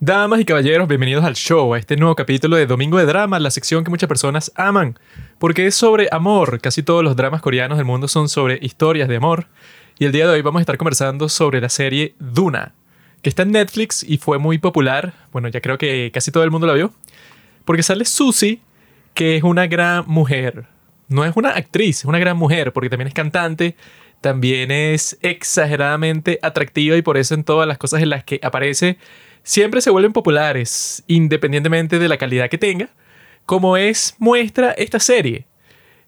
Damas y caballeros, bienvenidos al show, a este nuevo capítulo de Domingo de Drama, la sección que muchas personas aman, porque es sobre amor. Casi todos los dramas coreanos del mundo son sobre historias de amor. Y el día de hoy vamos a estar conversando sobre la serie Duna, que está en Netflix y fue muy popular. Bueno, ya creo que casi todo el mundo la vio. Porque sale Susie, que es una gran mujer. No es una actriz, es una gran mujer, porque también es cantante, también es exageradamente atractiva y por eso en todas las cosas en las que aparece siempre se vuelven populares, independientemente de la calidad que tenga, como es muestra esta serie,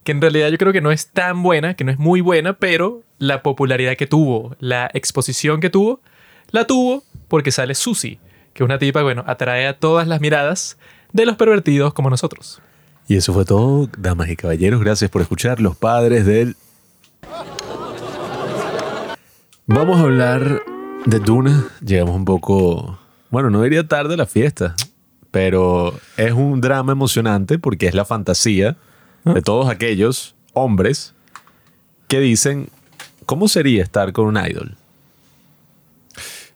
que en realidad yo creo que no es tan buena, que no es muy buena, pero la popularidad que tuvo, la exposición que tuvo, la tuvo porque sale Susie, que es una tipa, bueno, atrae a todas las miradas de los pervertidos como nosotros. Y eso fue todo, damas y caballeros. Gracias por escuchar Los Padres del... Vamos a hablar de Duna. Llegamos un poco bueno, no diría tarde la fiesta, pero es un drama emocionante porque es la fantasía de ah. todos aquellos hombres que dicen, ¿cómo sería estar con un idol?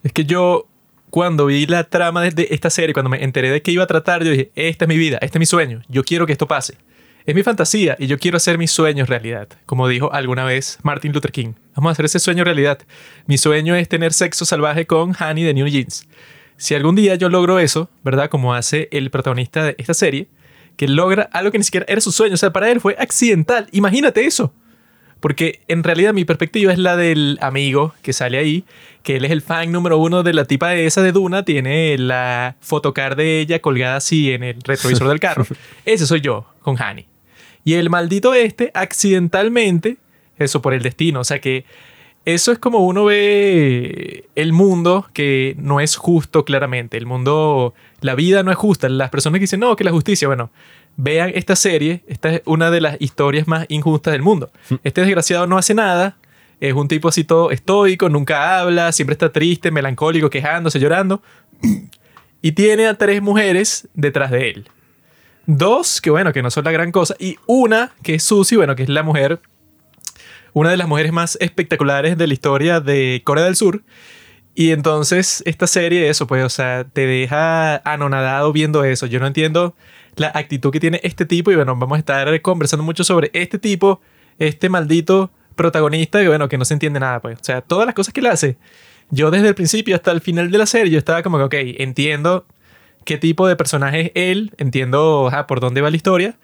Es que yo, cuando vi la trama de esta serie, cuando me enteré de que iba a tratar, yo dije, esta es mi vida, este es mi sueño, yo quiero que esto pase. Es mi fantasía y yo quiero hacer mis sueños realidad, como dijo alguna vez Martin Luther King. Vamos a hacer ese sueño realidad. Mi sueño es tener sexo salvaje con Honey de New Jeans. Si algún día yo logro eso, ¿verdad? Como hace el protagonista de esta serie, que logra algo que ni siquiera era su sueño, o sea, para él fue accidental. Imagínate eso. Porque en realidad mi perspectiva es la del amigo que sale ahí, que él es el fan número uno de la tipa esa de Duna, tiene la photocard de ella colgada así en el retrovisor del carro. Ese soy yo, con Hani. Y el maldito este, accidentalmente, eso por el destino, o sea que eso es como uno ve el mundo que no es justo claramente. El mundo, la vida no es justa. Las personas que dicen, no, que la justicia, bueno, vean esta serie. Esta es una de las historias más injustas del mundo. Mm. Este desgraciado no hace nada. Es un tipo así todo estoico, nunca habla, siempre está triste, melancólico, quejándose, llorando. Y tiene a tres mujeres detrás de él. Dos, que bueno, que no son la gran cosa. Y una, que es Susie, bueno, que es la mujer una de las mujeres más espectaculares de la historia de Corea del Sur. Y entonces esta serie, eso pues, o sea, te deja anonadado viendo eso. Yo no entiendo la actitud que tiene este tipo y bueno, vamos a estar conversando mucho sobre este tipo, este maldito protagonista y bueno, que no se entiende nada, pues. O sea, todas las cosas que él hace. Yo desde el principio hasta el final de la serie, yo estaba como que, ok, entiendo qué tipo de personaje es él, entiendo por dónde va la historia,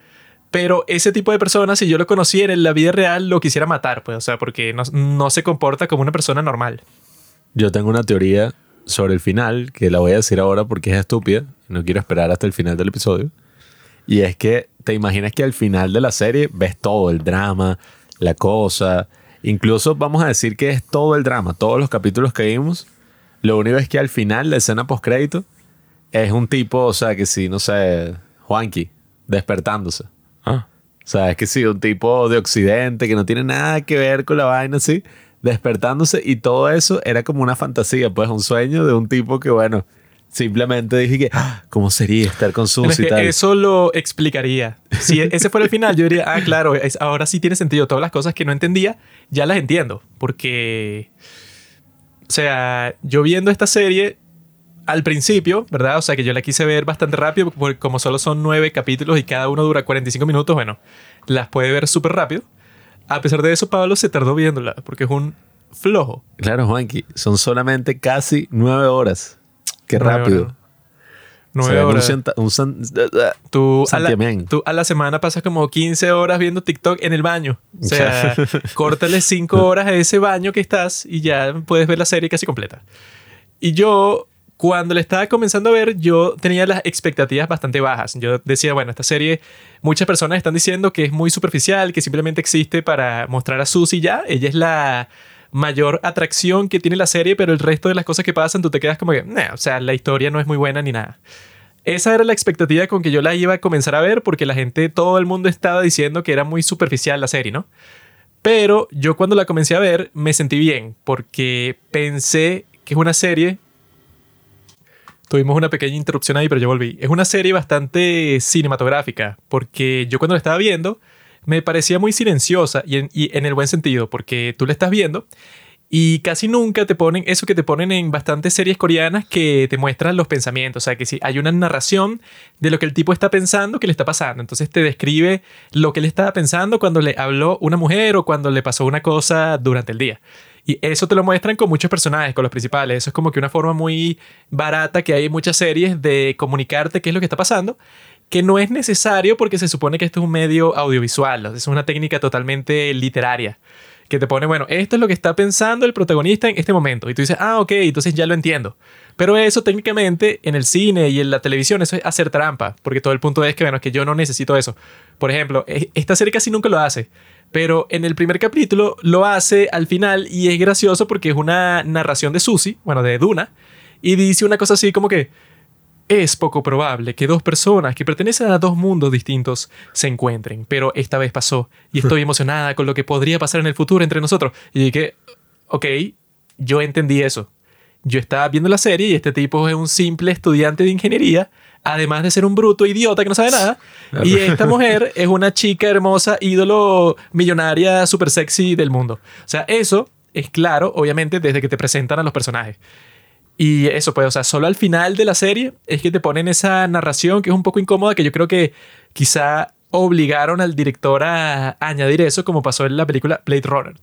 pero ese tipo de personas, si yo lo conociera en la vida real, lo quisiera matar, pues, o sea, porque no, se comporta como una persona normal. Yo tengo una teoría sobre el final, que la voy a decir ahora porque es estúpida, no quiero esperar hasta el final del episodio. Y es que te imaginas que al final de la serie ves todo, el drama, la cosa. Incluso vamos a decir que es todo el drama, todos los capítulos que vimos. Lo único es que al final, la escena post crédito, es un tipo, o sea, que sí, no sé, Juanqui, despertándose. Ah. O sea, es que sí, un tipo de occidente que no tiene nada que ver con la vaina así, despertándose y todo eso era como una fantasía, pues un sueño de un tipo que, bueno, simplemente dije que, ah, ¿cómo sería estar con su y tal? Eso lo explicaría. Si ese fuera el final, yo diría, ah, claro, ahora sí tiene sentido. Todas las cosas que no entendía, ya las entiendo. Porque, o sea, yo viendo esta serie, al principio, ¿verdad? O sea que yo la quise ver bastante rápido, porque como solo son nueve capítulos y cada uno dura 45 minutos, bueno, las puede ver súper rápido. A pesar de eso, Pablo se tardó viéndola, porque es un flojo. Claro, Juanqui, son solamente casi nueve horas. Qué rápido. Nueve horas. tú, a la, tú a la semana pasas como 15 horas viendo TikTok en el baño. O sea, córtale 5 horas a ese baño que estás y ya puedes ver la serie casi completa. Y yo cuando le estaba comenzando a ver, yo tenía las expectativas bastante bajas. Yo decía, bueno, esta serie, muchas personas están diciendo que es muy superficial, que simplemente existe para mostrar a Susie ya. Ella es la mayor atracción que tiene la serie, pero el resto de las cosas que pasan, tú te quedas como que, o sea, la historia no es muy buena ni nada. Esa era la expectativa con que yo la iba a comenzar a ver, porque la gente, todo el mundo estaba diciendo que era muy superficial la serie, ¿no? Pero yo cuando la comencé a ver me sentí bien, porque pensé que es una serie Tuvimos una pequeña interrupción ahí, pero yo volví. Es una serie bastante cinematográfica, porque yo cuando la estaba viendo me parecía muy silenciosa y en, el buen sentido, porque tú la estás viendo Y casi nunca te ponen eso que te ponen en bastantes series coreanas que te muestran los pensamientos. O sea, que si hay una narración de lo que el tipo está pensando, que le está pasando. Entonces te describe lo que él estaba pensando cuando le habló una mujer o cuando le pasó una cosa durante el día. Y eso te lo muestran con muchos personajes, con los principales. Eso es como que una forma muy barata que hay en muchas series de comunicarte qué es lo que está pasando, que no es necesario porque se supone que esto es un medio audiovisual, es una técnica totalmente literaria que te pone, bueno, esto es lo que está pensando el protagonista en este momento. Y tú dices, ah, ok, entonces ya lo entiendo. Pero eso técnicamente en el cine y en la televisión, eso es hacer trampa, porque todo el punto es que, bueno, es que yo no necesito eso. Por ejemplo, e, esta serie casi nunca lo hace, pero en el primer capítulo lo hace al final y es gracioso porque es una narración de Susie, bueno, de Duna, y dice una cosa así como que, es poco probable que dos personas que pertenecen a dos mundos distintos se encuentren, pero esta vez pasó y estoy emocionada con lo que podría pasar en el futuro entre nosotros. Y dije, ok, yo entendí eso. Yo estaba viendo la serie y este tipo es un simple estudiante de ingeniería, además de ser un bruto idiota que no sabe nada. Y esta mujer es una chica hermosa, ídolo, millonaria, súper sexy del mundo. O sea, eso es claro, obviamente, desde que te presentan a los personajes. Y eso, pues, o sea, solo al final de la serie es que te ponen esa narración que es un poco incómoda, que yo creo que quizá obligaron al director a añadir eso, como pasó en la película Blade Runner.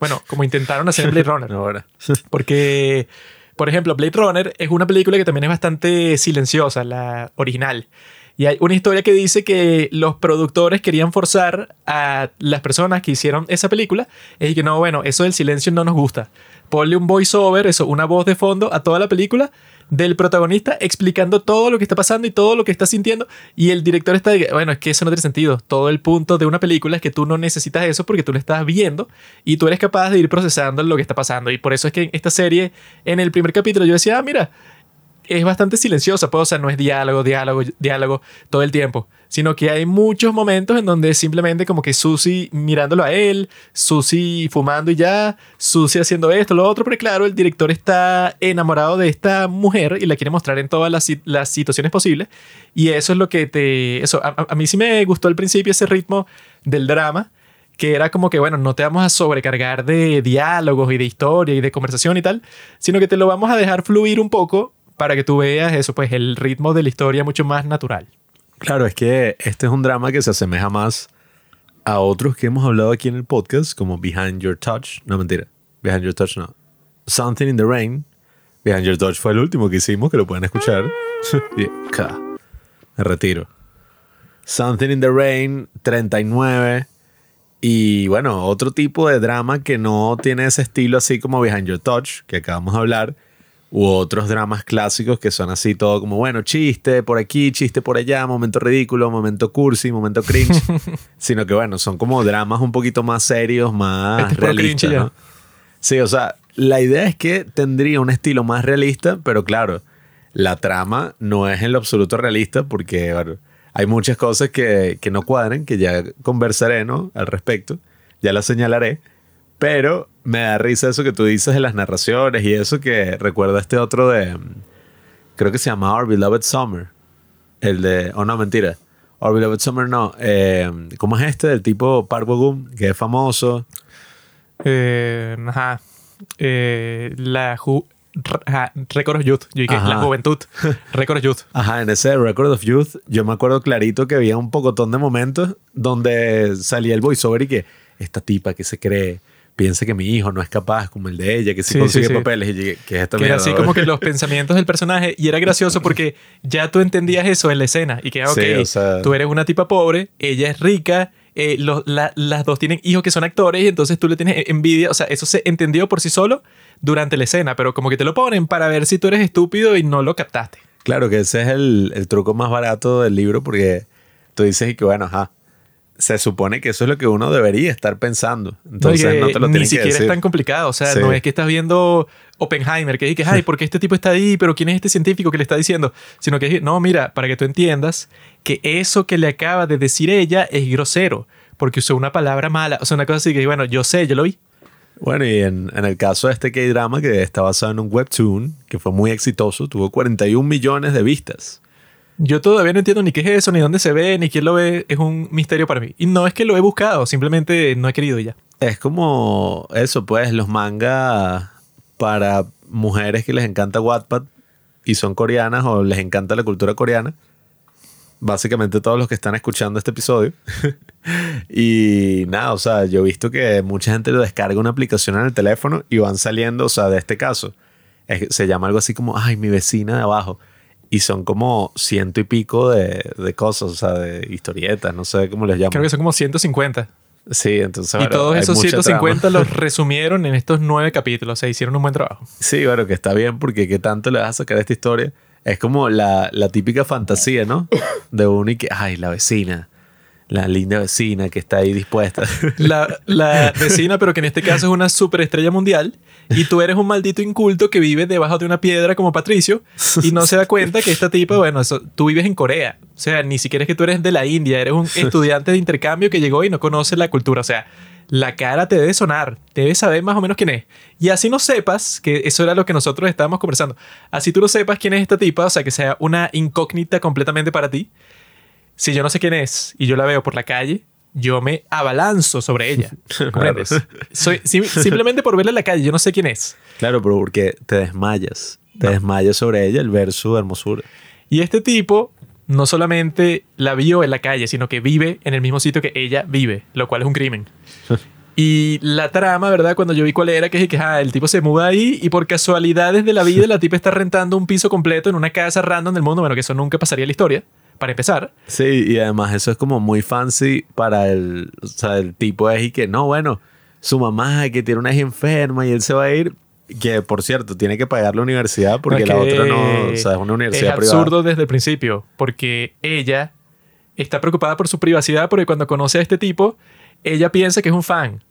Bueno, como intentaron hacer en Blade Runner. Ahora. Porque, por ejemplo, Blade Runner es una película que también es bastante silenciosa, la original. Y hay una historia que dice que los productores querían forzar a las personas que hicieron esa película. Y que no, bueno, eso del silencio no nos gusta ponle un voiceover, eso, una voz de fondo a toda la película del protagonista explicando todo lo que está pasando y todo lo que está sintiendo y el director está de, bueno, es que eso no tiene sentido. Todo el punto de una película es que tú no necesitas eso porque tú lo estás viendo y tú eres capaz de ir procesando lo que está pasando y por eso es que en esta serie en el primer capítulo yo decía, ah, mira, es bastante silenciosa, pues, o sea, no es diálogo, diálogo, diálogo todo el tiempo, sino que hay muchos momentos en donde simplemente como que Susi mirándolo a él, Susi fumando y ya, Susi haciendo esto, lo otro, pero claro, el director está enamorado de esta mujer y la quiere mostrar en todas las, las situaciones posibles y eso es lo que te... Eso, a, a mí sí me gustó al principio ese ritmo del drama, que era como que, bueno, no te vamos a sobrecargar de diálogos y de historia y de conversación y tal, sino que te lo vamos a dejar fluir un poco para que tú veas eso, pues el ritmo de la historia mucho más natural. Claro, es que este es un drama que se asemeja más a otros que hemos hablado aquí en el podcast, como Behind Your Touch. No, mentira. Behind Your Touch no. Something in the Rain. Behind Your Touch fue el último que hicimos, que lo pueden escuchar. Me retiro. Something in the Rain, 39. Y bueno, otro tipo de drama que no tiene ese estilo así como Behind Your Touch, que acabamos de hablar, u otros dramas clásicos que son así todo como, bueno, chiste por aquí, chiste por allá, momento ridículo, momento cursi, momento cringe, sino que bueno, son como dramas un poquito más serios, más Este realistas. ¿no? Sí, o sea, la idea es que tendría un estilo más realista, pero claro, la trama no es en lo absoluto realista porque bueno, hay muchas cosas que, que no cuadran, que ya conversaré ¿no? al respecto, ya las señalaré, pero me da risa eso que tú dices de las narraciones y eso que recuerda este otro de, mm, creo que se llamaba Our Beloved Summer, el de, oh no, mentira, Our Beloved Summer no, eh, ¿cómo es este del tipo Park Bo-gum, que es famoso? Eh, ajá. Eh, la ju ajá, Record of Youth. Yo dije, Ajá. la juventud. Record of Youth. Ajá, en ese Record of Youth, yo me acuerdo clarito que había un pocotón de momentos donde salía el voiceover y que esta tipa que se cree piensa que mi hijo no es capaz como el de ella, que sí, Sí, consigue sí, sí. papeles y que es esta Que era mierda, así bro?" como que los pensamientos del personaje. Y era gracioso porque ya tú entendías eso en la escena. Y que, ah, ok, Sí, o sea- tú eres una tipa pobre, ella es rica. eh, la- las dos tienen hijos que son actores y entonces tú le tienes envidia. O sea, eso se entendió por sí solo durante la escena, pero como que te lo ponen para ver si tú eres estúpido y no lo captaste. Claro que ese es el, el truco más barato del libro porque tú dices que bueno, ajá, se supone que eso es lo que uno debería estar pensando. Entonces No, te lo ni tienen que siquiera decir. es tan complicado. O sea, Sí. no es que estás viendo Oppenheimer, que dices, ay, ¿por qué este tipo está ahí? Pero ¿quién es este científico que le está diciendo? Sino que, no, mira, para que tú entiendas que eso que le acaba de decir ella es grosero, porque usó una palabra mala. O sea, una cosa así que, bueno, yo sé, yo lo vi. Bueno, y en, en el caso de este K-drama que está basado en un webtoon que fue muy exitoso, tuvo 41 millones de vistas. Yo todavía no entiendo ni qué es eso, ni dónde se ve, ni quién lo ve. Es un misterio para mí. Y no es que lo he buscado, simplemente no he querido ya. Es como eso, pues, los mangas para mujeres que les encanta Wattpad y son coreanas o les encanta la cultura coreana. Básicamente todos los que están escuchando este episodio. y nada, o sea, yo he visto que mucha gente lo descarga una aplicación en el teléfono y van saliendo, o sea, de este caso. se llama algo así como, ay, mi vecina de abajo. Y son como ciento y pico de, de cosas, o sea, de historietas, no sé cómo les llaman. Creo que son como 150. Sí, entonces. y bueno, todos esos mucha 150 trama. los resumieron en estos nueve capítulos. O sea, hicieron un buen trabajo. Sí, bueno, que está bien porque qué tanto le vas a sacar a esta historia. Es como la, la típica fantasía, ¿no? De uno y que, ay, la vecina, la linda vecina que está ahí dispuesta. La, la vecina, pero que en este caso es una superestrella mundial, y tú eres un maldito inculto que vive debajo de una piedra como Patricio, y no se da cuenta que esta tipa, bueno, eso, tú vives en Corea. O sea, ni siquiera es que tú eres de la India, eres un estudiante de intercambio que llegó y no conoce la cultura. O sea, la cara te debe sonar, debes saber más o menos quién es. Y así no sepas, que eso era lo que nosotros estábamos conversando, así tú no sepas quién es esta tipa, o sea, que sea una incógnita completamente para ti. Si yo no sé quién es y yo la veo por la calle, yo me abalanzo sobre ella. ¿Comprendes? Soy, sim- simplemente por verla en la calle, yo no sé quién es. claro, pero porque te desmayas. Te desmayas sobre ella el ver su hermosura. Y este tipo no solamente la vio en la calle, sino que vive en el mismo sitio que ella vive, lo cual es un crimen. Y la trama, ¿verdad? Cuando yo vi cuál era, que es que ah, el tipo se muda ahí y por casualidades de la vida la tipa está rentando un piso completo en una casa random del mundo. Bueno, que eso nunca pasaría en la historia, para empezar. Sí, y además eso es como muy fancy para el, o sea, el tipo es y que, no, bueno, su mamá que tiene una hija enferma y él se va a ir, que por cierto, tiene que pagar la universidad porque Es la otra no, o sea, es una universidad Es privada. absurdo desde el principio, porque ella está preocupada por su privacidad, porque cuando conoce a este tipo, ella piensa que es un fan.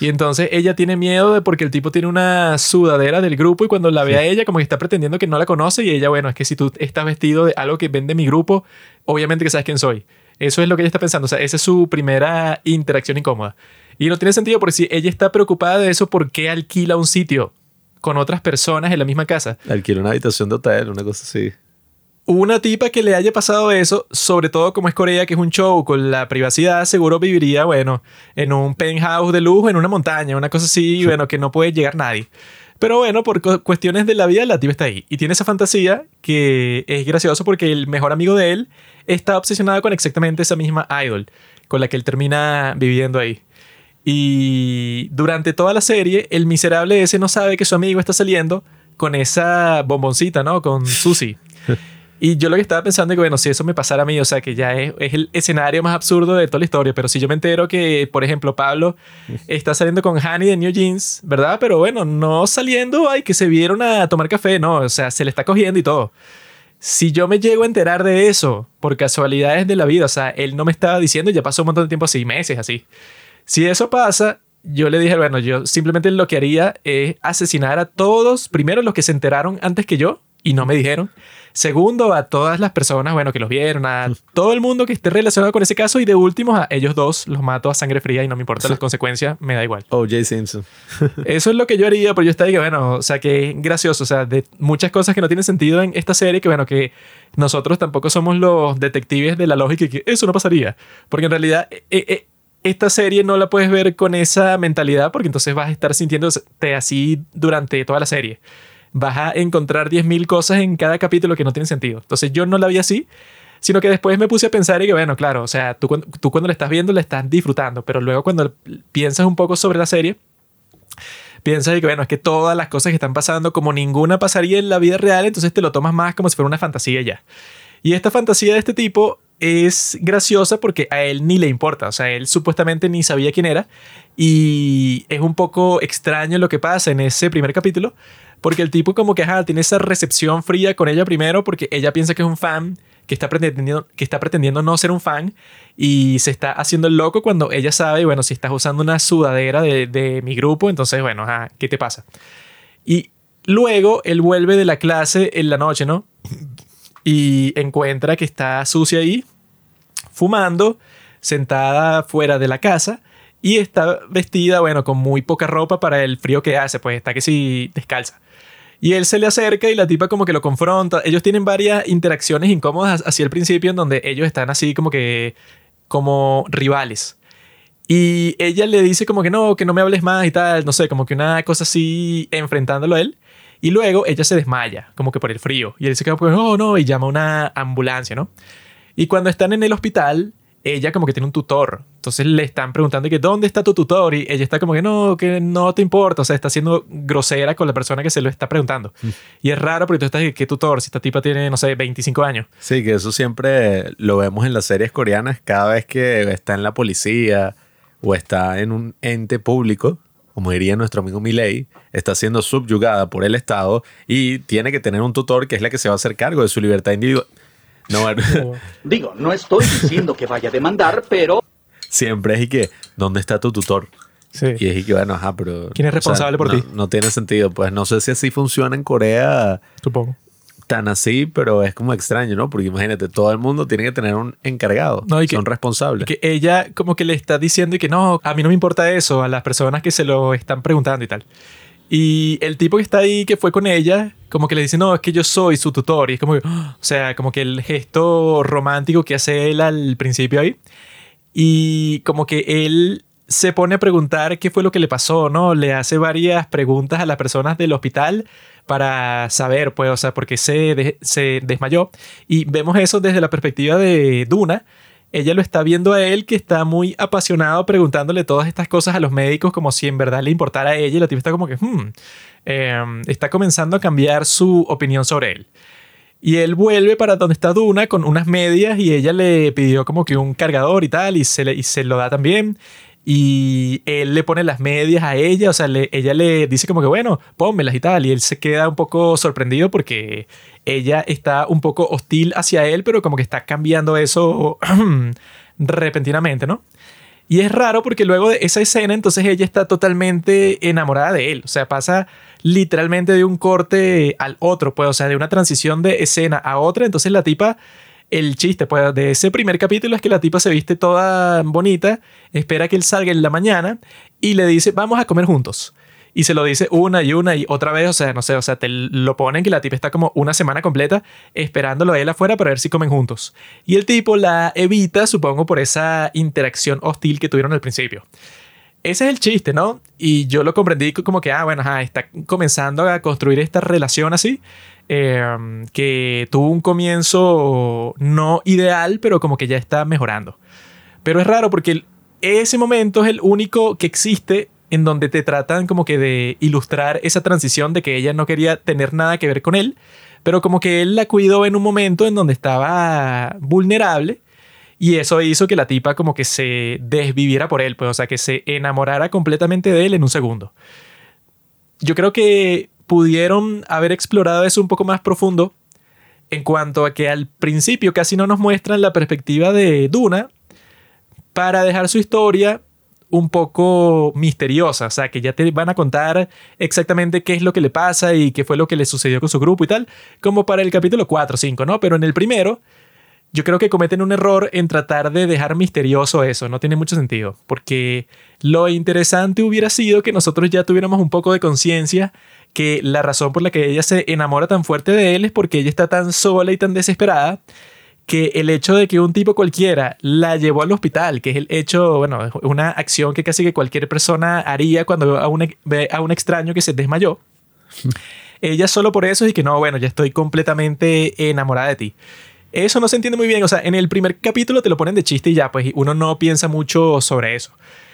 Y entonces ella tiene miedo de porque el tipo tiene una sudadera del grupo y cuando la ve a ella como que está pretendiendo que no la conoce y ella, bueno, es que si tú estás vestido de algo que vende mi grupo, obviamente que sabes quién soy. Eso es lo que ella está pensando. O sea, esa es su primera interacción incómoda. Y no tiene sentido porque si ella está preocupada de eso, ¿por qué alquila un sitio con otras personas en la misma casa? Alquila una habitación de hotel, una cosa así. Una tipa que le haya pasado eso, sobre todo como es Corea, que es un show con la privacidad, seguro viviría, bueno, en un penthouse de lujo, en una montaña, una cosa así, bueno, que no puede llegar nadie. Pero bueno, por cu- cuestiones de la vida, la tipa está ahí. Y tiene esa fantasía que es gracioso porque el mejor amigo de él está obsesionado con exactamente esa misma idol, con la que él termina viviendo ahí. Y durante toda la serie, el miserable ese no sabe que su amigo está saliendo con esa bomboncita, ¿no? Con Susie. Y yo lo que estaba pensando es que, bueno, si eso me pasara a mí, o sea, que ya es, es el escenario más absurdo de toda la historia, pero si yo me entero que, por ejemplo, Pablo está saliendo con Hani de New Jeans, ¿verdad? Pero bueno, no saliendo, ay, que se vieron a tomar café, no, o sea, se le está cogiendo y todo. Si yo me llego a enterar de eso por casualidades de la vida, o sea, él no me estaba diciendo ya pasó un montón de tiempo así, meses así. Si eso pasa, yo le dije, bueno, yo simplemente lo que haría es asesinar a todos, primero los que se enteraron antes que yo y no me dijeron. Segundo, a todas las personas, bueno, que los vieron, a todo el mundo que esté relacionado con ese caso y de último a ellos dos los mato a sangre fría y no me importan las consecuencias, me da igual. O.J. Simpson. Eso es lo que yo haría, pero yo estaba que, bueno, o sea, que gracioso, o sea, de muchas cosas que no tienen sentido en esta serie, que bueno, que nosotros tampoco somos los detectives de la lógica y que eso no pasaría. Porque en realidad, eh, eh, esta serie no la puedes ver con esa mentalidad, porque entonces vas a estar sintiéndote así durante toda la serie. Vas a encontrar 10.000 cosas en cada capítulo que no tienen sentido. Entonces yo no la vi así, sino que después me puse a pensar y que, bueno, claro, o sea, tú, cuando- tú cuando la estás viendo la estás disfrutando, pero luego cuando piensas un poco sobre la serie, piensas y que, bueno, es que todas las cosas que están pasando, como ninguna pasaría en la vida real, entonces te lo tomas más como si fuera una fantasía ya. Y esta fantasía de este tipo es graciosa porque a él ni le importa, o sea, él supuestamente ni sabía quién era y es un poco extraño lo que pasa en ese primer capítulo porque el tipo como que ajá, tiene esa recepción fría con ella primero porque ella piensa que es un fan que está pretendiendo que está pretendiendo no ser un fan y se está haciendo el loco cuando ella sabe, bueno, si estás usando una sudadera de, de mi grupo, entonces, bueno, ajá, ¿qué te pasa? Y luego él vuelve de la clase en la noche, ¿no? y encuentra que está sucia ahí, fumando, sentada fuera de la casa y está vestida, bueno, con muy poca ropa para el frío que hace, pues está que sí descalza. Y él se le acerca y la tipa como que lo confronta. Ellos tienen varias interacciones incómodas hacia el principio en donde ellos están así como que como rivales. Y ella le dice como que no, que no me hables más y tal, no sé, como que una cosa así enfrentándolo a él. Y luego ella se desmaya, como que por el frío. Y él se queda como, no, no, y llama a una ambulancia, ¿no? Y cuando están en el hospital, ella como que tiene un tutor. Entonces le están preguntando que dónde está tu tutor y ella está como que no, que no te importa. O sea, está siendo grosera con la persona que se lo está preguntando. Mm. Y es raro porque tú estás, ¿qué tutor? Si esta tipa tiene, no sé, 25 años. Sí, que eso siempre lo vemos en las series coreanas cada vez que está en la policía o está en un ente público, como diría nuestro amigo Milei, está siendo subyugada por el Estado y tiene que tener un tutor que es la que se va a hacer cargo de su libertad individual. No, bueno, Digo, no estoy diciendo que vaya a demandar, pero siempre es y que, ¿dónde está tu tutor? Sí. Y es y que, bueno, ajá, pero... ¿Quién es responsable por no- ti? No tiene sentido, pues no sé si así funciona en Corea Supongo. tan así, pero es como extraño, ¿no? Porque imagínate, todo el mundo tiene que tener un encargado. No, y que- Son responsables. Que ella como que le está diciendo y que no, a mí no me importa eso, a las personas que se lo están preguntando y tal. Y el tipo que está ahí, que fue con ella, como que le dice, no, es que yo soy su tutor. Y es como que, ¡ah! o sea, como que el gesto romántico que hace él al principio ahí. Y como que él se pone a preguntar qué fue lo que le pasó, ¿no? Le hace varias preguntas a las personas del hospital para saber, pues, o sea, por qué se, se desmayó. Y vemos eso desde la perspectiva de Duna. Ella lo está viendo a él que está muy apasionado preguntándole todas estas cosas a los médicos como si en verdad le importara a ella y la tipa está como que, hmm, em, está comenzando a cambiar su opinión sobre él. Y él vuelve para donde está Duna con unas medias y ella le pidió como que un cargador y tal y se, le, y se lo da también. Y él le pone las medias a ella, o sea, ella le dice como que bueno, pónmelas y tal. Y él se queda un poco sorprendido porque ella está un poco hostil hacia él, pero como que está cambiando eso repentinamente, ¿no? Y es raro porque luego de esa escena, entonces ella está totalmente enamorada de él. O sea, pasa literalmente de un corte al otro, pues, o sea, de una transición de escena a otra. Entonces la tipa, el chiste, pues, de ese primer capítulo es que la tipa se viste toda bonita, espera que él salga en la mañana y le dice, vamos a comer juntos. Y se lo dice una y una y otra vez, o sea, no sé, o sea, te lo ponen que la tipa está como una semana completa esperándolo a él afuera para ver si comen juntos. Y el tipo la evita, supongo, por esa interacción hostil que tuvieron al principio. Ese es el chiste, ¿no? Y yo lo comprendí como que, ah, bueno, está comenzando a construir esta relación así, eh, que tuvo un comienzo no ideal, pero como que ya está mejorando. Pero es raro porque ese momento es el único que existe en donde te tratan como que de ilustrar esa transición de que ella no quería tener nada que ver con él, pero como que él la cuidó en un momento en donde estaba vulnerable y eso hizo que la tipa como que se desviviera por él, pues, o sea, que se enamorara completamente de él en un segundo. Yo creo que pudieron haber explorado eso un poco más profundo en cuanto a que al principio casi no nos muestran la perspectiva de Duna para dejar su historia un poco misteriosa, o sea, que ya te van a contar exactamente qué es lo que le pasa y qué fue lo que le sucedió con su grupo y tal, como para el capítulo 4 o 5, ¿no? Pero en el primero, yo creo que cometen un error en tratar de dejar misterioso eso, no tiene mucho sentido, porque lo interesante hubiera sido que nosotros ya tuviéramos un poco de conciencia que la razón por la que ella se enamora tan fuerte de él es porque ella está tan sola y tan desesperada que el hecho de que un tipo cualquiera la llevó al hospital, que es el hecho, bueno, una acción que casi que cualquier persona haría cuando ve a un, ve a un extraño que se desmayó, ella solo por eso y que no, bueno, ya estoy completamente enamorada de ti. Eso no se entiende muy bien, o sea, en el primer capítulo te lo ponen de chiste y ya, pues uno no piensa mucho sobre eso.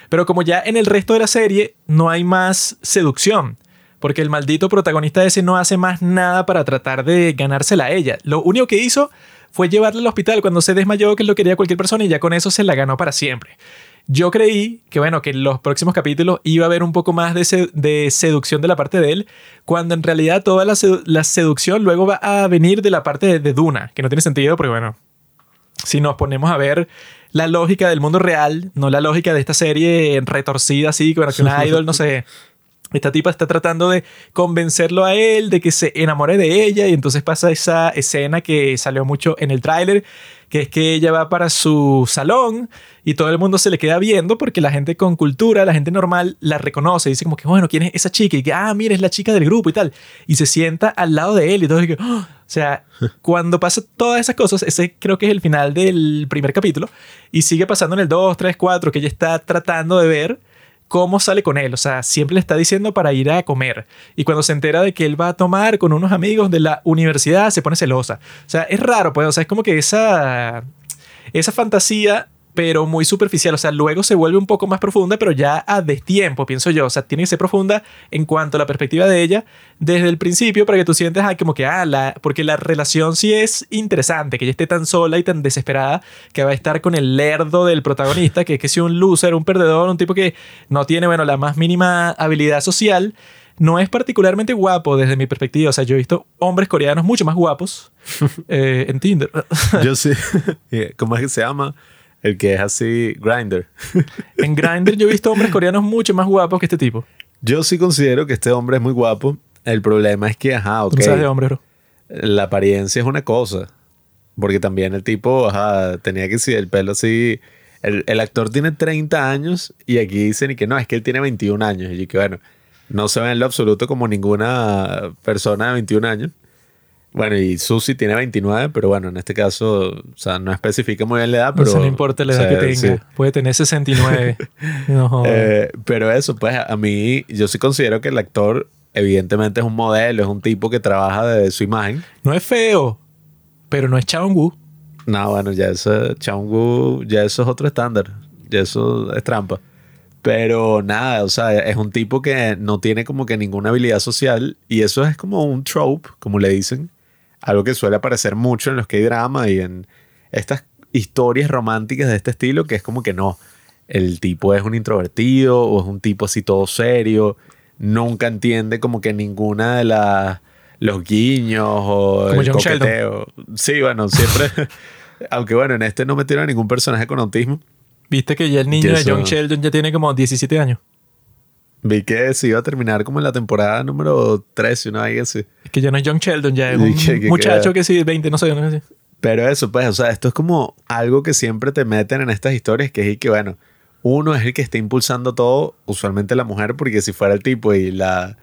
Pero como ya en el resto de la serie no hay más seducción, porque el maldito protagonista ese no hace más nada para tratar de ganársela a ella. Lo único que hizo fue llevarla al hospital cuando se desmayó, que lo quería cualquier persona, y ya con eso se la ganó para siempre. Yo creí que, bueno, que en los próximos capítulos iba a haber un poco más de, se- de seducción de la parte de él, cuando en realidad toda la seducción luego va a venir de la parte de, de Duna, que no tiene sentido, porque, bueno, si nos ponemos a ver la lógica del mundo real, no la lógica de esta serie retorcida así, que, bueno, que una idol, no sé, esta tipa está tratando de convencerlo a él de que se enamore de ella y entonces pasa esa escena que salió mucho en el tráiler que es que ella va para su salón y todo el mundo se le queda viendo porque la gente con cultura, la gente normal, la reconoce. Dice como que, bueno, ¿quién es esa chica? Y que, ah, mira, es la chica del grupo y tal. Y se sienta al lado de él y todo. Y que, "Ah". O sea, cuando pasa todas esas cosas, ese creo que es el final del primer capítulo. Y sigue pasando en el 2, 3, 4, que ella está tratando de ver cómo sale con él. O sea, siempre le está diciendo para ir a comer. Y cuando se entera de que él va a tomar con unos amigos de la universidad, se pone celosa. O sea, es raro, pues. O sea, es como que esa, esa fantasía, pero muy superficial. O sea, luego se vuelve un poco más profunda, pero ya a destiempo, pienso yo. O sea, tiene que ser profunda en cuanto a la perspectiva de ella desde el principio para que tú sientes ah, como que, ah, la, porque la relación sí es interesante, que ella esté tan sola y tan desesperada que va a estar con el lerdo del protagonista, que es que si un loser, un perdedor, un tipo que no tiene, bueno, la más mínima habilidad social. No es particularmente guapo desde mi perspectiva. O sea, yo he visto hombres coreanos mucho más guapos eh, en Tinder. Yo sí. ¿Cómo es que se llama? El que es así, Grinder. En Grindr yo he visto hombres coreanos mucho más guapos que este tipo. Yo sí considero que este hombre es muy guapo. El problema es que, ajá, Tú ok. no sabes de hombres, bro. La apariencia es una cosa. Porque también el tipo, ajá, tenía que sí, el pelo así. El, el actor tiene 30 años y aquí dicen y que no, es que él tiene 21 años. Y yo que bueno, no se ve en lo absoluto como ninguna persona de 21 años. Bueno, y Susi tiene 29, pero bueno, en este caso, o sea, no especifica muy bien la edad, No pero... se le importa la o edad sea, que tenga. sí. Puede tener 69. No. Eh, pero eso, pues a mí, yo sí considero que el actor, evidentemente, es un modelo, es un tipo que trabaja de su imagen. No es feo, pero no es Chaung-woo. No, bueno, ya eso, Chaungu, ya eso es otro estándar. Ya eso es trampa. Pero nada, o sea, es un tipo que no tiene como que ninguna habilidad social y eso es como un trope, como le dicen. Algo que suele aparecer mucho en los K-drama y en estas historias románticas de este estilo, que es como que no. El tipo es un introvertido o es un tipo así todo serio. Nunca entiende como que ninguna de las los guiños o Como el John Sheldon. coqueteo. Sí, bueno, siempre. Aunque bueno, en este no metieron a ningún personaje con autismo. Viste que ya el niño de John Sheldon ya tiene como 17 años. Vi que se iba a terminar como en la temporada número 13, una vez así. Es que ya no es John Sheldon, ya es un que- que muchacho queda- que sí, 20, no sé, no sé. Pero eso, pues, o sea, esto es como algo que siempre te meten en estas historias, que es que, bueno, uno es el que está impulsando todo, usualmente la mujer, porque si fuera el tipo y la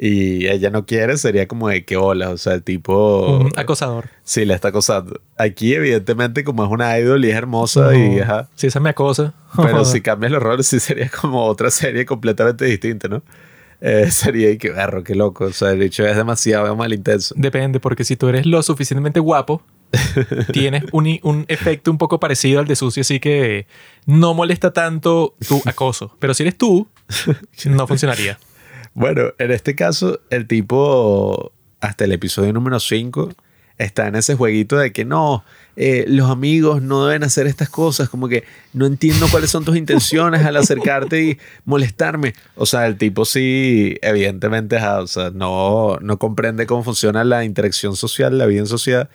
y ella no quiere, sería como de que hola, o sea, el tipo Un acosador. sí la está acosando. Aquí, evidentemente, como es una idol y es hermosa y ajá. Si esa me acosa. Pero si cambias los roles, sí sería como otra serie completamente distinta, ¿no? Eh, sería y que berro, qué loco. O sea, el hecho es demasiado mal intenso. Depende, porque si tú eres lo suficientemente guapo, tienes un, un efecto un poco parecido al de Susi, así que no molesta tanto tu acoso. Pero si eres tú, no funcionaría. Bueno, en este caso, el tipo, hasta el episodio número 5, está en ese jueguito de que no, eh, los amigos no deben hacer estas cosas, como que no entiendo cuáles son tus intenciones al acercarte y molestarme. O sea, el tipo sí, evidentemente, o sea, no, no comprende cómo funciona la interacción social, la vida en sociedad.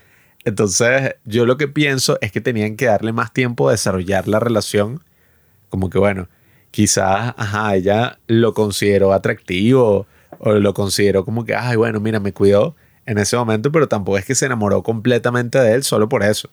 Entonces, yo lo que pienso es que tenían que darle más tiempo a desarrollar la relación. Como que, bueno, quizás, ajá, ella lo consideró atractivo o lo consideró como que, ay, bueno, mira, me cuidó en ese momento, pero tampoco es que se enamoró completamente de él solo por eso.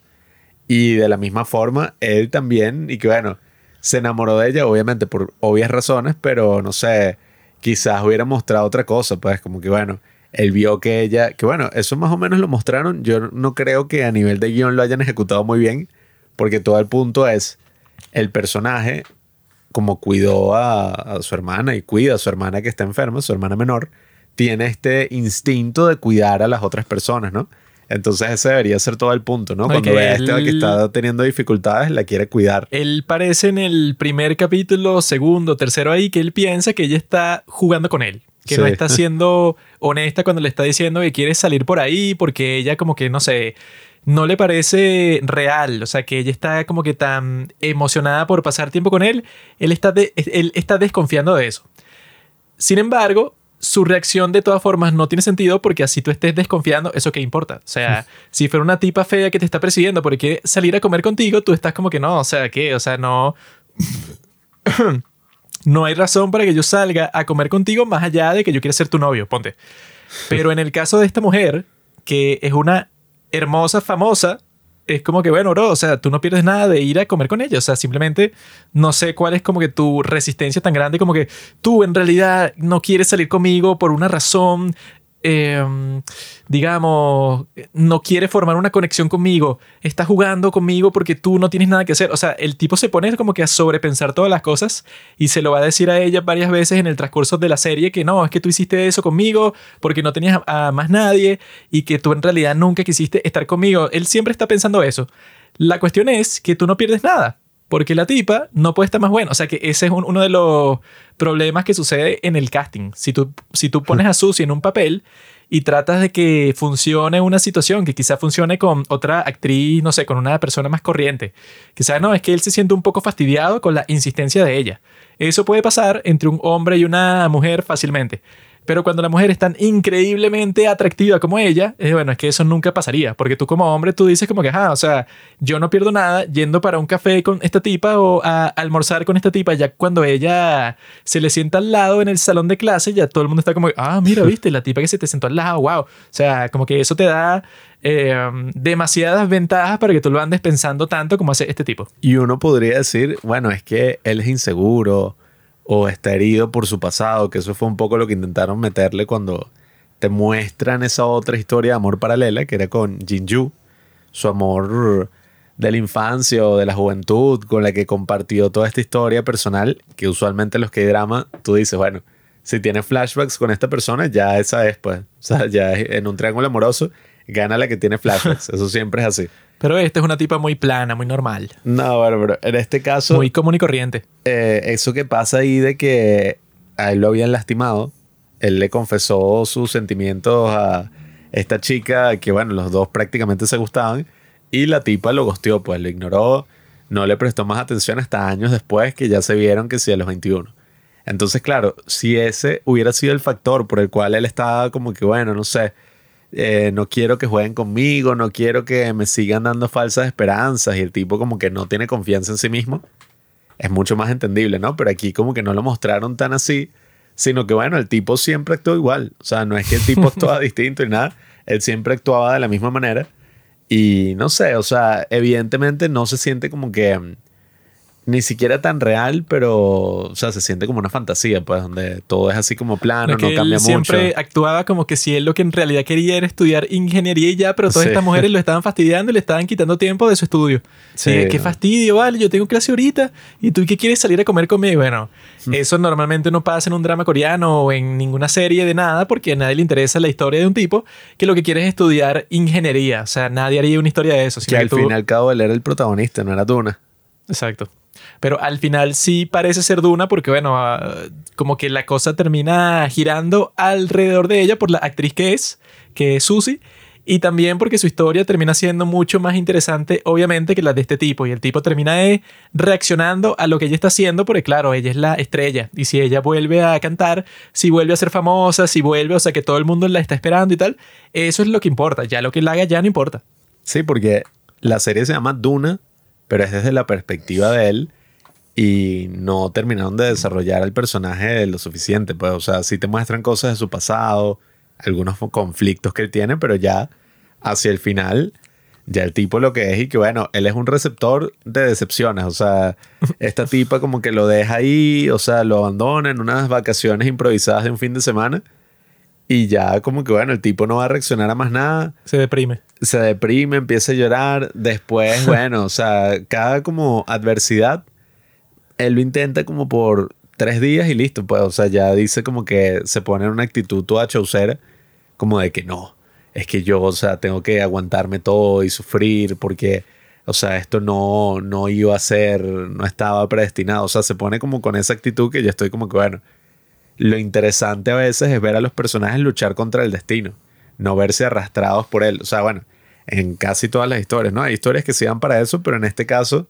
Y de la misma forma, él también, y que bueno, se enamoró de ella, obviamente por obvias razones, pero no sé, quizás hubiera mostrado otra cosa, pues como que bueno, él vio que ella, que bueno, eso más o menos lo mostraron, yo no creo que a nivel de guion lo hayan ejecutado muy bien, porque todo el punto es el personaje como cuidó a, a su hermana y cuida a su hermana que está enferma, su hermana menor, tiene este instinto de cuidar a las otras personas, ¿no? Entonces ese debería ser todo el punto, ¿no? Cuando ve a este él- que está teniendo dificultades, la quiere cuidar. Él parece en el primer capítulo, segundo, tercero ahí, que él piensa que ella está jugando con él. Que no está siendo honesta cuando le está diciendo que quiere salir por ahí porque ella como que, no sé, no le parece real. O sea, que ella está como que tan emocionada por pasar tiempo con él. Él está, de- él está desconfiando de eso. Sin embargo, su reacción de todas formas no tiene sentido porque así tú estés desconfiando, ¿eso qué importa? O sea, si fuera una tipa fea que te está persiguiendo porque quiere salir a comer contigo, tú estás como que no, o sea, ¿qué? O sea, no... no hay razón para que yo salga a comer contigo más allá de que yo quiera ser tu novio, ponte. Pero en el caso de esta mujer, que es una hermosa, famosa, es como que, bueno, bro, o sea, tú no pierdes nada de ir a comer con ella. O sea, simplemente no sé cuál es como que tu resistencia tan grande, como que tú en realidad no quieres salir conmigo por una razón eh, digamos, no quiere formar una conexión conmigo, está jugando conmigo porque tú no tienes nada que hacer. O sea, el tipo se pone como que a sobrepensar todas las cosas y se lo va a decir a ella varias veces en el transcurso de la serie que no, es que tú hiciste eso conmigo porque no tenías a más nadie y que tú en realidad nunca quisiste estar conmigo. Él siempre está pensando eso. La cuestión es que tú no pierdes nada porque la tipa no puede estar más buena. O sea que ese es uno de los problemas que sucede en el casting. Si tú, si tú pones a Susie en un papel y tratas de que funcione una situación, que quizá funcione con otra actriz, no sé, con una persona más corriente. Quizás no, es que él se siente un poco fastidiado con la insistencia de ella. Eso puede pasar entre un hombre y una mujer fácilmente. Pero cuando la mujer es tan increíblemente atractiva como ella, bueno, es que eso nunca pasaría. Porque tú como hombre, tú dices como que, ah, o sea, yo no pierdo nada yendo para un café con esta tipa o a almorzar con esta tipa. Ya cuando ella se le sienta al lado en el salón de clase, ya todo el mundo está como, ah, mira, viste, la tipa que se te sentó al lado, wow. O sea, como que eso te da eh, demasiadas ventajas para que tú lo andes pensando tanto como hace este tipo. Y uno podría decir, bueno, es que él es inseguro o está herido por su pasado, que eso fue un poco lo que intentaron meterle cuando te muestran esa otra historia de amor paralela, que era con Jinju, su amor de la infancia o de la juventud, con la que compartió toda esta historia personal, que usualmente los que hay drama, tú dices, bueno, si tienes flashbacks con esta persona, ya esa es, pues, o sea, ya en un triángulo amoroso, gana la que tiene flashbacks, eso siempre es así. Pero esta es una tipa muy plana, muy normal. No, bueno, en este caso... Muy común y corriente. Eh, eso que pasa ahí de que a él lo habían lastimado, él le confesó sus sentimientos a esta chica, que bueno, los dos prácticamente se gustaban, y la tipa lo gosteó, pues lo ignoró, no le prestó más atención hasta años después que ya se vieron que sí a los 21. Entonces, claro, si ese hubiera sido el factor por el cual él estaba como que, bueno, no sé, eh, no quiero que jueguen conmigo, no quiero que me sigan dando falsas esperanzas y el tipo como que no tiene confianza en sí mismo, es mucho más entendible, ¿no? Pero aquí como que no lo mostraron tan así, sino que bueno, el tipo siempre actuó igual, o sea, no es que el tipo actuaba distinto y nada, él siempre actuaba de la misma manera y no sé, o sea, evidentemente no se siente como que mm, ni siquiera tan real, pero, o sea, se siente como una fantasía, pues, donde todo es así como plano, no, cambia mucho. Siempre actuaba como que si él lo que en realidad quería era estudiar ingeniería y ya, pero todas estas mujeres lo estaban fastidiando y le estaban quitando tiempo de su estudio. Sí. qué fastidio, vale, yo tengo clase ahorita y tú qué quieres salir a comer conmigo. Bueno, mm. eso normalmente no pasa en un drama coreano o en ninguna serie de nada porque a nadie le interesa la historia de un tipo que lo que quiere es estudiar ingeniería. O sea, nadie haría una historia de eso. Que al fin y al cabo él era el protagonista, no era Duna. Exacto. Pero al final sí parece ser Duna porque, bueno, ah, como que la cosa termina girando alrededor de ella por la actriz que es, que es Susie. Y también porque su historia termina siendo mucho más interesante, obviamente, que la de este tipo. Y el tipo termina eh, reaccionando a lo que ella está haciendo, porque claro, ella es la estrella. Y si ella vuelve a cantar, si vuelve a ser famosa, si vuelve, o sea, que todo el mundo la está esperando y tal, eso es lo que importa. Ya lo que la haga ya no importa. Sí, porque la serie se llama Duna, pero es desde la perspectiva de él y no terminaron de desarrollar el personaje lo suficiente. Pues, o sea, sí te muestran cosas de su pasado, algunos conflictos que él tiene, pero ya hacia el final, ya el tipo lo que es y que bueno, él es un receptor de decepciones. O sea, esta tipa como que lo deja ahí, o sea, lo abandona en unas vacaciones improvisadas de un fin de semana. Y ya como que bueno, el tipo no va a reaccionar a más nada. Se deprime. Se deprime, empieza a llorar. Después, bueno, o sea, cada como adversidad él lo intenta como por tres días y listo, pues, o sea, ya dice como que se pone en una actitud toda chaucera, como de que no, es que yo, o sea, tengo que aguantarme todo y sufrir porque, o sea, esto no, no iba a ser, no estaba predestinado, o sea, se pone como con esa actitud que yo estoy como que, bueno, lo interesante a veces es ver a los personajes luchar contra el destino, no verse arrastrados por él, o sea, bueno, en casi todas las historias, ¿no? Hay historias que se dan para eso, pero en este caso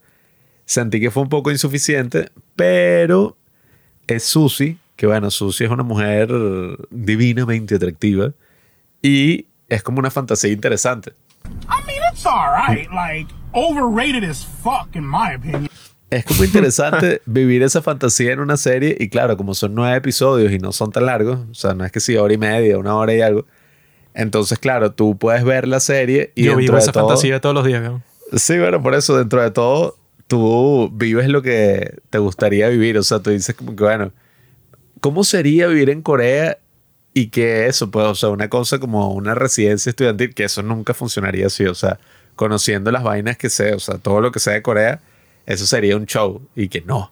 Sentí que fue un poco insuficiente, pero es Susie, que bueno, Susie es una mujer divinamente atractiva y es como una fantasía interesante. Es como interesante vivir esa fantasía en una serie y claro, como son nueve episodios y no son tan largos, o sea, no es que sea hora y media, una hora y algo. Entonces, claro, tú puedes ver la serie y yo vivo esa fantasía todos los días. Sí, bueno, por eso dentro de todo tú vives lo que te gustaría vivir. O sea, tú dices como que, bueno, ¿cómo sería vivir en Corea y que eso, pues, o sea, una cosa como una residencia estudiantil, que eso nunca funcionaría así, o sea, conociendo las vainas que sé, o sea, todo lo que sea de Corea, eso sería un show y que no.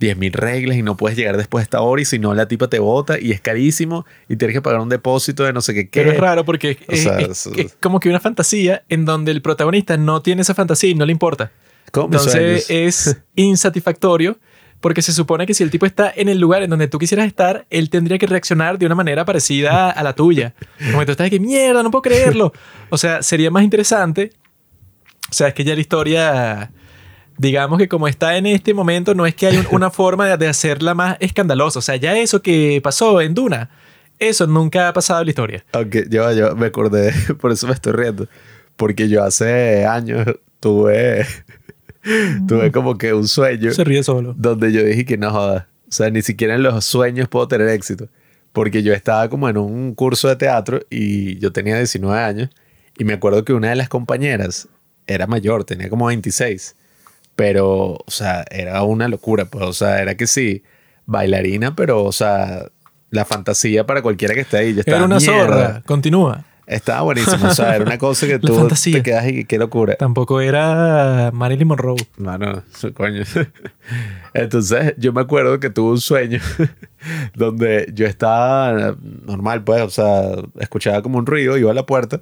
10.000 reglas y no puedes llegar después de esta hora y si no la tipa te bota y es carísimo y tienes que pagar un depósito de no sé qué. qué. Pero es raro porque es, sea, es- eso- es como que una fantasía en donde el protagonista no tiene esa fantasía y no le importa. Como Entonces es insatisfactorio porque se supone que si el tipo está en el lugar en donde tú quisieras estar, él tendría que reaccionar de una manera parecida a la tuya. Como tú estás de que mierda, no puedo creerlo. O sea, sería más interesante. O sea, es que ya la historia, digamos que como está en este momento, no es que hay un- una forma de, de hacerla más escandalosa. O sea, ya eso que pasó en Duna, eso nunca ha pasado en la historia. Aunque yo, yo me acordé, por eso me estoy riendo. Porque yo hace años tuve, tuve como que un sueño Se ríe solo. donde yo dije que no joda. O sea, ni siquiera en los sueños puedo tener éxito. Porque yo estaba como en un curso de teatro y yo tenía 19 años. Y me acuerdo que una de las compañeras era mayor, tenía como 26. Pero, o sea, era una locura. Pues, o sea, era que sí, bailarina, pero, o sea, la fantasía para cualquiera que esté ahí. Yo estaba, Era una "Mierda". zorra. Continúa. Estaba buenísimo. O sea, era una cosa que tú fantasía. te quedas y qué locura. Tampoco era Marilyn Monroe. No, no, su- coño. Entonces, yo me acuerdo que tuve un sueño donde yo estaba normal, pues, o sea, escuchaba como un ruido, iba a la puerta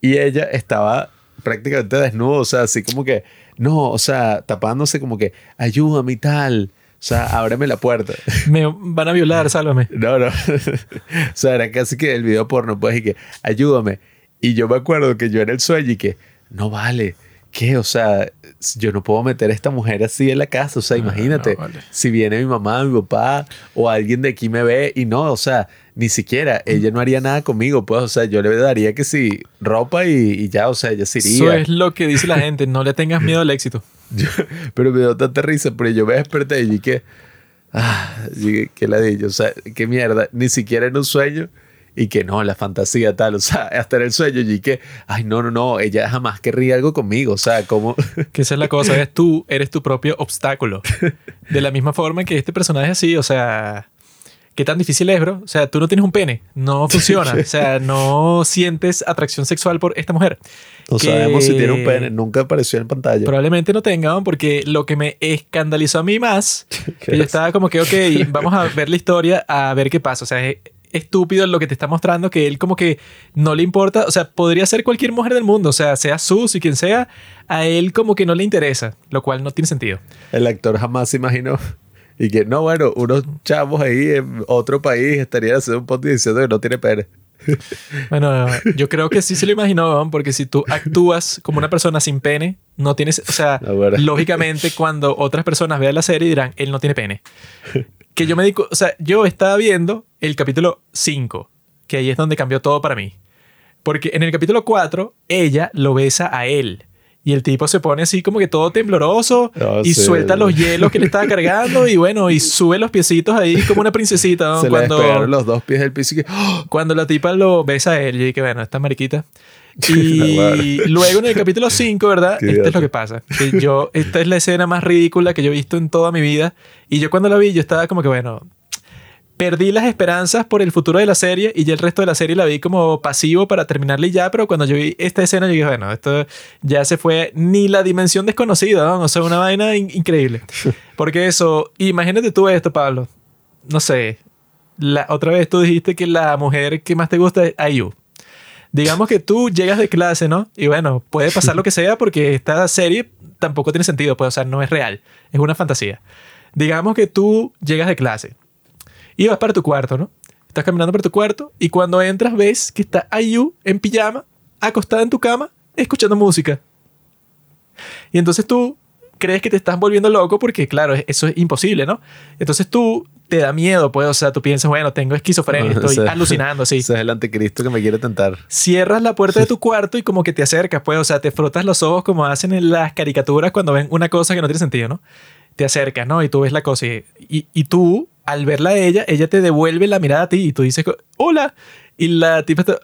y ella estaba prácticamente desnuda, o sea, así como que, no, o sea, tapándose como que, ayúdame y tal, o sea, ábreme la puerta. Me van a violar, sálvame. No, no. o sea, era casi que el video porno, pues, y que, ayúdame. Y yo me acuerdo que yo en el sueño y que, no vale. ¿Qué? O sea, yo no puedo meter a esta mujer así en la casa. O sea, imagínate, no, vale. si viene mi mamá, mi papá o alguien de aquí me ve y no, o sea, ni siquiera, ella no haría nada conmigo, pues, o sea, yo le daría que sí, ropa y, y ya, o sea, ella se Eso iría. es lo que dice la gente. No le tengas miedo al éxito. Yo- pero me dio tanta risa, porque yo me desperté y que, ah, y que la dije, o sea, qué mierda, ni siquiera en un sueño y que no, la fantasía tal, o sea, hasta en el sueño y que, ay, no, no, no, ella jamás querría algo conmigo, o sea, como, Que esa es la cosa. Eres tú, eres tu propio obstáculo. De la misma forma que este personaje así, o sea... ¿Qué tan difícil es, bro? O sea, tú no tienes un pene. No funciona. O sea, no sientes atracción sexual por esta mujer. no Que sabemos si tiene un pene, nunca apareció en pantalla. Probablemente no tengan, porque lo que me escandalizó a mí más, que yo estaba como que, ok, vamos a ver la historia, a ver qué pasa. O sea, es estúpido lo que te está mostrando, que él como que no le importa, o sea, podría ser cualquier mujer del mundo, o sea, sea Sus y quien sea, a él como que no le interesa, lo cual no tiene sentido. El actor jamás se imaginó. Y que, no, bueno, unos chavos ahí en otro país estarían haciendo un podcast diciendo que no tiene pene. Bueno, yo creo que sí se lo imaginó, porque si tú actúas como una persona sin pene, no tienes, o sea, Ah, bueno. lógicamente cuando otras personas vean la serie dirán, él no tiene pene. Que yo me digo, o sea, yo estaba viendo el capítulo 5, que ahí es donde cambió todo para mí. Porque en el capítulo 4, ella lo besa a él. Y el tipo se pone así como que todo tembloroso Ah, y sí. suelta los hielos que le estaba cargando y bueno, y sube los piecitos ahí como una princesita. ¿no? se le Cuando, los dos pies del piso y que, ¡oh! cuando la tipa lo besa a él, yo dije, bueno, esta mariquita. Y luego en el capítulo 5, ¿verdad? Qué Esto es lo que pasa. Que yo, esta es la escena más ridícula que yo he visto en toda mi vida. Y yo cuando la vi, yo estaba como que, bueno, perdí las esperanzas por el futuro de la serie y ya el resto de la serie la vi como pasivo para terminarla y ya, pero cuando yo vi esta escena yo dije, bueno, esto ya se fue ni la dimensión desconocida, ¿no? O sea, una vaina in- increíble. Porque eso, imagínate tú esto, Pablo. No sé, la, otra vez tú dijiste que la mujer que más te gusta es Ayu. Digamos que tú llegas de clase, ¿no? Y bueno, puede pasar lo que sea porque esta serie tampoco tiene sentido, pues, o sea, no es real, es una fantasía. Digamos que tú llegas de clase y vas para tu cuarto, ¿no? Estás caminando por tu cuarto y cuando entras ves que está Ayu en pijama, acostada en tu cama, escuchando música. Y entonces tú crees que te estás volviendo loco porque, claro, eso es imposible, ¿no? Entonces tú te da miedo, pues, o sea, tú piensas, bueno, tengo esquizofrenia, estoy Ese- alucinando, sí. Ese es el anticristo que me quiere tentar. Cierras la puerta de tu cuarto y como que te acercas, pues, o sea, te frotas los ojos como hacen en las caricaturas cuando ven una cosa que no tiene sentido, ¿no? Te acercas, ¿no? Y tú ves la cosa y, y, y tú, al verla a ella, ella te devuelve la mirada a ti y tú dices, hola. Y la tipa está,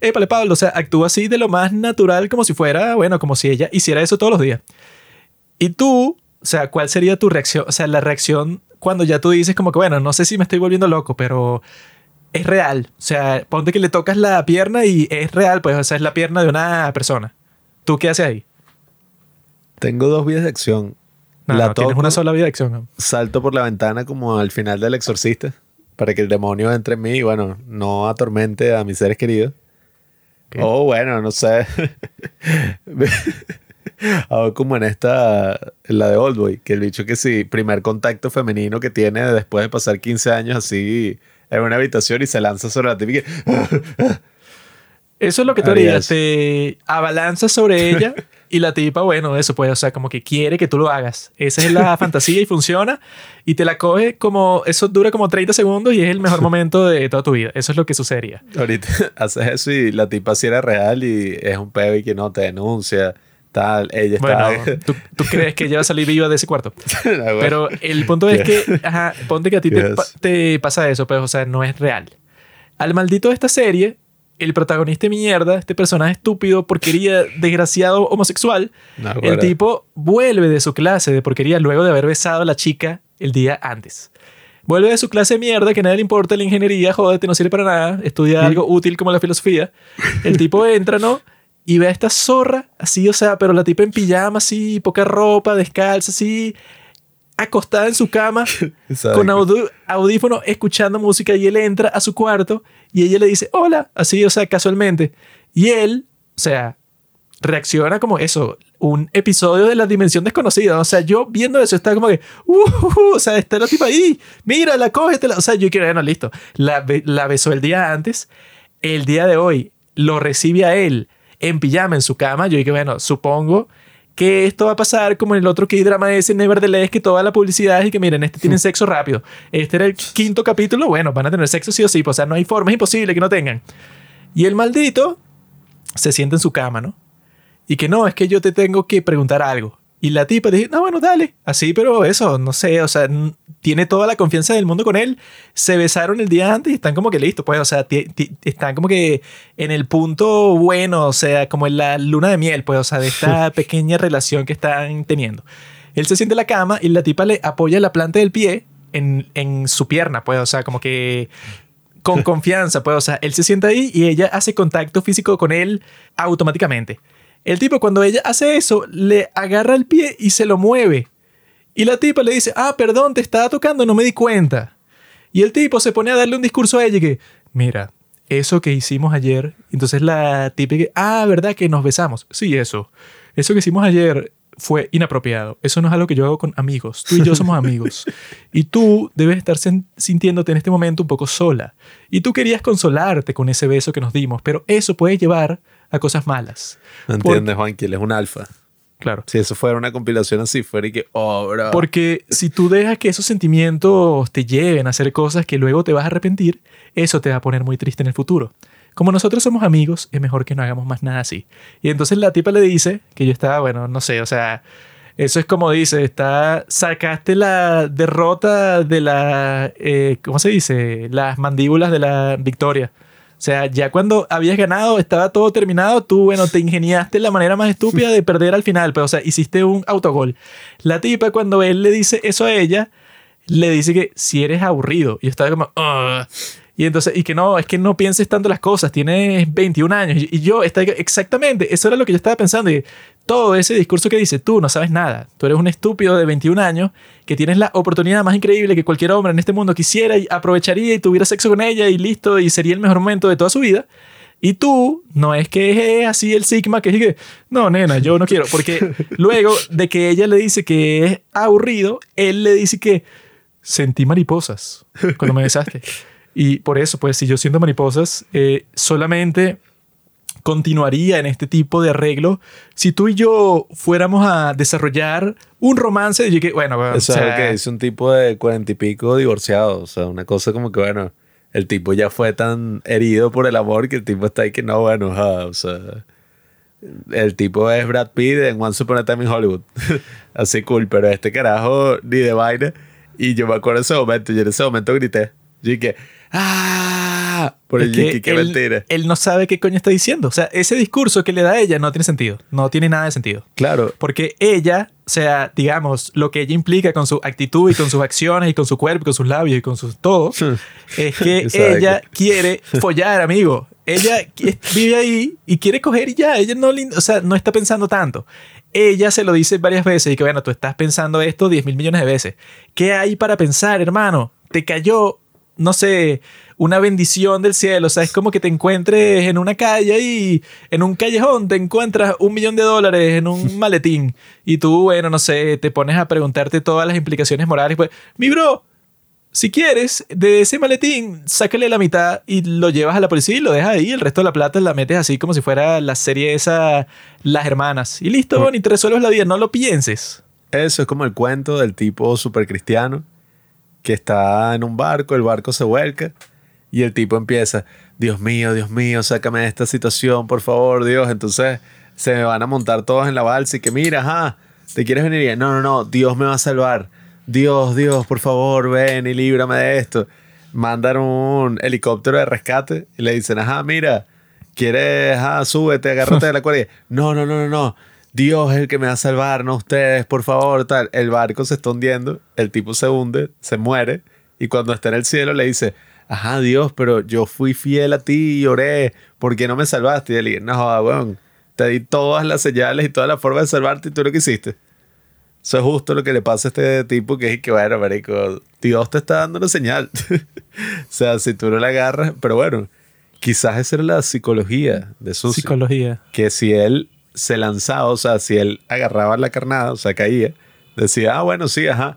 épale, Pablo, o sea, actúa así de lo más natural, como si fuera, bueno, como si ella hiciera eso todos los días. Y tú, o sea, ¿cuál sería tu reacción? O sea, la reacción cuando ya tú dices como que, bueno, no sé si me estoy volviendo loco, pero es real. O sea, ponte que le tocas la pierna y es real, pues, o sea, es la pierna de una persona. ¿Tú qué haces ahí? Tengo dos vías de acción. No, la no, tienes una sola vida de acción. salto por la ventana como al final del exorcista para que el demonio entre en mí y bueno, no atormente a mis seres queridos. O bueno, no sé. Hago como en esta, la de Oldboy, que el bicho que sí, primer contacto femenino que tiene después de pasar 15 años así en una habitación y se lanza sobre la típica. Eso es lo que tú Haría harías. Te abalanzas sobre ella y la tipa, bueno, eso pues, o sea, como que quiere que tú lo hagas. Esa es la fantasía y funciona. Y te la coge como, eso dura como 30 segundos y es el mejor momento de toda tu vida. Eso es lo que sucedería. Ahorita haces eso y la tipa sí era real y es un pebe que no te denuncia, tal. Ella está. Bueno, ¿tú, tú crees que ella va a salir viva de ese cuarto. Pero Pero el punto es que, ajá, ponte que a ti te, te pasa eso, pues, o sea, no es real. Al maldito de esta serie, el protagonista de mierda, este personaje estúpido, porquería, desgraciado, homosexual, No, el bueno. tipo vuelve de su clase de porquería luego de haber besado a la chica el día antes. Vuelve de su clase de mierda que a nadie le importa la ingeniería, jódete, no sirve para nada, estudia algo útil como la filosofía. El tipo entra, ¿no? Y ve a esta zorra, así, o sea, pero la tipa en pijama, así, poca ropa, descalza, así, acostada en su cama, con audí- audífono, escuchando música, y él entra a su cuarto y ella le dice, hola, así, o sea, casualmente. Y él, o sea, reacciona como eso, un episodio de la dimensión desconocida. O sea, yo viendo eso, está como que, uh, uh, uh, o sea, está la tipa ahí, mírala, cógetela. O sea, yo quiero, bueno, listo. La, la besó el día antes, el día de hoy lo recibe a él en pijama en su cama. Yo dije, bueno, supongo que esto va a pasar como en el otro K-drama ese Nevertheless, que toda la publicidad es y que miren, este tienen sexo rápido. Este era el quinto capítulo, bueno, van a tener sexo sí o sí, pues, o sea, no hay forma, es imposible que no tengan. Y el maldito se sienta en su cama, ¿no? Y que no, es que yo te tengo que preguntar algo. Y la tipa dice, no, bueno, dale. Así, pero eso, no sé, o sea, tiene toda la confianza del mundo con él. Se besaron el día antes y están como que listos, pues, o sea, están como que en el punto bueno, o sea, como en la luna de miel, pues, o sea, de esta pequeña relación que están teniendo. Él se siente en la cama y la tipa le apoya la planta del pie en, en su pierna, pues, o sea, como que con confianza, pues, o sea, él se sienta ahí y ella hace contacto físico con él automáticamente. El tipo cuando ella hace eso, le agarra el pie y se lo mueve. Y la tipa le dice, ah, perdón, te estaba tocando, no me di cuenta. Y el tipo se pone a darle un discurso a ella que, mira, eso que hicimos ayer. Entonces la tipa que, ah, ¿verdad que nos besamos? Sí, eso. Eso que hicimos ayer fue inapropiado. Eso no es algo que yo hago con amigos. Tú y yo somos amigos. Y tú debes estar sintiéndote en este momento un poco sola. Y tú querías consolarte con ese beso que nos dimos, pero eso puede llevar a cosas malas. ¿No entiendes, Juan? Que él es un alfa. Claro. Si eso fuera una compilación así, fuera y que, oh, bro. Porque si tú dejas que esos sentimientos te lleven a hacer cosas que luego te vas a arrepentir, eso te va a poner muy triste en el futuro. Como nosotros somos amigos, es mejor que no hagamos más nada así. Y entonces la tipa le dice que yo estaba, bueno, no sé, o sea, eso es como dice, está, sacaste la derrota de la, eh, ¿cómo se dice? Las mandíbulas de la victoria. O sea, ya cuando habías ganado, estaba todo terminado, tú, bueno, te ingeniaste la manera más estúpida de perder al final, pero, o sea, hiciste un autogol. La tipa, cuando él le dice eso a ella, le dice que si eres aburrido. Y yo estaba como, "Ugh". Y entonces, y que no, es que no pienses tanto las cosas, tienes 21 años. Y y yo, estaba, exactamente, eso era lo que yo estaba pensando. Y todo ese discurso que dice, tú no sabes nada, tú eres un estúpido de 21 años que tienes la oportunidad más increíble que cualquier hombre en este mundo quisiera y aprovecharía y tuviera sexo con ella y listo, y sería el mejor momento de toda su vida. Y tú, no es que es así el Sigma, que es que, no, nena, yo no quiero. Porque luego de que ella le dice que es aburrido, él le dice que sentí mariposas cuando me besaste. Y por eso, pues, si yo siento mariposas, eh, solamente continuaría en este tipo de arreglo si tú y yo fuéramos a desarrollar un romance de que, bueno, o sea, es lo que dice un tipo de cuarenta y pico divorciado. O sea, una cosa como que, bueno, el tipo ya fue tan herido por el amor que el tipo está ahí que no, bueno, ajá, o sea. El tipo es Brad Pitt en Once Upon a Time in Hollywood. Así cool, pero este carajo ni de vaina. Y yo me acuerdo de ese momento, yo en ese momento grité. Yo dije, ¡ah! por el Es que qué él, no sabe qué coño está diciendo. O sea, ese discurso que le da a ella no tiene sentido. No tiene nada de sentido. Claro, Porque ella, o sea, digamos, lo que ella implica con su actitud y con sus acciones y con su cuerpo y con sus labios y con sus todo, es que ella quiere follar, amigo. Ella vive ahí y quiere coger y ya. Ella no, o sea, no está pensando tanto. Ella se lo dice varias veces y que, bueno, tú estás pensando esto 10 mil millones de veces. ¿Qué hay para pensar, hermano? Te cayó, no sé, una bendición del cielo. O sea, es como que te encuentres en una calle y en un callejón te encuentras un millón de dólares en un maletín. Y tú, bueno, no sé, te pones a preguntarte todas las implicaciones morales. Pues, mi bro, si quieres, de ese maletín, sácale la mitad y lo llevas a la policía y lo dejas ahí. El resto de la plata la metes así como si fuera la serie esa, Las Hermanas. Y listo, y te resuelves la vida. No lo pienses. eso es como el cuento del tipo super cristiano que está en un barco, el barco se vuelca y el tipo empieza, Dios mío, Dios mío, sácame de esta situación, por favor, Dios. Entonces se me van a montar todos en la balsa y que mira, ajá, ¿te quieres venir? Y, no, no, no, Dios me va a salvar. Dios, Dios, por favor, ven y líbrame de esto. Mandan un helicóptero de rescate y le dicen, ajá, mira, ¿quieres? Ajá, súbete, agárrate de la cuerda. No, no, no, no, no. Dios es el que me va a salvar, no ustedes, por favor, tal. El barco se está hundiendo, el tipo se hunde, se muere, y cuando está en el cielo le dice, ajá, Dios, pero yo fui fiel a ti y oré, ¿por qué no me salvaste? Y él dice, no, weón, te di todas las señales y toda la forma de salvarte y tú lo que hiciste. Eso es justo lo que le pasa a este tipo que es que, bueno, marico, Dios te está dando una señal. o sea, si tú no la agarras, pero bueno, quizás esa era la psicología de Susi Psicología. que si él se lanzaba, o sea, si él agarraba la carnada, o sea, caía, decía, ah, bueno, sí, ajá.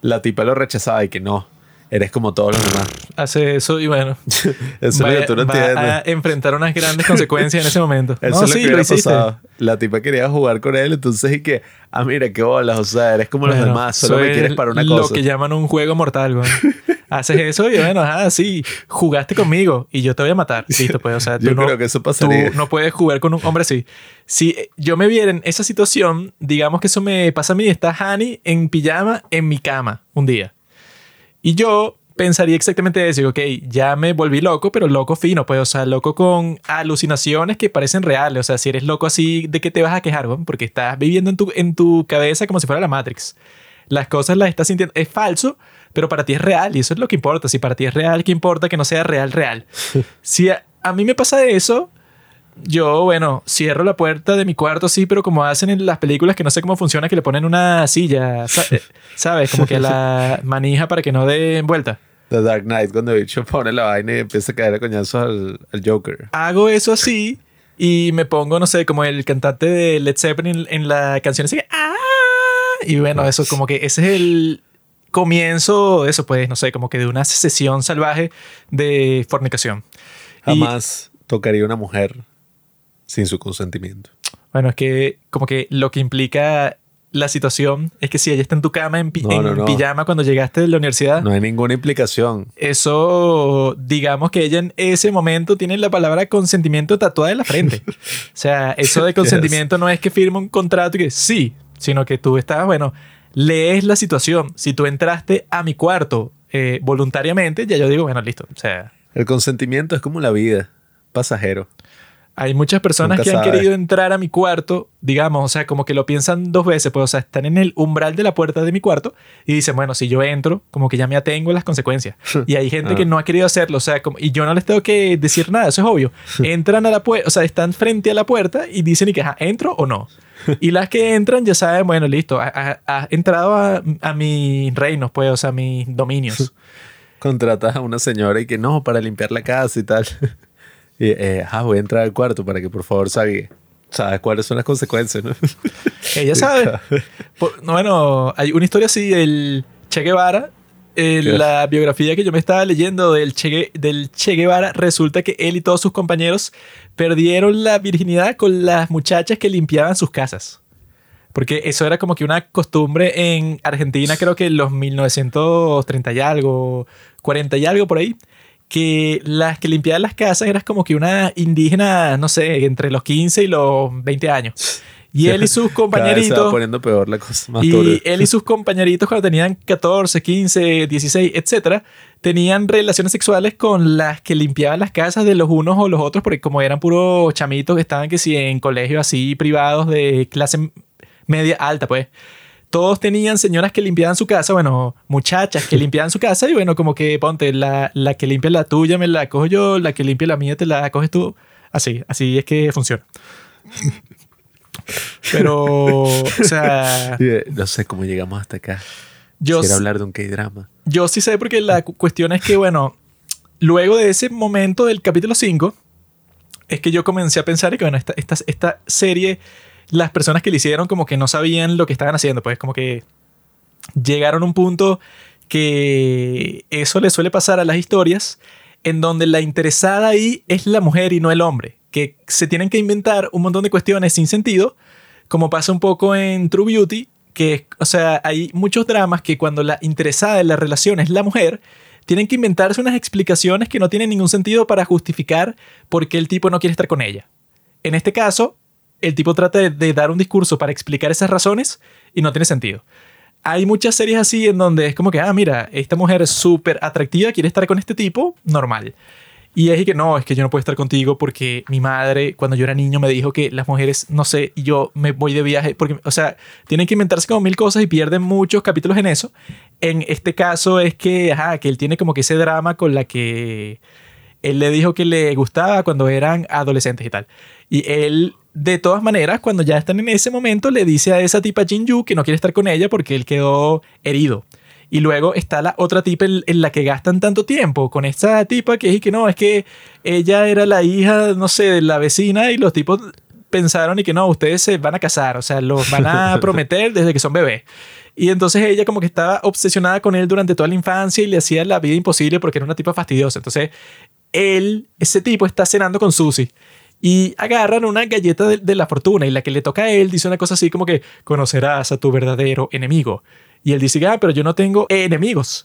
La tipa lo rechazaba y que no, eres como todos los demás. Hace eso y bueno. Eso es lo que tú no va entiendes. a enfrentar unas grandes consecuencias en ese momento. Eso no, es lo sí, que lo hubiera pasado. La tipa quería jugar con él, entonces y que, ah, mira, qué bolas, o sea, eres como los Bueno, demás, solo me es quieres para una Lo cosa. que llaman un juego mortal, güey. Haces eso y bueno, ajá, sí, jugaste conmigo y yo te voy a matar. Listo, pues, o sea, tú Yo no, creo que eso tú pasaría. no puedes jugar con un hombre así. Si yo me viera en esa situación, digamos que eso me pasa a mí, está Hani en pijama en mi cama un día. Y yo pensaría exactamente eso. Ok, ya me volví loco, pero loco fino, pues, o sea, loco con alucinaciones que parecen reales. O sea, si eres loco así, ¿de qué te vas a quejar, güey? Porque estás viviendo en tu, en tu cabeza como si fuera la Matrix. Las cosas las estás sintiendo. Es falso, pero para ti es real y eso es lo que importa. Si para ti es real, ¿qué importa que no sea real, real? si a, a mí me pasa eso, yo, bueno, cierro la puerta de mi cuarto, sí, pero como hacen en las películas que no sé cómo funciona, que le ponen una silla, eh, ¿sabes? Como que la manija para que no dé vuelta. The Dark Knight, cuando el bicho pone la vaina y empieza a caer a coñazos al, al Joker. Hago eso así y me pongo, no sé, como el cantante de Led Zeppelin en la canción así, ¡ah! Y bueno, eso como que ese es el comienzo, eso pues, no sé, como que de una sesión salvaje de fornicación. Y- Jamás tocaría una mujer sin su consentimiento. Bueno, es que como que lo que implica la situación es que si ella está en tu cama en, pi- No, en no, no. pijama cuando llegaste de la universidad, No hay ninguna implicación. eso, digamos que ella en ese momento tiene la palabra consentimiento tatuada en la frente. o sea, eso de consentimiento no es que firma un contrato y que sí, sino que tú estás, bueno, lees la situación. Si tú entraste a mi cuarto eh, voluntariamente, ya yo digo, bueno, listo. O sea, El consentimiento es como la vida, pasajero. Hay muchas personas Nunca que han sabes. querido entrar a mi cuarto, digamos, o sea, como que lo piensan dos veces, pues, o sea, están en el umbral de la puerta de mi cuarto y dicen, bueno, si yo entro, como que ya me atengo a las consecuencias. Y hay gente Ah. que no ha querido hacerlo, o sea, como, y yo no les tengo que decir nada, eso es obvio. Entran a la puerta, o sea, están frente a la puerta y dicen, y que, ajá, ¿entro o no? Y las que entran ya saben, bueno, listo, ha- ha- has entrado a, a mis reinos, pues, o sea, a mis dominios. Contratas a una señora y que no, para limpiar la casa y tal. Y, eh, ajá, voy a entrar al cuarto para que por favor salga. ¿Sabes cuáles son las consecuencias, no? Ella sabe. Por- no, bueno, hay una historia así del Che Guevara. En ¿Qué? la biografía que yo me estaba leyendo del che, Gue- del Che Guevara, resulta que él y todos sus compañeros perdieron la virginidad con las muchachas que limpiaban sus casas. Porque eso era como que una costumbre en Argentina, creo que en los 1930 y algo, 40 y algo por ahí, que las que limpiaban las casas eras como que una indígena, no sé, entre los 15 y los 20 años. Y él y sus Cada vez se va compañeritos. poniendo peor la cosa más Y turbia. él y sus compañeritos cuando tenían 14, 15, 16, etcétera, tenían relaciones sexuales con las que limpiaban las casas de los unos o los otros, porque como eran puros chamitos que estaban que si en colegios así privados de clase media alta, pues todos tenían señoras que limpiaban su casa, bueno, muchachas que limpiaban su casa y bueno, como que ponte, la, la que limpia la tuya me la cojo yo, la que limpia la mía te la coges tú. Así, así es que funciona. Pero, o sea, No sé cómo llegamos hasta acá. yo, Quisiera hablar de un K-drama. yo sí sé porque la cu- cuestión es que, bueno, luego de ese momento del capítulo 5, es que yo comencé a pensar que, bueno, esta, esta, esta serie, las personas que le hicieron como que no sabían lo que estaban haciendo, pues como que llegaron a un punto que eso le suele pasar a las historias en donde la interesada ahí es la mujer y no el hombre, que se tienen que inventar un montón de cuestiones sin sentido, como pasa un poco en True Beauty, que, o sea, hay muchos dramas que cuando la interesada en la relación es la mujer, tienen que inventarse unas explicaciones que no tienen ningún sentido para justificar por qué el tipo no quiere estar con ella. En este caso, el tipo trata de, de dar un discurso para explicar esas razones y no tiene sentido. Hay muchas series así en donde es como que, ah, mira, esta mujer es súper atractiva, quiere estar con este tipo, normal. Y es que no, es que yo no puedo estar contigo porque mi madre, cuando yo era niño, me dijo que las mujeres, no sé, yo me voy de viaje, porque, o sea, tienen que inventarse como mil cosas y pierden muchos capítulos en eso. En este caso es que, ajá, que él tiene como que ese drama con la que él le dijo que le gustaba cuando eran adolescentes y tal. Y él, de todas maneras, cuando ya están en ese momento, le dice a esa tipa Jinju que no quiere estar con ella porque él quedó herido. Y luego está la otra tipa en, en la que gastan tanto tiempo con esta tipa que es que no, es que ella era la hija, no sé, de la vecina y los tipos pensaron y que no, ustedes se van a casar, o sea, los van a prometer desde que son bebés. Y entonces ella como que estaba obsesionada con él durante toda la infancia y le hacía la vida imposible porque era una tipa fastidiosa. Entonces él, ese tipo está cenando con Susie y agarran una galleta de, de la fortuna y la que le toca a él dice una cosa así como que conocerás a tu verdadero enemigo. Y él dice, ah, pero yo no tengo enemigos.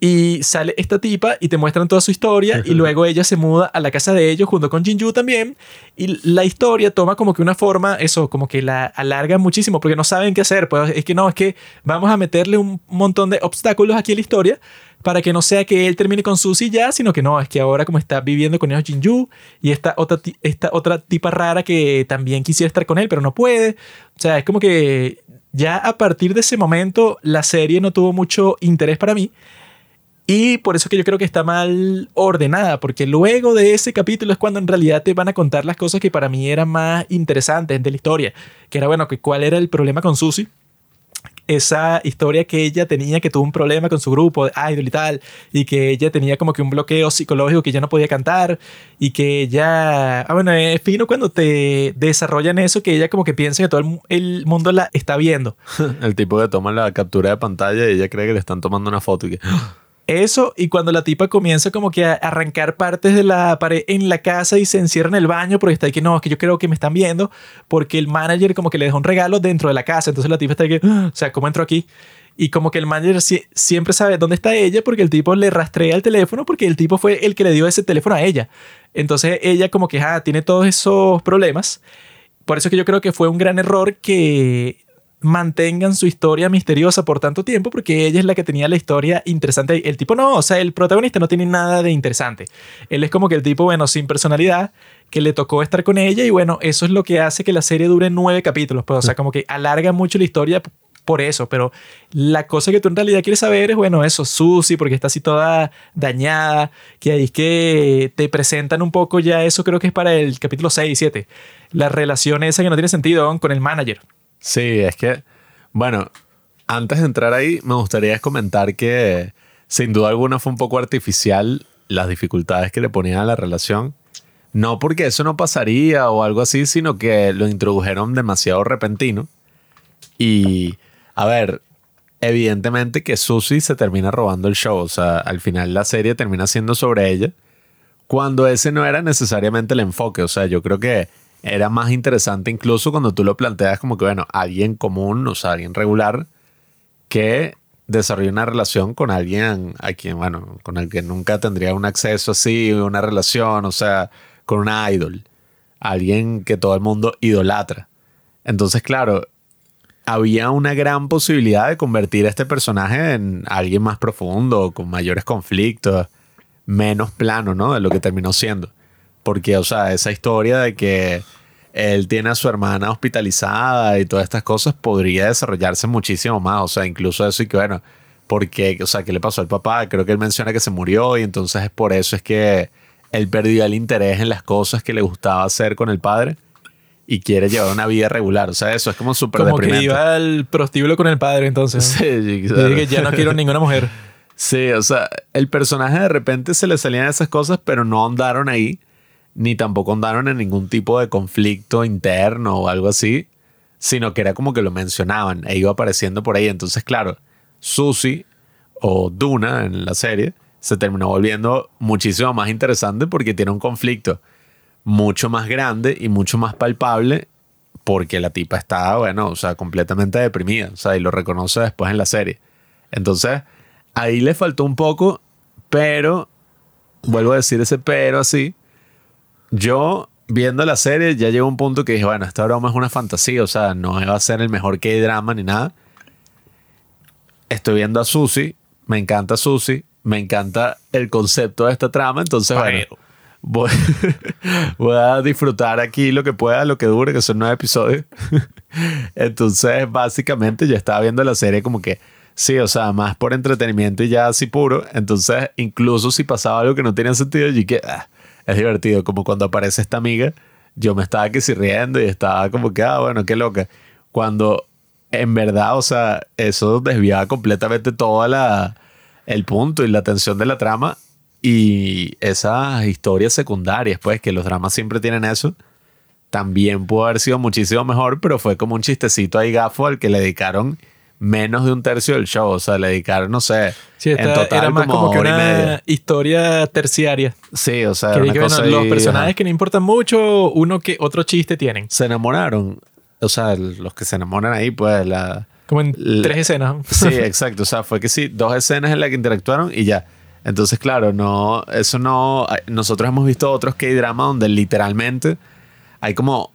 Y sale esta tipa y te muestran toda su historia y luego ella se muda a la casa de ellos junto con Jinju también. Y la historia toma como que una forma, eso, como que la alarga muchísimo porque no saben qué hacer, pues. Es que no, es que vamos a meterle un montón de obstáculos aquí a la historia para que no sea que él termine con Susie ya, sino que no, es que ahora como está viviendo con ellos Jinju y esta otra, esta otra tipa rara que también quisiera estar con él pero no puede, o sea, es como que ya a partir de ese momento la serie no tuvo mucho interés para mí. Y por eso es que yo creo que está mal ordenada, porque luego de ese capítulo es cuando en realidad te van a contar las cosas que para mí eran más interesantes de la historia. Que era, bueno, que cuál era el problema con Susie. Esa historia que ella tenía, que tuvo un problema con su grupo de idol y tal, y que ella tenía como que un bloqueo psicológico que ya no podía cantar, y que ella. Ah, bueno, es fino cuando te desarrollan eso, que ella como que piensa que todo el, el mundo la está viendo. El tipo que toma la captura de pantalla y ella cree que le están tomando una foto y que... Eso, y cuando la tipa comienza como que a arrancar partes de la pared en la casa y se encierra en el baño porque está ahí que no, es que yo creo que me están viendo porque el manager como que le dejó un regalo dentro de la casa. Entonces la tipa está ahí que, "Ah", o sea, ¿cómo entro aquí? Y como que el manager sie- siempre sabe dónde está ella porque el tipo le rastrea el teléfono porque el tipo fue el que le dio ese teléfono a ella. Entonces ella como que ah, tiene todos esos problemas. Por eso es que yo creo que fue un gran error que mantengan su historia misteriosa por tanto tiempo porque ella es la que tenía la historia interesante. El tipo no, o sea, el protagonista no tiene nada de interesante. Él es como que el tipo, bueno, sin personalidad, que le tocó estar con ella y bueno, eso es lo que hace que la serie dure nueve capítulos. Pues, o sea, como que alarga mucho la historia por eso, pero la cosa que tú en realidad quieres saber es, bueno, eso, Susie, porque está así toda dañada, que ahí es que te presentan un poco ya eso, creo que es para el capítulo 6 y 7, la relación esa que no tiene sentido con el manager. Sí, es que, bueno, antes de entrar ahí, me gustaría comentar que sin duda alguna fue un poco artificial las dificultades que le ponían a la relación. No porque eso no pasaría o algo así, sino que lo introdujeron demasiado repentino. Y, a ver, evidentemente que Susie se termina robando el show. O sea, al final la serie termina siendo sobre ella. Cuando ese no era necesariamente el enfoque. O sea, yo creo que era más interesante incluso cuando tú lo planteas como que, bueno, alguien común, o sea, alguien regular, que desarrolla una relación con alguien a quien, bueno, con el que nunca tendría un acceso así, una relación, o sea, con una idol. Alguien que todo el mundo idolatra. Entonces, claro, había una gran posibilidad de convertir a este personaje en alguien más profundo, con mayores conflictos, menos plano, ¿no? De lo que terminó siendo. Porque, o sea, esa historia de que él tiene a su hermana hospitalizada y todas estas cosas podría desarrollarse muchísimo más. O sea, incluso eso y que, bueno, porque, o sea, ¿qué le pasó al papá? Creo que él menciona que se murió y entonces es por eso es que él perdió el interés en las cosas que le gustaba hacer con el padre y quiere llevar una vida regular. O sea, eso es como súper Como que iba al prostíbulo con el padre, entonces. Sí, Y claro. dije, ya no quiero ninguna mujer. Sí, o sea, el personaje de repente se le salían esas cosas, pero no andaron ahí, ni tampoco andaron en ningún tipo de conflicto interno o algo así, sino que era como que lo mencionaban e iba apareciendo por ahí. Entonces, claro, Susie o Duna en la serie se terminó volviendo muchísimo más interesante porque tiene un conflicto mucho más grande y mucho más palpable porque la tipa está, bueno, o sea, completamente deprimida, o sea, y lo reconoce después en la serie. Entonces, ahí le faltó un poco, pero, vuelvo a decir ese pero así, yo viendo la serie ya llegó un punto que dije, bueno, esta broma es una fantasía, o sea, no va a ser el mejor K-drama ni nada. Estoy viendo a Susie, me encanta Susie, me encanta el concepto de esta trama, entonces, bueno, voy, voy a disfrutar aquí lo que pueda, lo que dure, que son nueve episodios. Entonces, básicamente, yo estaba viendo la serie como que, sí, o sea, más por entretenimiento y ya así puro. Entonces, incluso si pasaba algo que no tenía sentido, yo que "Ah, es divertido. Como cuando aparece esta amiga, yo me estaba que si riendo y estaba como que, ah, bueno, qué loca. Cuando en verdad, o sea, eso desviaba completamente toda la el punto y la atención de la trama y esas historias secundarias, pues que los dramas siempre tienen eso, también pudo haber sido muchísimo mejor, pero fue como un chistecito ahí gafo al que le dedicaron menos de un tercio del show, o sea, le dedicaron, no sé, Sí, esta en total era más como, que y una media. historia terciaria. Sí, o sea, Que, una que, cosa bueno, los personajes ajá. que no importan mucho, uno que otro chiste tienen. se enamoraron, o sea, los que se enamoran ahí, pues la Como en tres escenas. Sí, exacto. O sea, fue que sí, dos escenas en las que interactuaron y ya. Entonces, claro, no, eso no. Nosotros hemos visto otros K-drama donde literalmente hay como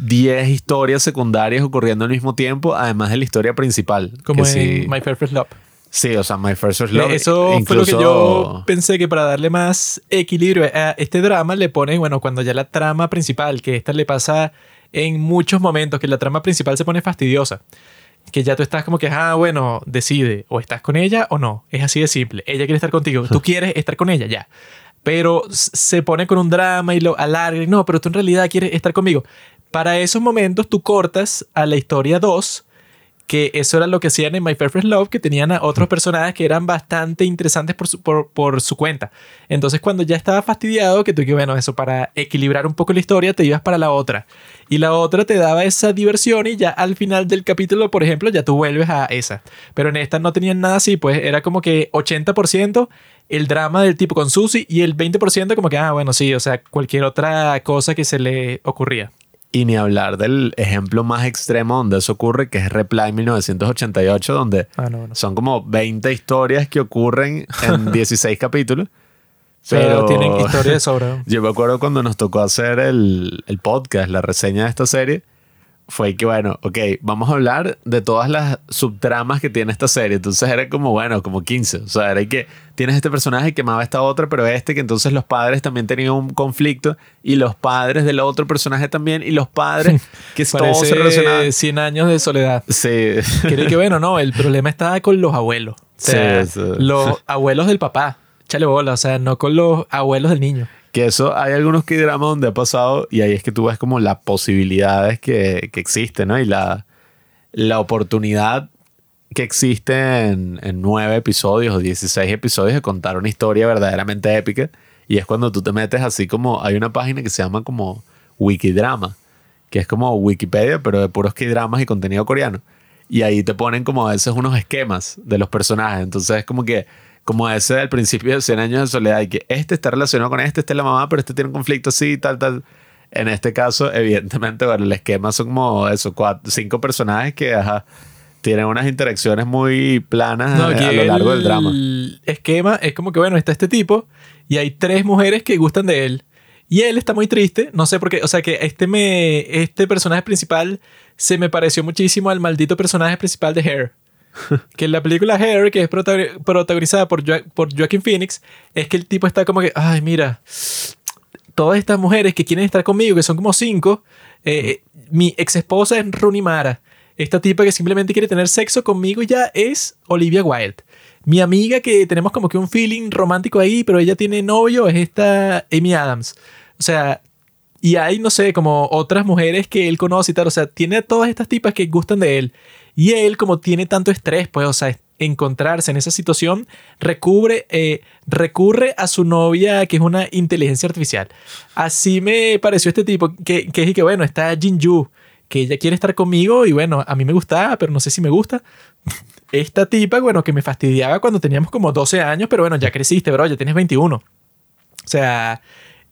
10 historias secundarias ocurriendo al mismo tiempo, además de la historia principal. Como en sí, My Fair First Love. sí, o sea, My First First Love. Eso fue lo que yo incluso- pensé que para darle más equilibrio a este drama le pones, bueno, cuando ya la trama principal, que esta le pasa en muchos momentos, que la trama principal se pone fastidiosa. Que ya tú estás como que, ah, bueno, decide, o estás con ella o no. Es así de simple. Ella quiere estar contigo. Tú quieres estar con ella, ya. Pero se pone con un drama y lo alarga. y No, pero tú en realidad quieres estar conmigo. Para esos momentos tú cortas a la historia 2 que eso era lo que hacían en My First Love, que tenían a otros personajes que eran bastante interesantes por su, por, por su cuenta. Entonces, cuando ya estaba fastidiado, que tú que bueno, eso para equilibrar un poco la historia, te ibas para la otra. Y la otra te daba esa diversión y ya al final del capítulo, por ejemplo, ya tú vuelves a esa. Pero en esta no tenían nada así, pues era como que 80% el drama del tipo con Susie y el 20% como que, ah, bueno, sí, o sea, cualquier otra cosa que se le ocurría. Y ni hablar del ejemplo más extremo donde eso ocurre, que es Reply 1988, donde Ah, no, no. son como 20 historias que ocurren en 16 capítulos. Pero tienen historia de sobra. Yo me acuerdo cuando nos tocó hacer el, el podcast, la reseña de esta serie, fue que, bueno, ok, vamos a hablar de todas las subtramas que tiene esta serie. Entonces era como, bueno, como 15. O sea, era que tienes este personaje que amaba esta otra, pero este que entonces los padres también tenían un conflicto y los padres del otro personaje también y los padres que todo se relacionaba. Parece 100 años de soledad. Sí. Quiere que bueno, no, el problema está con los abuelos. O sea, Sí, sí. los abuelos del papá. Chale bola, o sea, no con los abuelos del niño. Que eso, hay algunos que dramas donde ha pasado y ahí es que tú ves como las posibilidades que, que existen, ¿no? Y la, la oportunidad que existe en, en nueve episodios o 16 episodios de contar una historia verdaderamente épica. Y es cuando tú te metes así como, hay una página que se llama como Wikidrama, que es como Wikipedia, pero de puros K-dramas y contenido coreano. Y ahí te ponen como a veces unos esquemas de los personajes. Entonces es como que, como ese del principio de 100 años de soledad, y que este está relacionado con este, este es la mamá, pero este tiene un conflicto así, tal, tal. En este caso, evidentemente, bueno, el esquema son como eso, cuatro, cinco personajes que ajá, tienen unas interacciones muy planas No, a, aquí a lo largo del drama. El esquema es como que, bueno, está este tipo y hay tres mujeres que gustan de él. Y él está muy triste, no sé por qué, o sea que este, me, este personaje principal se me pareció muchísimo al maldito personaje principal de Hair. que en la película Hair, que es prota- protagonizada por Joaquin Phoenix, es que el tipo está como que, ay, mira, todas estas mujeres que quieren estar conmigo, que son como cinco, eh, eh, mi ex esposa es Rooney Mara. Esta tipa que simplemente quiere tener sexo conmigo ya es Olivia Wilde. Mi amiga que tenemos como que un feeling romántico ahí, pero ella tiene novio, es esta Amy Adams. O sea, y hay, no sé, como otras mujeres que él conoce y tal. O sea, tiene a todas estas tipas que gustan de él. Y él, como tiene tanto estrés, pues, o sea, encontrarse en esa situación, recubre, eh, recurre a su novia, que es una inteligencia artificial. Así me pareció este tipo, que, que es que, bueno, está Jinju, que ella quiere estar conmigo y bueno, a mí me gustaba, pero no sé si me gusta. Esta tipa, bueno, que me fastidiaba cuando teníamos como 12 años, pero bueno, ya creciste, bro, ya tienes 21. O sea,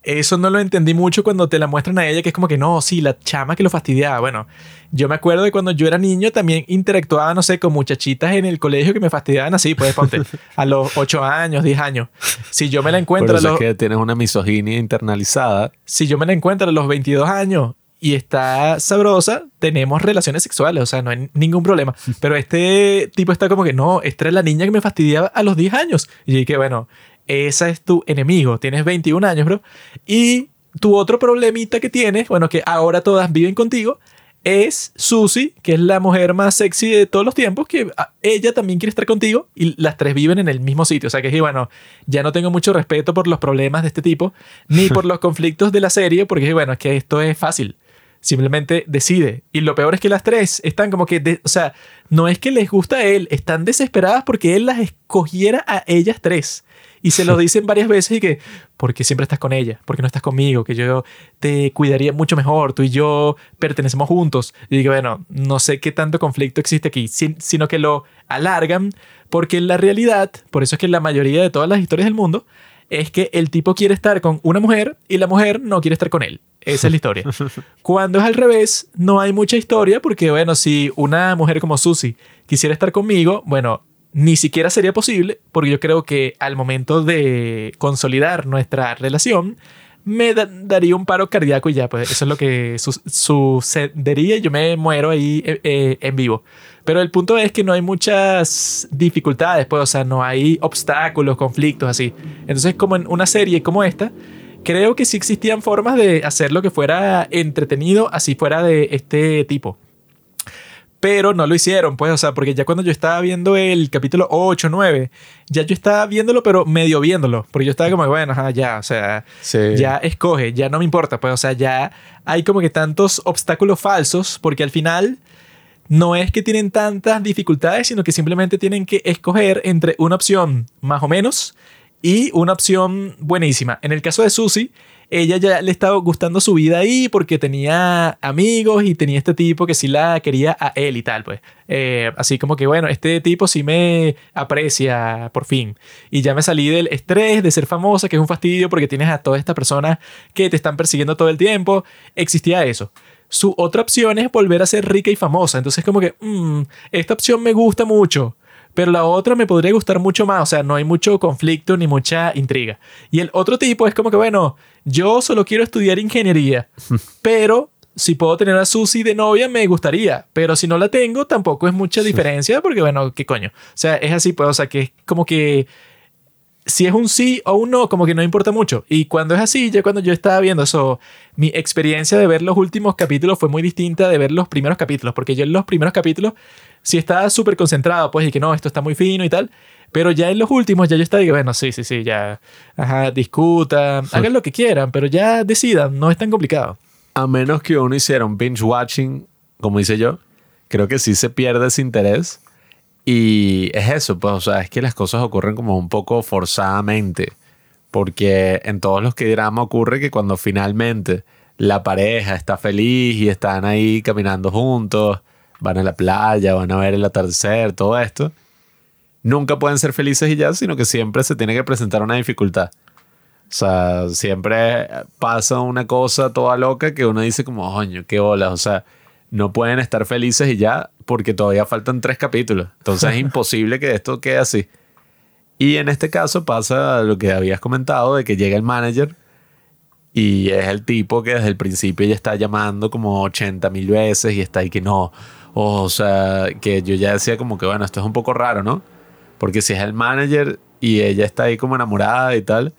eso no lo entendí mucho cuando te la muestran a ella, que es como que no, sí, la chama que lo fastidiaba. Bueno, yo me acuerdo de cuando yo era niño también interactuaba, no sé, con muchachitas en el colegio que me fastidiaban así, pues ponte, a los 8 años, 10 años. Si yo me la Por encuentro a los, es que tienes una misoginia internalizada. si yo me la encuentro a los 22 años y está sabrosa, tenemos relaciones sexuales, o sea, no hay ningún problema. Pero este tipo está como que no, esta era la niña que me fastidiaba a los 10 años. Y dije, bueno, esa es tu enemigo, tienes 21 años, bro. Y tu otro problemita que tienes, bueno, que ahora todas viven contigo, es Susie, que es la mujer más sexy de todos los tiempos, que ah, ella también quiere estar contigo y las tres viven en el mismo sitio. O sea que sí, bueno, ya no tengo mucho respeto por los problemas de este tipo, ni por los conflictos de la serie, porque bueno, es que esto es fácil. Simplemente decide. Y lo peor es que las tres están como que, de- o sea, no es que les gusta a él, están desesperadas porque él las escogiera a ellas tres. Y se lo dicen varias veces y que, porque siempre estás con ella, porque no estás conmigo, que yo te cuidaría mucho mejor, tú y yo pertenecemos juntos. Y digo, bueno, no sé qué tanto conflicto existe aquí, sin- sino que lo alargan, porque en la realidad, por eso es que la mayoría de todas las historias del mundo, es que el tipo quiere estar con una mujer y la mujer no quiere estar con él. Esa es la historia. Cuando es al revés, no hay mucha historia porque, bueno, si una mujer como Susie quisiera estar conmigo, bueno, ni siquiera sería posible porque yo creo que al momento de consolidar nuestra relación, me da- daría un paro cardíaco y ya, pues eso es lo que su- sucedería yo me muero ahí eh, eh, en vivo. Pero el punto es que no hay muchas dificultades, pues, o sea, no hay obstáculos, conflictos así. Entonces, como en una serie como esta, creo que sí existían formas de hacerlo que fuera entretenido, así fuera de este tipo. Pero no lo hicieron, pues, o sea, porque ya cuando yo estaba viendo el capítulo 8, 9, ya yo estaba viéndolo, pero medio viéndolo, porque yo estaba como, bueno, ajá, ya, o sea, Sí. ya escoge, ya no me importa, pues, o sea, ya hay como que tantos obstáculos falsos, porque al final no es que tienen tantas dificultades, sino que simplemente tienen que escoger entre una opción más o menos y una opción buenísima. En el caso de Susie, ella ya le estaba gustando su vida ahí porque tenía amigos y tenía este tipo que sí la quería a él y tal, pues. Eh, así como que, bueno, este tipo sí me aprecia por fin. Y ya me salí del estrés de ser famosa, que es un fastidio porque tienes a todas estas personas que te están persiguiendo todo el tiempo. Existía eso. Su otra opción es volver a ser rica y famosa. Entonces, como que, mm, esta opción me gusta mucho, pero la otra me podría gustar mucho más. O sea, no hay mucho conflicto ni mucha intriga. Y el otro tipo es como que, bueno, yo solo quiero estudiar ingeniería, pero si puedo tener a Susie de novia, me gustaría. Pero si no la tengo, tampoco es mucha diferencia, porque, bueno, ¿qué coño? O sea, es así, pues, o sea, que es como que si es un sí o un no, como que no importa mucho. Y cuando es así, ya cuando yo estaba viendo eso, mi experiencia de ver los últimos capítulos fue muy distinta de ver los primeros capítulos, porque yo en los primeros capítulos sí estaba súper concentrado, pues, y que no, esto está muy fino y tal. Pero ya en los últimos, ya yo estaba que, bueno, sí, sí, sí, ya, ajá, discutan, hagan lo que quieran, pero ya decidan, no es tan complicado. A menos que uno hiciera un binge watching, como hice yo, creo que sí se pierde ese interés. Y es eso, pues, o sea, es que las cosas ocurren como un poco forzadamente. Porque en todos los que drama ocurre que cuando finalmente la pareja está feliz y están ahí caminando juntos, van a la playa, van a ver el atardecer, todo esto, nunca pueden ser felices y ya, sino que siempre se tiene que presentar una dificultad. O sea, siempre pasa una cosa toda loca que uno dice como, coño, qué bolas. O sea, no pueden estar felices y ya porque todavía faltan tres capítulos. Entonces es imposible que esto quede así. Y en este caso pasa lo que habías comentado de que llega el manager Y es el tipo que desde el principio ya está llamando como 80 mil veces y está ahí que no. O sea, que yo ya decía como que bueno, esto es un poco raro, ¿no? Porque si es el manager y ella está ahí como enamorada y tal.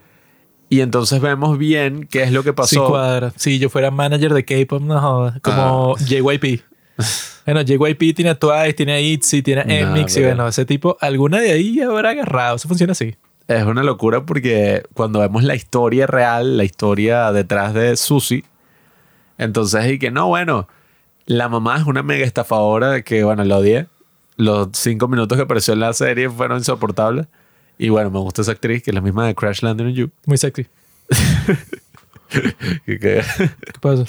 Y entonces vemos bien qué es lo que Sí, pasó. cuadra. Si yo fuera manager de K-pop, no jodas. Como Ah. JYP. Bueno, JYP tiene a Twice, tiene a ITZY, tiene a No, Mix y bueno, ese tipo, alguna de ahí habrá agarrado. Eso funciona así. es una locura porque cuando vemos la historia real, la historia detrás de Susie, entonces y que no, bueno, la mamá es una mega estafadora que, bueno, lo odié. Los cinco minutos que apareció en la serie fueron insoportables. Y bueno, me gusta esa actriz, que es la misma de Crash Landing on You. Muy sexy. ¿Qué pasa?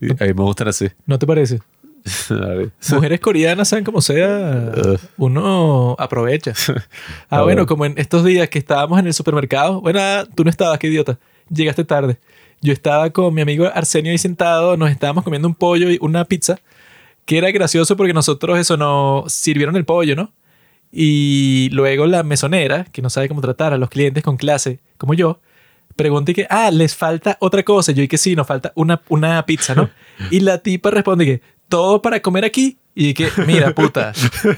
y a mí me gustan así. ¿No te parece? Mujeres coreanas, sean como sea, uno aprovecha. Ah, bueno, bueno. como en estos días que estábamos en el supermercado. Bueno, ah, tú no estabas, qué idiota. Llegaste tarde. Yo estaba con mi amigo Arsenio ahí sentado, nos estábamos comiendo un pollo y una pizza, que era gracioso porque nosotros eso nos sirvieron el pollo, ¿no? Y luego la mesonera, que no sabe cómo tratar a los clientes con clase, como yo, pregunté que, ah, les falta otra cosa. Yo y que sí, nos falta una, una pizza, ¿no? Y la tipa responde que, todo para comer aquí. Y que, mira, puta.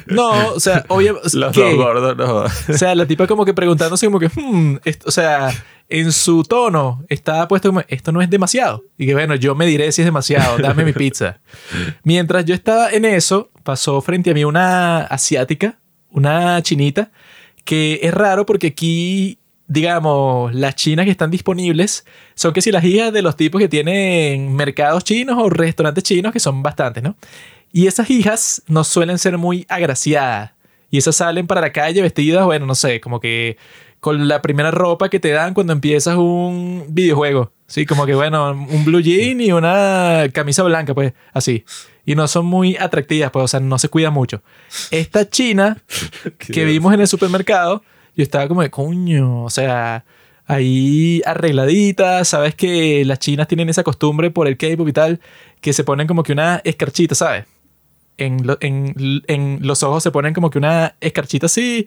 No, o sea, obviamente. Los dos gordos, no. O sea, la tipa como que preguntándose como que, hmm, esto- o sea, en su tono estaba puesto como, esto no es demasiado. Y que bueno, yo me diré si es demasiado, dame mi pizza. Mientras yo estaba en eso, pasó frente a mí una asiática, una chinita, que es raro porque aquí, digamos, las chinas que están disponibles son que si las hijas de los tipos que tienen mercados chinos o restaurantes chinos, que son bastantes, ¿no? Y esas hijas no suelen ser muy agraciadas. Y esas salen para la calle vestidas, bueno, no sé, como que con la primera ropa que te dan cuando empiezas un videojuego. Sí, como que bueno, un blue jean y una camisa blanca, pues, así. Y no son muy atractivas, pues, o sea, no se cuida mucho. Esta china que vimos en el supermercado, yo estaba como de coño, o sea, ahí arregladita, sabes que las chinas tienen esa costumbre por el K-pop y tal, que se ponen como que una escarchita, ¿sabes? En, lo- en, en los ojos se ponen como que una escarchita así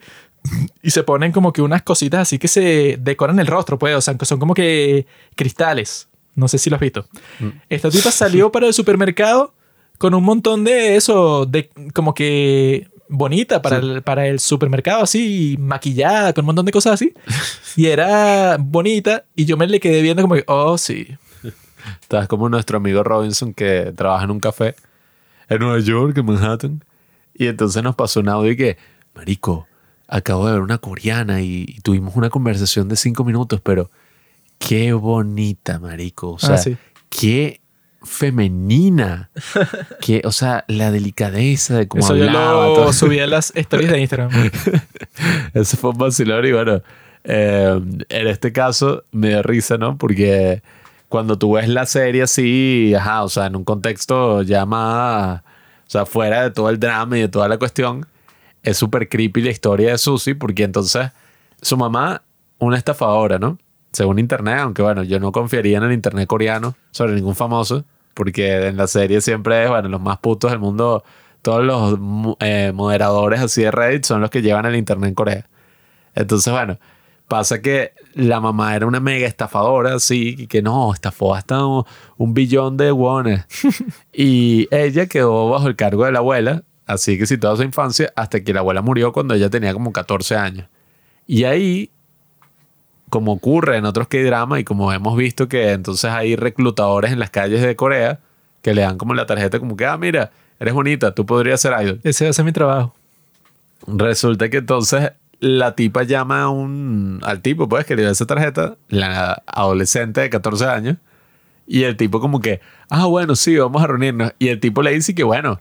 y se ponen como que unas cositas así que se decoran el rostro, pues, o sea, que son como que cristales. No sé si lo has visto. Esta tipa salió para el supermercado con un montón de eso, de como que bonita para, el, para el supermercado, así, maquillada, con un montón de cosas así. Y era bonita y yo me le quedé viendo como que, oh, sí. Estás como nuestro amigo Robinson que trabaja en un café en Nueva York, en Manhattan. Y entonces nos pasó un audio y que, Marico, acabo de ver una coreana y, y tuvimos una conversación de cinco minutos, pero qué bonita, Marico. O sea, Ah, sí. qué femenina. qué, o sea, la delicadeza de cómo Eso yo hablaba. lo todo. subí a las stories de Instagram. Ese fue un vacilón y bueno, eh, en este caso me dio risa, ¿no? Porque cuando tú ves la serie así, ajá, o sea, en un contexto ya más, o sea, fuera de todo el drama y de toda la cuestión, es súper creepy la historia de Susie porque entonces su mamá, una estafadora, ¿no? Según internet, aunque bueno, yo no confiaría en el internet coreano sobre ningún famoso, porque en la serie siempre es, bueno, los más putos del mundo, todos los eh, moderadores así de Reddit son los que llevan el internet en Corea. Entonces, bueno, pasa que la mamá era una mega estafadora, sí, y que no, estafó hasta un, un billón de wones. y ella quedó bajo el cargo de la abuela, así que sí, toda su infancia, hasta que la abuela murió cuando ella tenía como 14 años. Y ahí, como ocurre en otros K-drama y como hemos visto que entonces hay reclutadores en las calles de Corea que le dan como la tarjeta como que, ah, mira, eres bonita, tú podrías ser idol. Ese va a ser mi trabajo. Resulta que entonces la tipa llama a un, al tipo, pues, que le dio esa tarjeta, la adolescente de 14 años, y el tipo como que, ah, bueno, sí, vamos a reunirnos. Y el tipo le dice que, bueno,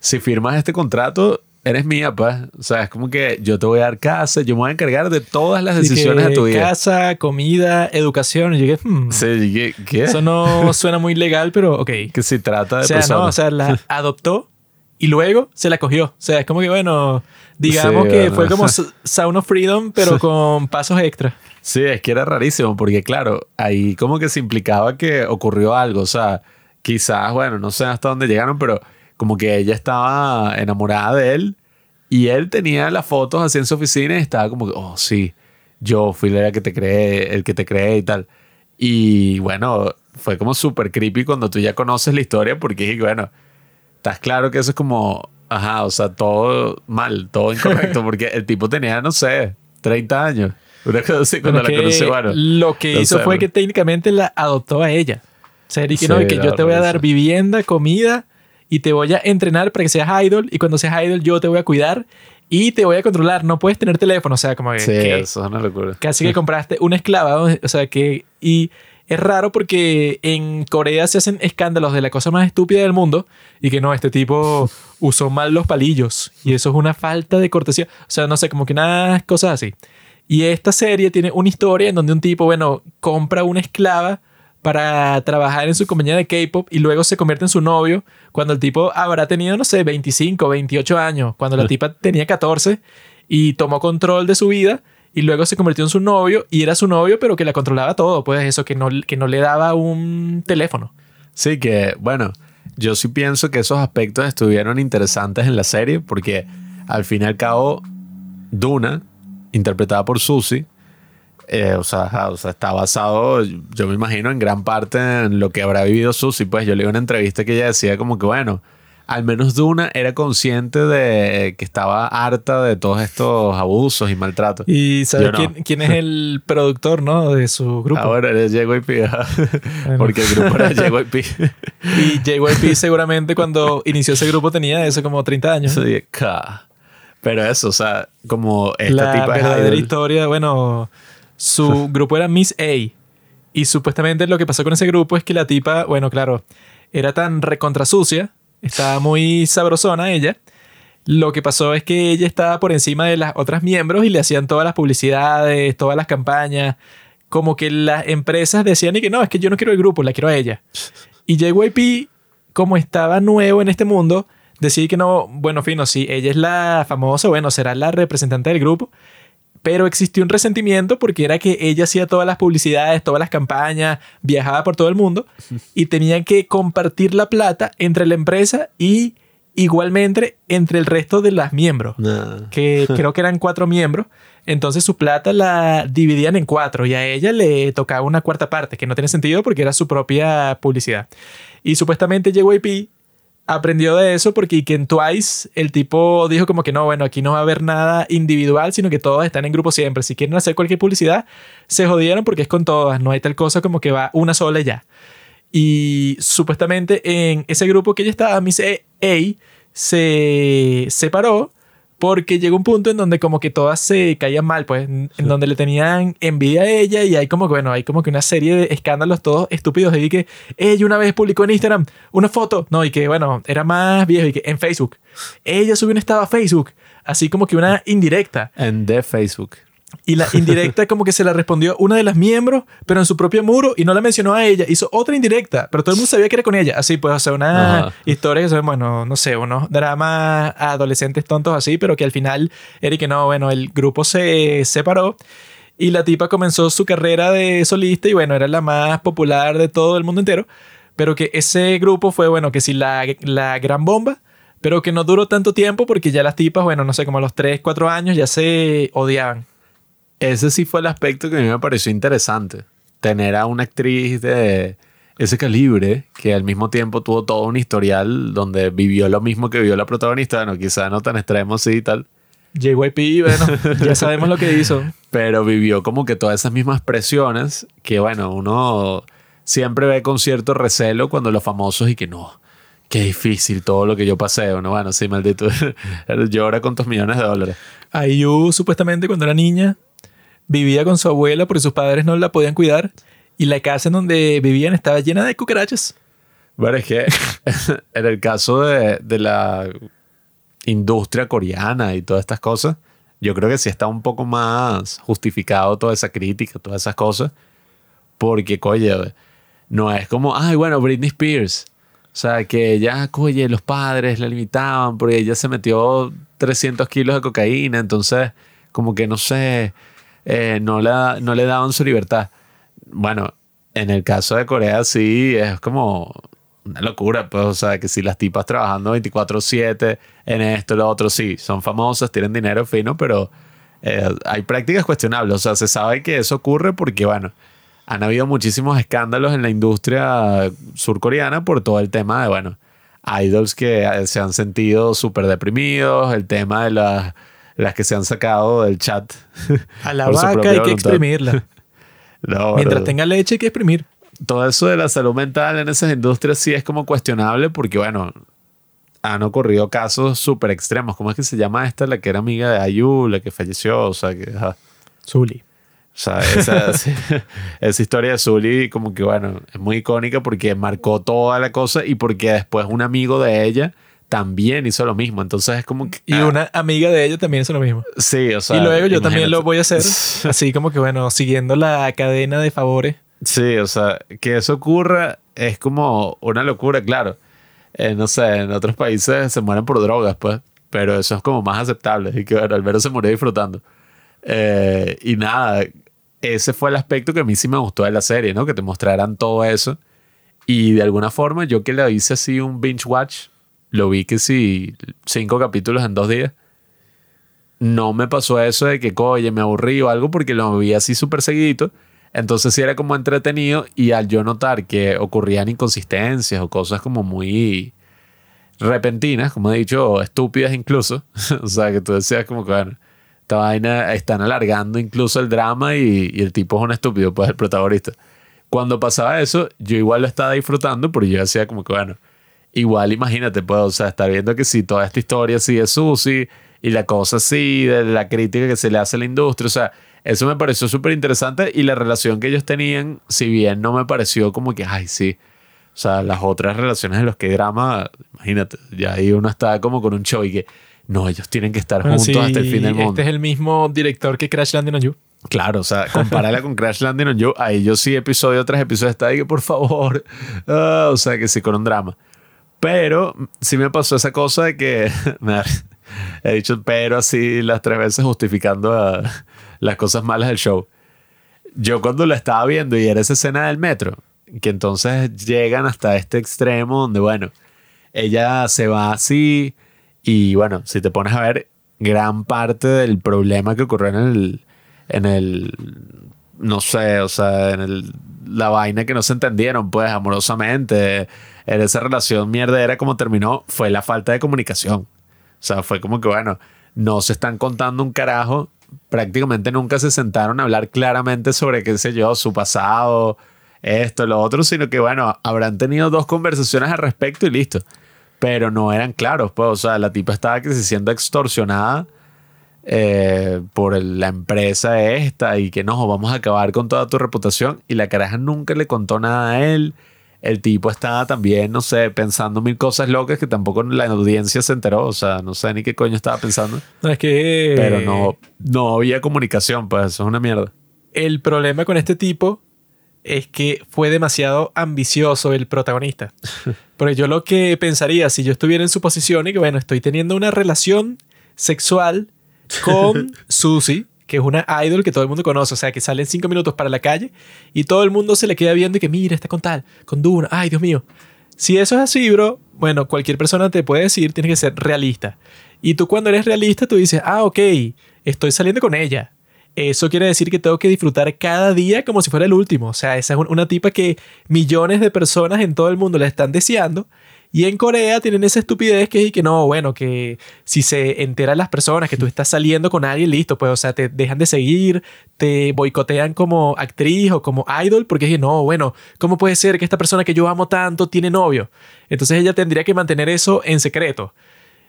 si firmas este contrato, eres mía, pues. O sea, es como que yo te voy a dar casa, yo me voy a encargar de todas las decisiones de tu vida. Casa, comida, educación. Y llegué, hmm, Sí, que- ¿qué? eso no suena muy legal, pero ok. Que si trata de O sea, no, personas. o sea, la adoptó y luego se la cogió. O sea, es como que, bueno, digamos Sí, que bueno. fue como Sound of Freedom, pero con pasos extra. Sí, es que era rarísimo, porque claro, ahí como que se implicaba que ocurrió algo, o sea, quizás, bueno, no sé hasta dónde llegaron, pero como que ella estaba enamorada de él y él tenía las fotos así en su oficina y estaba como que, oh, sí, yo fui la que te creé, el que te creé y tal. Y bueno, fue como súper creepy cuando tú ya conoces la historia porque, bueno, estás claro que eso es como, ajá, o sea, todo mal, todo incorrecto, porque el tipo tenía, no sé, 30 años. Una cosa así cuando la conocí, bueno. lo que no hizo sé, fue que técnicamente la adoptó a ella. O sea, y que, Sí, no, y que yo te voy a dar vivienda, comida y te voy a entrenar para que seas idol y cuando seas idol yo te voy a cuidar y te voy a controlar. No puedes tener teléfono, o sea, como que, Sí, que eso es una locura. casi que compraste una esclava, ¿no? o sea, que y es raro porque en Corea se hacen escándalos de la cosa más estúpida del mundo y que no, este tipo usó mal los palillos y eso es una falta de cortesía. O sea, no sé, como que unas cosas así. Y esta serie tiene una historia en donde un tipo, bueno, compra una esclava para trabajar en su compañía de K-pop y luego se convierte en su novio cuando el tipo habrá tenido, no sé, 25, 28 años, cuando la tipa tenía 14 y tomó control de su vida y luego se convirtió en su novio y era su novio pero que la controlaba todo, pues eso, que no, que no le daba un teléfono. Sí, que bueno, yo sí pienso que esos aspectos estuvieron interesantes en la serie porque al fin y al cabo, Duna, interpretada por Susie, eh, o, sea, ajá, o sea, está basado, yo me imagino, en gran parte en lo que habrá vivido Susie. Pues yo leí una entrevista que ella decía como que, bueno, al menos Duna era consciente de que estaba harta de todos estos abusos y maltratos. Y ¿sabes Yo no. quién, quién es el productor, no? De su grupo. Ahora era JYP, ajá. porque el grupo era JYP. Y JYP seguramente cuando inició ese grupo tenía eso como 30 años. "Ca". Pero eso, o sea, como esta la tipa es verdadera historia, bueno, su grupo era Miss A. Y supuestamente lo que pasó con ese grupo es que la tipa, bueno, claro, era tan recontra sucia, estaba muy sabrosona ella. Lo que pasó es que ella estaba por encima de las otras miembros y le hacían todas las publicidades, todas las campañas. Como que las empresas decían y que no, es que yo no quiero el grupo, la quiero a ella. Y JYP, como estaba nuevo en este mundo, decía que no, bueno, fino, si ella es la famosa, bueno, será la representante del grupo. Pero existió un resentimiento porque era que ella hacía todas las publicidades, todas las campañas, viajaba por todo el mundo y tenían que compartir la plata entre la empresa y igualmente entre el resto de las miembros Nah. que creo que eran cuatro miembros. Entonces su plata la dividían en cuatro y a ella le tocaba una cuarta parte, que no tiene sentido porque era su propia publicidad. Y supuestamente JYP aprendió de eso porque que en Twice el tipo dijo como que no, bueno, aquí no va a haber nada individual, sino que todos están en grupo siempre. Si quieren hacer cualquier publicidad, se jodieron porque es con todas, no hay tal cosa como que va una sola ya. Y supuestamente en ese grupo que ella estaba, Miss A, se separó porque llegó un punto en donde como que todas se caían mal, pues, en donde le tenían envidia a ella y hay como que, bueno, hay como que una serie de escándalos todos estúpidos y que ella una vez publicó en Instagram una foto, no, y que, bueno, era más viejo y que en Facebook, ella subió un estado a Facebook, así como que una indirecta. En de Facebook. Y la indirecta como que se la respondió una de las miembros, pero en su propio muro y no la mencionó a ella. Hizo otra indirecta, pero todo el mundo sabía que era con ella. Así pues, o sea, una Ajá. historia que son, bueno, no sé, unos dramas adolescentes tontos así, pero que al final era que no, bueno, el grupo se separó y la tipa comenzó su carrera de solista y bueno, era la más popular de todo el mundo entero. Pero que ese grupo fue, bueno, que sí, la, la gran bomba, pero que no duró tanto tiempo porque ya las tipas, bueno, no sé, como a los 3, 4 años ya se odiaban. Ese sí fue el aspecto que a mí me pareció interesante. Tener a una actriz de ese calibre que al mismo tiempo tuvo todo un historial donde vivió lo mismo que vivió la protagonista. Bueno, quizá no tan extremo, sí y tal. JYP, bueno, ya sabemos lo que hizo. pero vivió como que todas esas mismas presiones que, bueno, uno siempre ve con cierto recelo cuando los famosos y que no, qué difícil todo lo que yo pasé. Uno, bueno, sí, maldito, llora con tus millones de dólares. IU supuestamente cuando era niña vivía con su abuela porque sus padres no la podían cuidar y la casa en donde vivían estaba llena de cucarachas. Bueno, es que en el caso de, de la industria coreana y todas estas cosas, yo creo que sí está un poco más justificado toda esa crítica, todas esas cosas, porque, oye, no es como, ay, bueno, Britney Spears. O sea, que ella, oye, los padres la limitaban porque ella se metió 300 kilos de cocaína, entonces, como que no sé, eh, no, la, no le daban su libertad. Bueno, en el caso de Corea sí es como una locura, pues, o sea, que si las tipas trabajando 24/7 en esto, lo otro, sí, son famosas, tienen dinero fino, pero eh, hay prácticas cuestionables, o sea, se sabe que eso ocurre porque, bueno, han habido muchísimos escándalos en la industria surcoreana por todo el tema de, bueno, idols que eh, se han sentido súper deprimidos, el tema de las, las que se han sacado del chat. A la vaca hay que exprimirla. No, Mientras tenga leche hay que exprimir. todo eso de la salud mental en esas industrias sí es como cuestionable porque, bueno, han ocurrido casos súper extremos. ¿Cómo es que se llama esta? La que era amiga de Ayu, la que falleció, o sea, que... Zully. O sea, esa, esa historia de Zully como que, bueno, es muy icónica porque marcó toda la cosa y porque después un amigo de ella también hizo lo mismo. Entonces es como que... Y ah, una amiga de ella también hizo lo mismo. Sí, o sea... y luego yo también lo imagínate. voy a hacer. Así como que, bueno, siguiendo la cadena de favores. Sí, o sea, que eso ocurra es como una locura, claro. Eh, no sé, en otros países se mueren por drogas, pues, pero eso es como más aceptable y que bueno, al menos se murió disfrutando. Eh, y nada, ese fue el aspecto que a mí sí me gustó de la serie, ¿no? Que te mostraran todo eso. Y de alguna forma, yo que le hice así un binge watch, lo vi que sí, cinco capítulos en dos días. No me pasó eso de que, oye, me aburrí o algo porque lo vi así súper seguidito. Entonces sí era como entretenido y al yo notar que ocurrían inconsistencias o cosas como muy repentinas, como he dicho, estúpidas incluso, o sea, que tú decías como que, bueno, esta vaina están alargando incluso el drama y, y el tipo es un estúpido, pues el protagonista. Cuando pasaba eso, yo igual lo estaba disfrutando porque yo decía como que, bueno, igual imagínate, pues, o sea, estar viendo que si toda esta historia así de Susi y la cosa así, de la crítica que se le hace a la industria, o sea, eso me pareció súper interesante y la relación que ellos tenían, si bien no me pareció como que, ay, sí, o sea, las otras relaciones de los que drama, imagínate, ya ahí uno está como con un show y que, no, ellos tienen que estar Bueno, juntos sí, hasta el fin del mundo. Este es el mismo director que Crash Landing on You. Claro, o sea, compárala con Crash Landing on You. Ahí yo sí, episodio tras episodio, está ahí que por favor. Ah, o sea, que sí, con un drama. Pero sí me pasó esa cosa de que. He dicho pero así las tres veces justificando ah, las cosas malas del show. Yo cuando lo estaba viendo y era esa escena del metro, que entonces llegan hasta este extremo donde, bueno, ella se va así y bueno, si te pones a ver, gran parte del problema que ocurrió en el, no sé, o sea, en el, la vaina que no se entendieron, pues, amorosamente, en esa relación mierdera como terminó, fue la falta de comunicación. O sea, fue como que, bueno, no se están contando un carajo, prácticamente nunca se sentaron a hablar claramente sobre, qué sé yo, su pasado, esto, lo otro, sino que, bueno, habrán tenido dos conversaciones al respecto y listo. Pero no eran claros, pues, o sea, la tipa estaba que se siente extorsionada eh, por la empresa esta y que no, vamos a acabar con toda tu reputación. Y la caraja nunca le contó nada a él. El tipo estaba también, no sé, pensando mil cosas locas que tampoco la audiencia se enteró. O sea, no sé ni qué coño estaba pensando. No, es que. Pero no, no había comunicación, pues eso es una mierda. El problema con este tipo es que fue demasiado ambicioso el protagonista. Porque yo lo que pensaría si yo estuviera en su posición y que, bueno, estoy teniendo una relación sexual con Susie, que es una idol que todo el mundo conoce, o sea, que sale en cinco minutos para la calle y todo el mundo se le queda viendo y que, mira, está con tal, con Duna, ay, Dios mío. Si eso es así, bro, bueno, cualquier persona te puede decir, tienes que ser realista. Y tú cuando eres realista, tú dices, ah, ok, estoy saliendo con ella. Eso quiere decir que tengo que disfrutar cada día como si fuera el último. O sea, esa es un- una tipa que millones de personas en todo el mundo la están deseando. Y en Corea tienen esa estupidez que es que no, bueno, que si se enteran las personas que tú estás saliendo con alguien, listo, pues, o sea, te dejan de seguir, te boicotean como actriz o como idol, porque es que no, bueno, ¿cómo puede ser que esta persona que yo amo tanto tiene novio? Entonces ella tendría que mantener eso en secreto.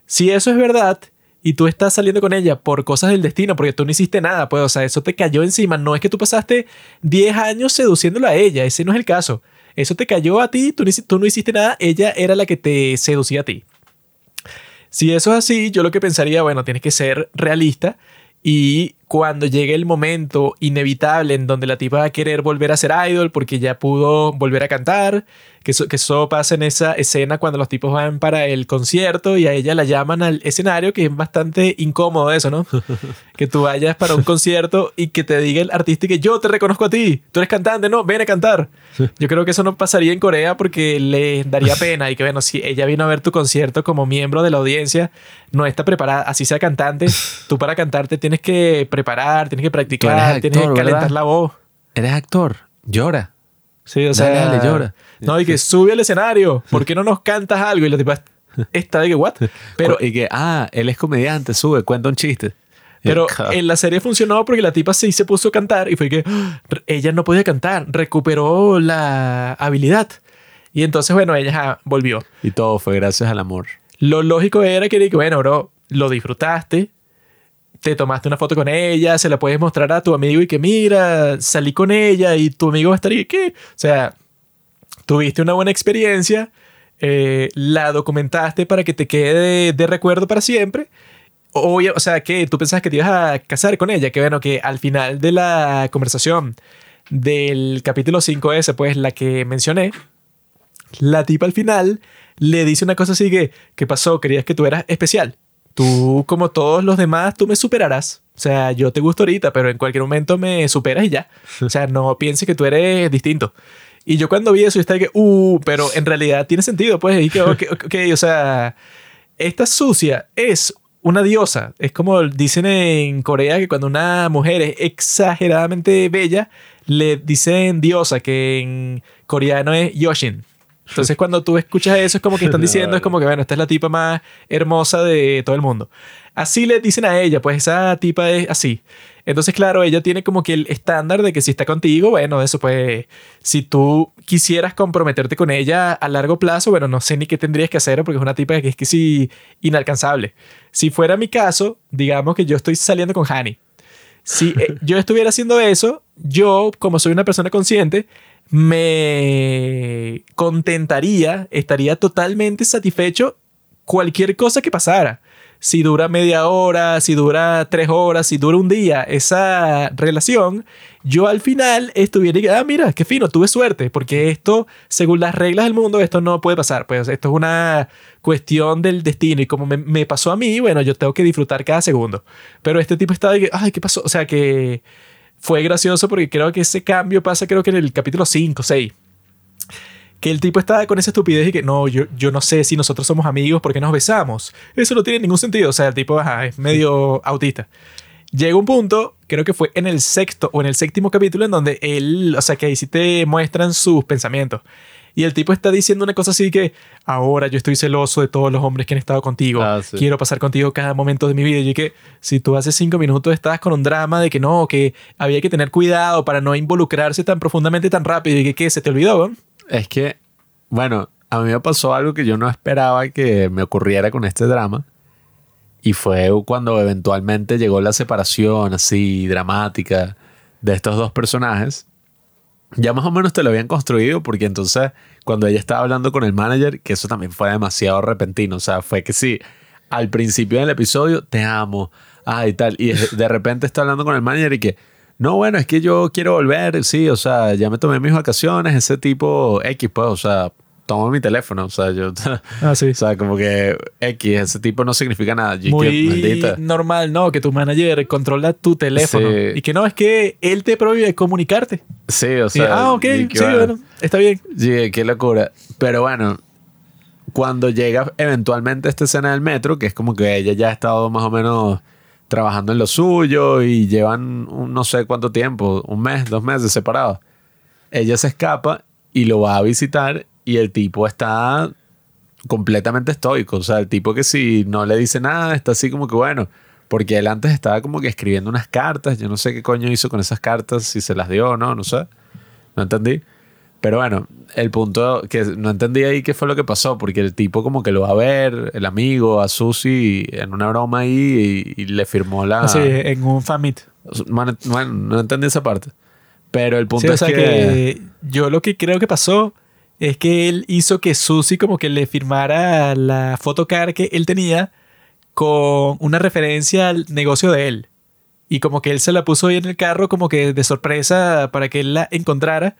Si eso es verdad y tú estás saliendo con ella por cosas del destino, porque tú no hiciste nada, pues, o sea, eso te cayó encima. No es que tú pasaste 10 años seduciéndola a ella, ese no es el caso. Eso te cayó a ti, tú, no hiciste nada, ella era la que te seducía a ti. Si eso es así, yo lo que pensaría, bueno, tienes que ser realista y cuando llegue el momento inevitable en donde la tipa va a querer volver a ser idol porque ya pudo volver a cantar, que eso, que eso pasa en esa escena cuando los tipos van para el concierto y a ella la llaman al escenario, que es bastante incómodo eso, ¿no? que tú vayas para un concierto y que te diga el artista que yo te reconozco a ti, tú eres cantante, no, ven a cantar. Yo creo que eso no pasaría en Corea porque le daría pena y que bueno, si ella vino a ver tu concierto como miembro de la audiencia, no está preparada, así sea cantante, tú para cantarte tienes que preparar, tienes que practicar, actor, tienes que calentar ¿verdad? la voz. Eres actor. Llora. Sí, o sea, Dale, dale, llora. No, y que sube al escenario. ¿Por qué no nos cantas algo? Y la tipa está de que, ¿what? Pero, y que, ah, él es comediante, sube, cuenta un chiste. pero Ja. en la serie funcionó porque la tipa sí se puso a cantar y fue que ¡ah! ella no podía cantar, recuperó la habilidad. Y entonces, bueno, ella ajá, volvió. Y todo fue gracias al amor. Lo lógico era que, bueno, bro, lo disfrutaste, te tomaste una foto con ella, se la puedes mostrar a tu amigo y que mira, salí con ella y tu amigo va a. O sea, tuviste una buena experiencia, eh, la documentaste para que te quede de, recuerdo para siempre. Oye, o sea, que tú pensabas que te ibas a casar con ella, que bueno, que al final de la conversación del capítulo 5S, pues la que mencioné, la tipa al final le dice una cosa así que, ¿qué pasó? Creías que tú eras especial. Tú, como todos los demás, tú me superarás. O sea, yo te gusto ahorita, pero en cualquier momento me superas y ya. O sea, no pienses que tú eres distinto. Y yo cuando vi eso, yo estaba que, uh, pero en realidad tiene sentido, pues. Y que, o sea, esta sucia es una diosa. Es como dicen en Corea que cuando una mujer es exageradamente bella, le dicen diosa, que en coreano es Yoshin. Entonces cuando tú escuchas eso es como que están diciendo, es como que bueno, esta es la tipa más hermosa de todo el mundo. Así le dicen a ella, pues esa tipa es así. Entonces claro, ella tiene como que el estándar de que si está contigo, bueno, eso pues, si tú quisieras comprometerte con ella a largo plazo, bueno, no sé ni qué tendrías que hacer porque es una tipa que es que sí, inalcanzable. Si fuera mi caso, digamos que yo estoy saliendo con Hani. Si eh, yo estuviera haciendo eso, yo, como soy una persona consciente, me contentaría, estaría totalmente satisfecho cualquier cosa que pasara. Si dura media hora, si dura tres horas, si dura un día, esa relación, yo al final estuviera y ah, mira, qué fino, tuve suerte, porque esto, según las reglas del mundo, esto no puede pasar. Pues esto es una cuestión del destino y como me, me pasó a mí, bueno, yo tengo que disfrutar cada segundo. Pero este tipo estaba de que, ay, ¿qué pasó? O sea, que fue gracioso porque creo que ese cambio pasa creo que en el capítulo 5, 6. Que el tipo estaba con esa estupidez y que no, yo, yo no sé si nosotros somos amigos porque nos besamos. Eso no tiene ningún sentido. O sea, el tipo ajá, es medio autista. Llega un punto, creo que fue en el sexto o en el séptimo capítulo, en donde él, o sea, que ahí sí te muestran sus pensamientos. Y el tipo está diciendo una cosa así que ahora yo estoy celoso de todos los hombres que han estado contigo. Ah, sí. Quiero pasar contigo cada momento de mi vida. Y que si tú hace cinco minutos estabas con un drama de que no, que había que tener cuidado para no involucrarse tan profundamente tan rápido y que, ¿qué? se te olvidó? Es que, bueno, a mí me pasó algo que yo no esperaba que me ocurriera con este drama. Y fue cuando eventualmente llegó la separación así dramática de estos dos personajes. Ya más o menos te lo habían construido porque entonces cuando ella estaba hablando con el manager, que eso también fue demasiado repentino, o sea, fue que sí, al principio del episodio, te amo, ah, y tal, y de repente está hablando con el manager y que, no, bueno, es que yo quiero volver, sí, o sea, ya me tomé mis vacaciones, ese tipo X, pues, o sea, tomo mi teléfono, o sea, yo, Ah, sí. o sea, como que X, ese tipo no significa nada, y que, Muy maldita. normal, ¿no? Que tu manager controla tu teléfono. Sí. Y que no, es que él te prohíbe comunicarte. Sí, o Y, sea, ah, ok, y que sí, bueno. bueno, está bien. Sí, qué locura. Pero bueno, cuando llega eventualmente esta escena del metro, que es como que ella ya ha estado más o menos trabajando en lo suyo y llevan un no sé cuánto tiempo, un mes, dos meses separados. Ella se escapa y lo va a visitar y el tipo está completamente estoico. O sea, el tipo que si no le dice nada, está así como que bueno. Porque él antes estaba como que escribiendo unas cartas. Yo no sé qué coño hizo con esas cartas, si se las dio o no, no sé. No entendí. Pero bueno, el punto que no entendí ahí qué fue lo que pasó, porque el tipo como que lo va a ver, el amigo, a Susi, en una broma ahí y, y le firmó la... Así, en un fan meet. Bueno, bueno, no entendí esa parte. Pero el punto Sí, o es sea que... que... yo lo que creo que pasó es que él hizo que Susi como que le firmara la photocard que él tenía con una referencia al negocio de él. Y como que él se la puso ahí en el carro como que de sorpresa para que él la encontrara.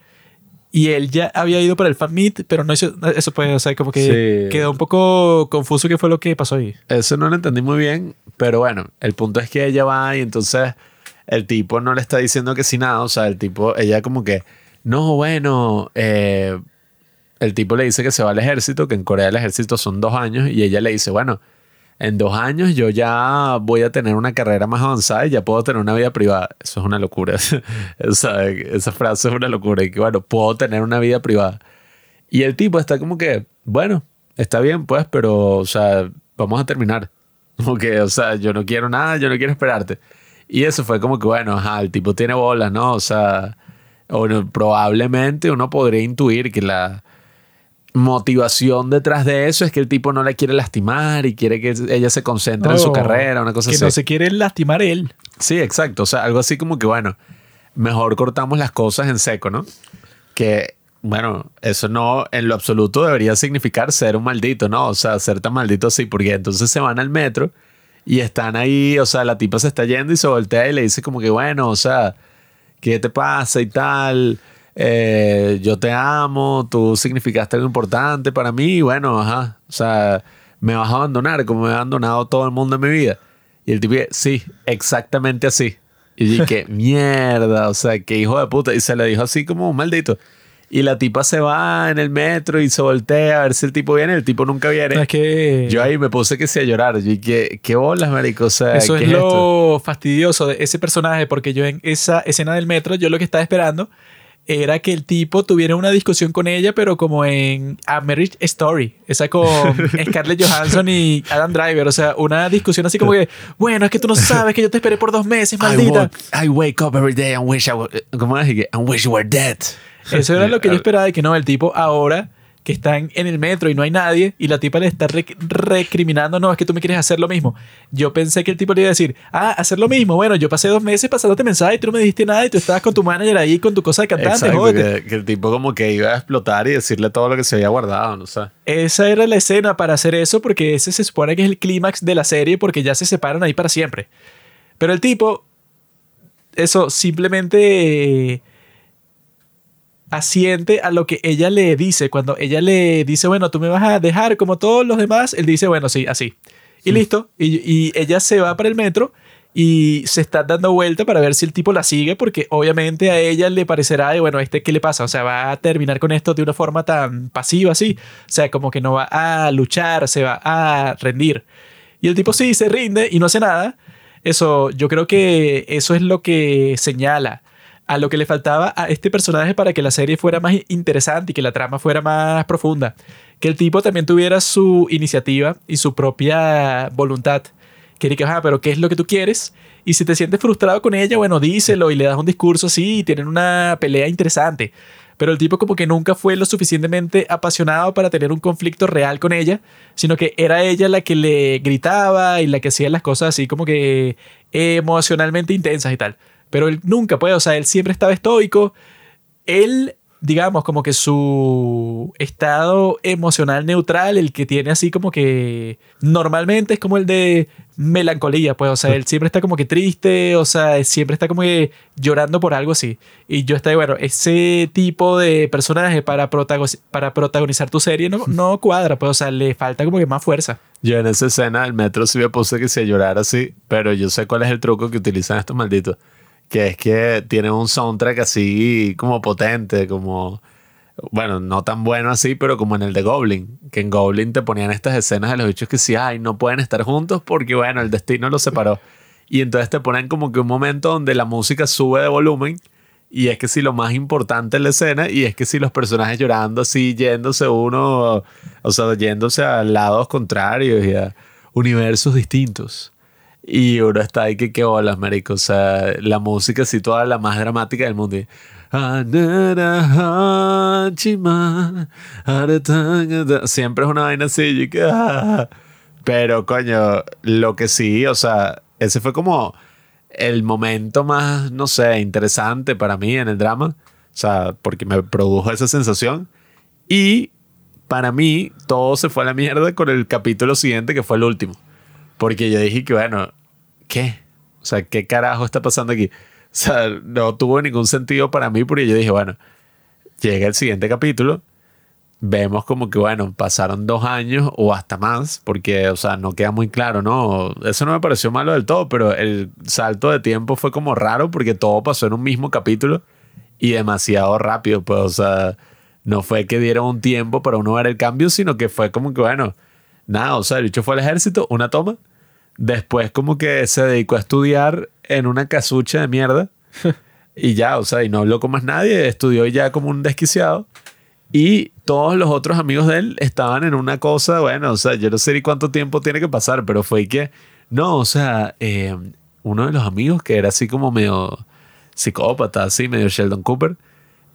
Y él ya había ido para el fan meet, pero no hizo eso pues, o sea, como que Sí. quedó un poco confuso qué fue lo que pasó ahí. Eso no lo entendí muy bien, pero bueno, el punto es que ella va y entonces el tipo no le está diciendo que sí nada, o sea, el tipo, ella como que, no, bueno, eh, el tipo le dice que se va al ejército, que en Corea el ejército son dos años, y ella le dice, bueno, en dos años yo ya voy a tener una carrera más avanzada y ya puedo tener una vida privada. Eso es una locura. esa, esa frase es una locura. Y que bueno, puedo tener una vida privada. Y el tipo está como que, bueno, está bien pues, pero, o sea, vamos a terminar. Como que, o sea, yo no quiero nada, yo no quiero esperarte. Y eso fue como que, bueno, ajá, el tipo tiene bolas, ¿no? O sea, probablemente uno podría intuir que la motivación detrás de eso es que el tipo no la quiere lastimar y quiere que ella se concentre en su carrera, una cosa que así. no se quiere lastimar él. Sí, exacto. O sea, algo así como que, bueno, mejor cortamos las cosas en seco, ¿no? Que, bueno, eso no en lo absoluto debería significar ser un maldito, ¿no? O sea, ser tan maldito así, porque entonces se van al metro y están ahí, o sea, la tipa se está yendo y se voltea y le dice como que, bueno, o sea, ¿qué te pasa y tal? Eh, yo te amo, tú significaste algo importante para mí, y bueno, ajá, o sea, me vas a abandonar como me ha abandonado todo el mundo en mi vida. Y el tipo, sí, exactamente así. Y dije, mierda, o sea, qué hijo de puta. Y se le dijo así como un maldito. Y la tipa se va en el metro y se voltea a ver si el tipo viene. El tipo nunca viene. es que... Yo ahí me puse que sí a llorar. Y qué, qué bolas, marico. O sea, Eso ¿qué es lo esto? fastidioso de ese personaje, porque yo en esa escena del metro, yo lo que estaba esperando era que el tipo tuviera una discusión con ella, pero como en A Marriage Story, esa con Scarlett Johansson y Adam Driver, o sea, una discusión así como que, bueno, es que tú no sabes que yo te esperé por dos meses, I, maldita. I wake up every day and wish I were, ¿cómo es? And wish you were dead. Eso era lo que yo esperaba de que no, el tipo ahora que están en el metro y no hay nadie y la tipa le está rec- recriminando, no, es que tú me quieres hacer lo mismo. Yo pensé que el tipo le iba a decir, ah, hacer lo mismo. Bueno, yo pasé dos meses pasándote mensajes y tú no me dijiste nada y tú estabas con tu manager ahí con tu cosa de cantante, Exacto, jódete. que, que el tipo como que iba a explotar y decirle todo lo que se había guardado, no sé. Esa era la escena para hacer eso porque ese se supone que es el clímax de la serie porque ya se separan ahí para siempre. Pero el tipo, eso simplemente asiente a lo que ella le dice. Cuando ella le dice, bueno, tú me vas a dejar como todos los demás, él dice, bueno, sí, así. Y listo. Y, y ella se va para el metro y se está dando vuelta para ver si el tipo la sigue porque obviamente a ella le parecerá, de, bueno, este qué le pasa, o sea, va a terminar con esto de una forma tan pasiva así, o sea, como que no va a luchar, se va a rendir. Y el tipo sí se rinde y no hace nada. Eso, yo creo que eso es lo que señala a lo que le faltaba a este personaje para que la serie fuera más interesante y que la trama fuera más profunda. Que el tipo también tuviera su iniciativa y su propia voluntad. Que diga, ah, pero ¿qué es lo que tú quieres? Y si te sientes frustrado con ella, bueno, díselo y le das un discurso así y tienen una pelea interesante. Pero el tipo como que nunca fue lo suficientemente apasionado para tener un conflicto real con ella, sino que era ella la que le gritaba y la que hacía las cosas así como que emocionalmente intensas y tal. Pero él nunca puede, o sea, él siempre estaba estoico. Él, digamos, como que su estado emocional neutral, el que tiene así como que normalmente es como el de melancolía, pues, o sea, él siempre está como que triste, o sea, siempre está como que llorando por algo así. Y yo estoy, bueno, ese tipo de personaje para, protago- para protagonizar tu serie no, no cuadra, pues, o sea, le falta como que más fuerza. Yo en esa escena del metro sí me puse que se llorara así, pero yo sé cuál es el truco que utilizan estos malditos. Que es que tienen un soundtrack así como potente, como... Bueno, no tan bueno así, pero como en el de Goblin. Que en Goblin te ponían estas escenas de los bichos que sí, ay, no pueden estar juntos porque, bueno, el destino los separó. Y entonces te ponen como que un momento donde la música sube de volumen. Y es que si lo más importante es la escena, y es que si los personajes llorando así, yéndose uno, o sea, yéndose a lados contrarios y a universos distintos. Y uno está ahí que qué bolas, marico. O sea, la música así toda la más dramática del mundo. Siempre es una vaina así. que, ah. Pero, coño, lo que sí, o sea, ese fue como el momento más, no sé, interesante para mí en el drama. O sea, porque me produjo esa sensación. Y para mí, todo se fue a la mierda con el capítulo siguiente, que fue el último. Porque yo dije que, bueno, ¿qué? O sea, ¿qué carajo está pasando aquí? O sea, no tuvo ningún sentido para mí porque yo dije, bueno, llega el siguiente capítulo, vemos como que, bueno, pasaron dos años o hasta más, porque, o sea, no queda muy claro, ¿no? Eso no me pareció malo del todo, pero el salto de tiempo fue como raro porque todo pasó en un mismo capítulo y demasiado rápido, pues, o sea, no fue que dieron un tiempo para uno ver el cambio, sino que fue como que, bueno, nada, o sea, el bicho fue al ejército, una toma. Después como que se dedicó a estudiar en una casucha de mierda. y ya, o sea, y no habló con más nadie, estudió ya como un desquiciado. Y todos los otros amigos de él estaban en una cosa, bueno, o sea, yo no sé ni cuánto tiempo tiene que pasar, pero fue que, no, o sea, eh, uno de los amigos que era así como medio psicópata, así, medio Sheldon Cooper,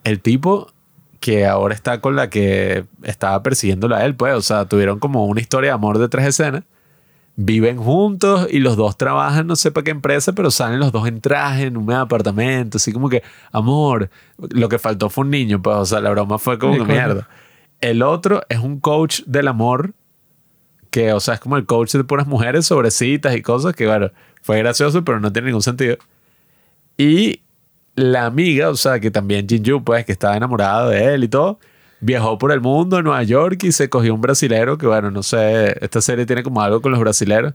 el tipo que ahora está con la que estaba persiguiéndola a él, pues, o sea, tuvieron como una historia de amor de tres escenas. Viven juntos y los dos trabajan, no sé para qué empresa, pero salen los dos en traje, en un apartamento, así como que, amor, lo que faltó fue un niño, pues, o sea, la broma fue como una mierda. El otro es un coach del amor, que, o sea, es como el coach de puras mujeres sobre citas y cosas, que, bueno, fue gracioso, pero no tiene ningún sentido. Y la amiga, o sea, que también Jinju, pues, que estaba enamorada de él y todo, viajó por el mundo, en Nueva York, y se cogió un brasilero, que bueno, no sé, esta serie tiene como algo con los brasileros,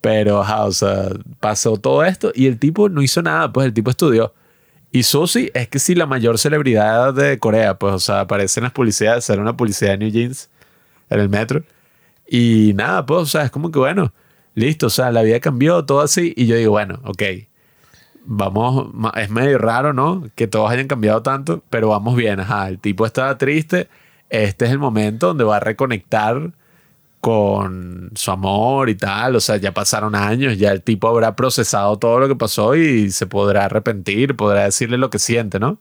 pero, o sea, pasó todo esto y el tipo no hizo nada, pues el tipo estudió. Y Susi es que sí, la mayor celebridad de Corea, pues, o sea, aparece en las publicidades, era una publicidad de New Jeans en el metro. Y nada, pues, o sea, es como que bueno, listo, o sea, la vida cambió, todo así. Y yo digo, bueno, ok, vamos, es medio raro, ¿no? Que todos hayan cambiado tanto, pero vamos bien, ajá, el tipo estaba triste, este es el momento donde va a reconectar con su amor y tal, o sea, ya pasaron años, ya el tipo habrá procesado todo lo que pasó y se podrá arrepentir, podrá decirle lo que siente, ¿no?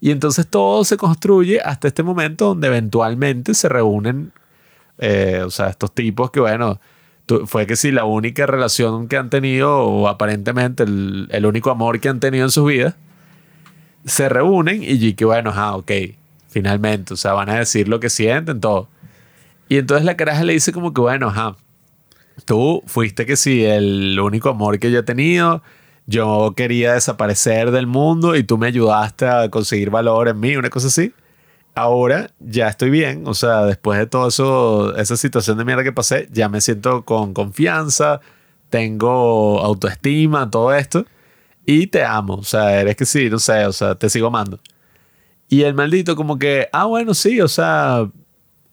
Y entonces todo se construye hasta este momento donde eventualmente se reúnen, eh, o sea, estos tipos que, bueno, fue que sí, la única relación que han tenido, o aparentemente el, el único amor que han tenido en sus vidas, se reúnen y que, bueno, ah, ok, finalmente, o sea, van a decir lo que sienten, todo. Y entonces la caraja le dice como que, bueno, ajá, tú fuiste que sí, el único amor que yo he tenido, yo quería desaparecer del mundo y tú me ayudaste a conseguir valor en mí, una cosa así. Ahora ya estoy bien, o sea, después de todo eso, esa situación de mierda que pasé, ya me siento con confianza, tengo autoestima, todo esto, y te amo, o sea, eres que sí, no sé, o sea, te sigo amando. Y el maldito como que, ah, bueno, sí, o sea,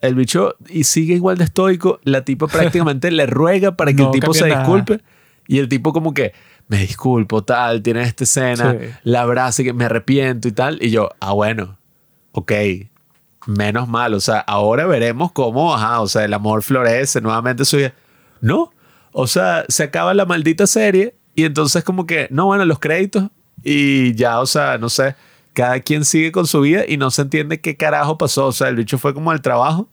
el bicho y sigue igual de estoico, la tipa prácticamente le ruega para que No el tipo se nada. disculpe y el tipo como que, me disculpo, tal, tiene esta escena, Sí. la abraza y que me arrepiento y tal, y yo, ah, bueno, ok, menos mal, o sea, ahora veremos cómo, ajá, o sea, el amor florece nuevamente en su vida. No, o sea, se acaba la maldita serie y entonces como que, no, bueno, los créditos y ya, o sea, no sé, cada quien sigue con su vida y no se entiende qué carajo pasó, o sea, el bicho fue como al trabajo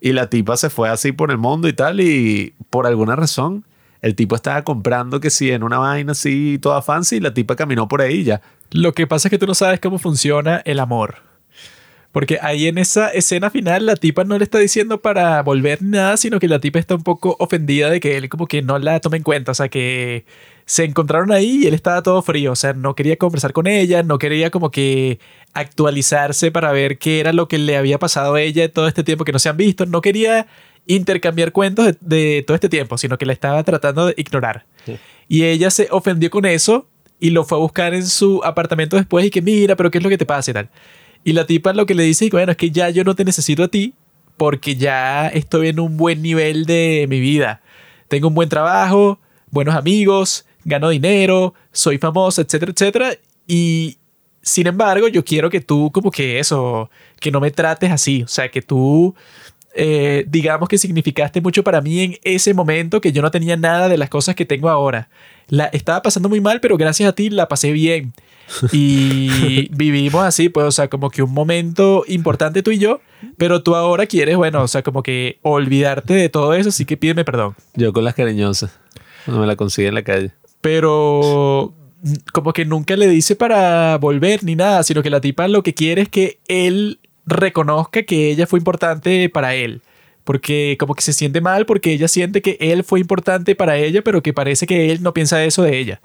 y la tipa se fue así por el mundo y tal y por alguna razón el tipo estaba comprando que sí en una vaina así toda fancy y la tipa caminó por ahí ya. Lo que pasa es que tú no sabes cómo funciona el amor. Porque ahí en esa escena final la tipa no le está diciendo para volver nada, sino que la tipa está un poco ofendida de que él como que no la tome en cuenta. O sea, que se encontraron ahí y él estaba todo frío. O sea, no quería conversar con ella, no quería como que actualizarse para ver qué era lo que le había pasado a ella todo este tiempo que no se han visto. No quería intercambiar cuentos de, de todo este tiempo, sino que la estaba tratando de ignorar. Y ella se ofendió con eso y lo fue a buscar en su apartamento después y que mira, pero ¿qué es lo que te pasa y tal? Y la tipa lo que le dice, bueno, es que ya yo no te necesito a ti porque ya estoy en un buen nivel de mi vida. Tengo un buen trabajo, buenos amigos, gano dinero, soy famosa, etcétera, etcétera. Y sin embargo, yo quiero que tú como que eso, que no me trates así. O sea, que tú, eh, digamos que significaste mucho para mí en ese momento que yo no tenía nada de las cosas que tengo ahora. La estaba pasando muy mal, pero gracias a ti la pasé bien. Y vivimos así, pues, o sea, como que un momento importante tú y yo, pero tú ahora quieres, bueno, o sea, como que olvidarte de todo eso, así que pídeme perdón. Yo con las cariñosas, cuando me la consigue en la calle. Pero como que nunca le dice para volver ni nada, sino que la tipa lo que quiere es que él reconozca que ella fue importante para él. Porque como que se siente mal porque ella siente que él fue importante para ella, pero que parece que él no piensa eso de ella.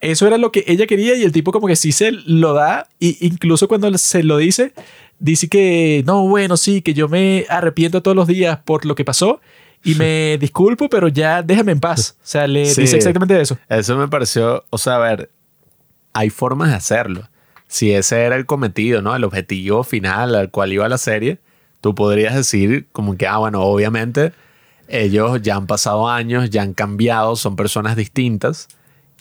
Eso era lo que ella quería y el tipo como que sí se lo da y incluso cuando se lo dice, dice que no, bueno, sí, que yo me arrepiento todos los días por lo que pasó y me disculpo, pero ya déjame en paz. O sea, le Sí. dice exactamente eso. Eso me pareció, o sea, a ver, hay formas de hacerlo. Si ese era el cometido, ¿no? El objetivo final al cual iba la serie, tú podrías decir como que, ah, bueno, obviamente ellos ya han pasado años, ya han cambiado, son personas distintas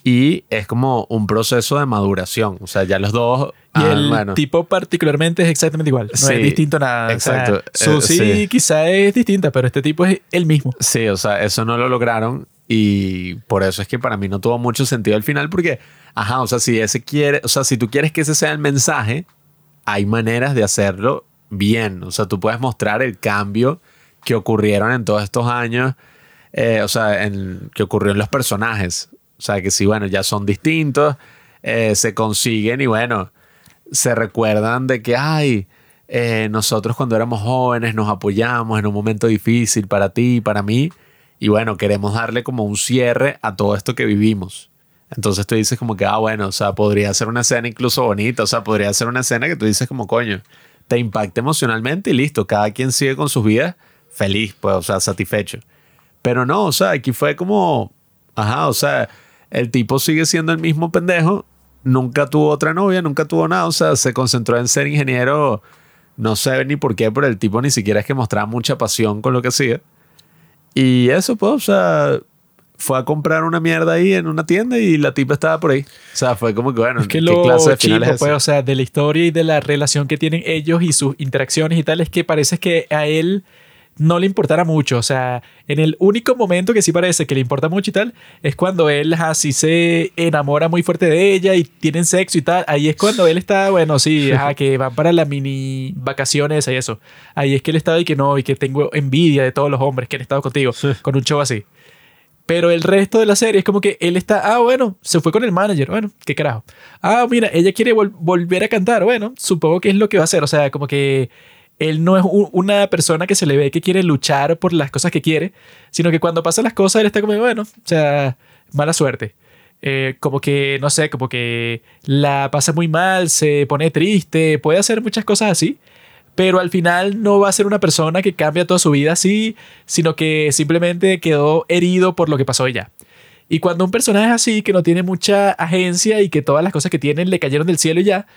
y es como un proceso de maduración. O sea, ya los dos... Y han, el bueno, tipo particularmente es exactamente igual. No Sí, es distinto nada. O sea, exacto. Susi Eh, sí. quizá es distinta, pero este tipo es el mismo. Sí, o sea, eso no lo lograron y por eso es que para mí no tuvo mucho sentido al final porque, ajá, o sea, si ese quiere, o sea, si tú quieres que ese sea el mensaje, hay maneras de hacerlo bien, o sea, tú puedes mostrar el cambio que ocurrieron en todos estos años, eh, o sea, que ocurrió en los personajes, o sea, que sí, bueno, ya son distintos, eh, se consiguen y bueno, se recuerdan de que, ay, eh, nosotros cuando éramos jóvenes nos apoyamos en un momento difícil para ti y para mí. Y bueno, queremos darle como un cierre a todo esto que vivimos. Entonces tú dices como que, ah, bueno, o sea, podría ser una escena incluso bonita, o sea, podría ser una escena que tú dices como, coño, te impacta emocionalmente y listo, cada quien sigue con sus vidas feliz, pues, o sea, satisfecho. Pero no, o sea, aquí fue como, ajá, o sea, el tipo sigue siendo el mismo pendejo, nunca tuvo otra novia, nunca tuvo nada, o sea, se concentró en ser ingeniero, no sé ni por qué, pero el tipo ni siquiera es que mostraba mucha pasión con lo que hacía. Y eso, pues, o sea, fue a comprar una mierda ahí en una tienda y la tipa estaba por ahí. O sea, fue como que, bueno, Es que ¿qué lo clase de final chivo, es pues, o sea, de la historia y de la relación que tienen ellos y sus interacciones y tal, es que parece que a él no le importara mucho. O sea, en el único momento que sí parece que le importa mucho y tal, es cuando él así se enamora muy fuerte de ella y tienen sexo y tal. Ahí es cuando él está, bueno, sí, ajá, que van para la mini vacaciones y eso. Ahí es que él estaba y que no, y que tengo envidia de todos los hombres que han estado contigo, con un show así. Pero el resto de la serie es como que él está, ah, bueno, se fue con el manager, bueno, qué carajo. Ah, mira, ella quiere vol- volver a cantar, bueno, supongo que es lo que va a hacer. O sea, como que él no es una persona que se le ve que quiere luchar por las cosas que quiere, sino que cuando pasan las cosas él está como, bueno, o sea, mala suerte. Eh, como que, no sé, como que la pasa muy mal, se pone triste, puede hacer muchas cosas así, pero al final no va a ser una persona que cambia toda su vida así, sino que simplemente quedó herido por lo que pasó ella. Y cuando un personaje es así, que no tiene mucha agencia y que todas las cosas que tienen le cayeron del cielo ya,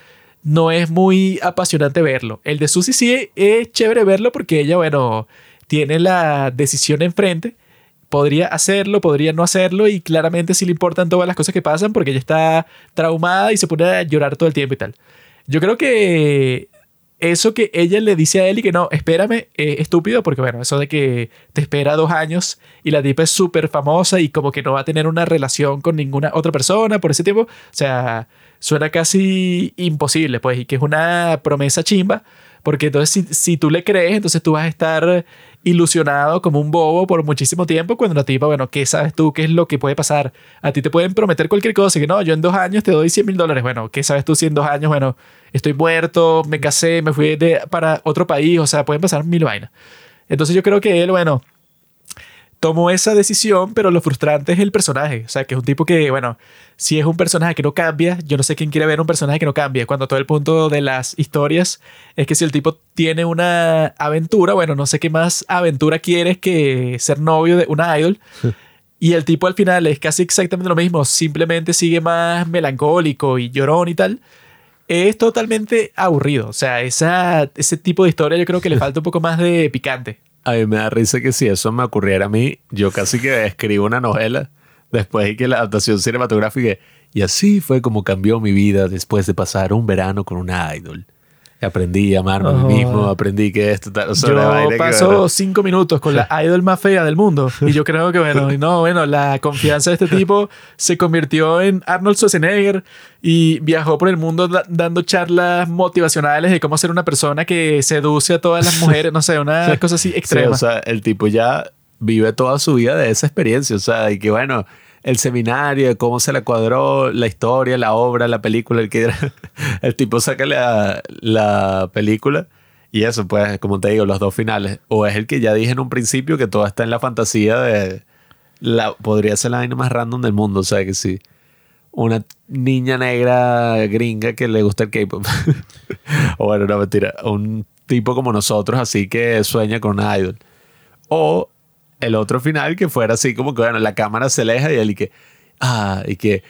no es muy apasionante verlo. El de Susie sí es chévere verlo porque ella, bueno, tiene la decisión enfrente. Podría hacerlo, podría no hacerlo y claramente sí le importan todas las cosas que pasan porque ella está traumada y se pone a llorar todo el tiempo y tal. Yo creo que eso que ella le dice a él y que no, espérame, es estúpido porque bueno, eso de que te espera dos años y la tipa es súper famosa y como que no va a tener una relación con ninguna otra persona por ese tiempo, o sea, suena casi imposible, pues, y que es una promesa chimba, porque entonces si, si tú le crees, entonces tú vas a estar ilusionado como un bobo por muchísimo tiempo cuando la tipa, bueno, ¿qué sabes tú? ¿Qué es lo que puede pasar? A ti te pueden prometer cualquier cosa, que no, yo en dos años te doy 100 mil dólares, bueno, ¿qué sabes tú si en dos años, bueno, estoy muerto, me casé, me fui de, para otro país, o sea, pueden pasar mil vainas. Entonces yo creo que él, bueno, tomó esa decisión, pero lo frustrante es el personaje. O sea, que es un tipo que, bueno, si es un personaje que no cambia, yo no sé quién quiere ver un personaje que no cambie. Cuando todo el punto de las historias es que si el tipo tiene una aventura, bueno, no sé qué más aventura quieres que ser novio de una idol. Y el tipo al final es casi exactamente lo mismo, simplemente sigue más melancólico y llorón y tal. Es totalmente aburrido. O sea, ese tipo de historia yo creo que le falta un poco más de picante. A mí me da risa que si eso me ocurriera a mí, yo casi que escribo una novela después de que la adaptación cinematográfica. Y así fue como cambió mi vida después de pasar un verano con una idol. Aprendí a amarme a mí Oh. mismo, aprendí que esto tal. O sea, Yo que, paso bueno, cinco minutos con la idol más fea del mundo y yo creo que, bueno, no, bueno, la confianza de este tipo se convirtió en Arnold Schwarzenegger y viajó por el mundo da- dando charlas motivacionales de cómo ser una persona que seduce a todas las mujeres, no sé, una cosa así sí, extrema. o sea, el tipo ya vive toda su vida de esa experiencia. O sea, y que bueno, el seminario, cómo se le cuadró, la historia, la obra, la película, el que el tipo saca la, la película. Y eso, pues, como te digo, los dos finales. O es el que ya dije en un principio que todo está en la fantasía de. La, podría ser la vaina más random del mundo. O sea, que sí. Una niña negra gringa que le gusta el K-pop. o bueno, no mentira. Un tipo como nosotros, así que sueña con una idol. O el otro final que fuera así como que, bueno, la cámara se aleja y él y que, ah, y que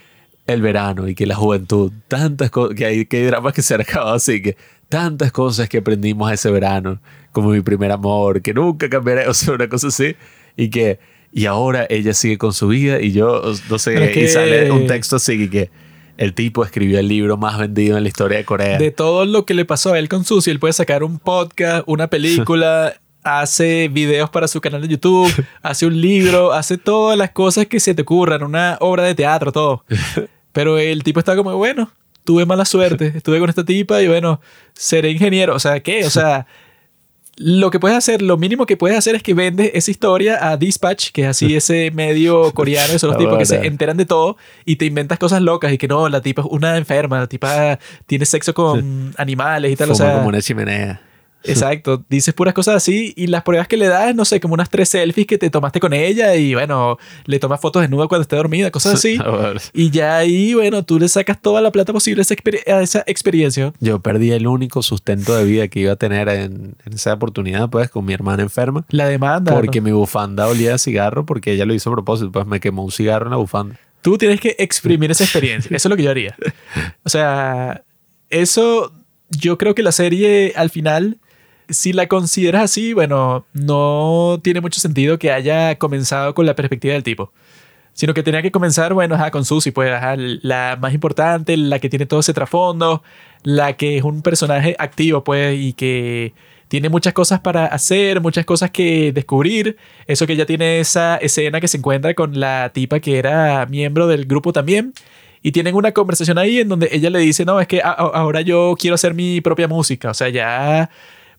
el verano y que la juventud, tantas cosas, que hay, que hay dramas que se han acabado así, que tantas cosas que aprendimos ese verano, como mi primer amor, que nunca cambiaré, o sea, una cosa así. y que, y ahora ella sigue con su vida y yo, no sé, es y que- sale un texto así y que el tipo escribió el libro más vendido en la historia de Corea. De todo lo que le pasó a él con Susi, él puede sacar un podcast, una película, hace videos para su canal de YouTube, hace un libro, hace todas las cosas que se te ocurran, una obra de teatro, todo. Pero el tipo está como, bueno, tuve mala suerte, estuve con esta tipa y bueno, seré ingeniero. O sea, ¿qué? O sea, lo que puedes hacer, lo mínimo que puedes hacer es que vendes esa historia a Dispatch, que es así ese medio coreano, esos son los tipos que se enteran de todo y te inventas cosas locas y que no, la tipa es una enferma, la tipa tiene sexo con animales y tal. Fuma o sea, como una chimenea. Exacto, dices puras cosas así y las pruebas que le das, no sé, como unas tres selfies que te tomaste con ella y bueno, le tomas fotos desnuda cuando esté dormida, cosas así. Y ya ahí, bueno, tú le sacas toda la plata posible a esa, exper- a esa experiencia. Yo perdí el único sustento de vida que iba a tener en, en esa oportunidad, pues, con mi hermana enferma. La demanda. Porque ¿no? mi bufanda olía a cigarro porque ella lo hizo a propósito. Pues me quemó un cigarro en la bufanda. Tú tienes que exprimir esa experiencia. Eso es lo que yo haría. O sea, eso yo creo que la serie al final, si la consideras así, bueno, no tiene mucho sentido que haya comenzado con la perspectiva del tipo. Sino que tenía que comenzar, bueno, ajá, con Susie, pues, ajá, la más importante, la que tiene todo ese trasfondo, la que es un personaje activo, pues, y que tiene muchas cosas para hacer, muchas cosas que descubrir. Eso que ya tiene esa escena que se encuentra con la tipa que era miembro del grupo también. Y tienen una conversación ahí en donde ella le dice, no, es que ahora yo quiero hacer mi propia música. O sea, ya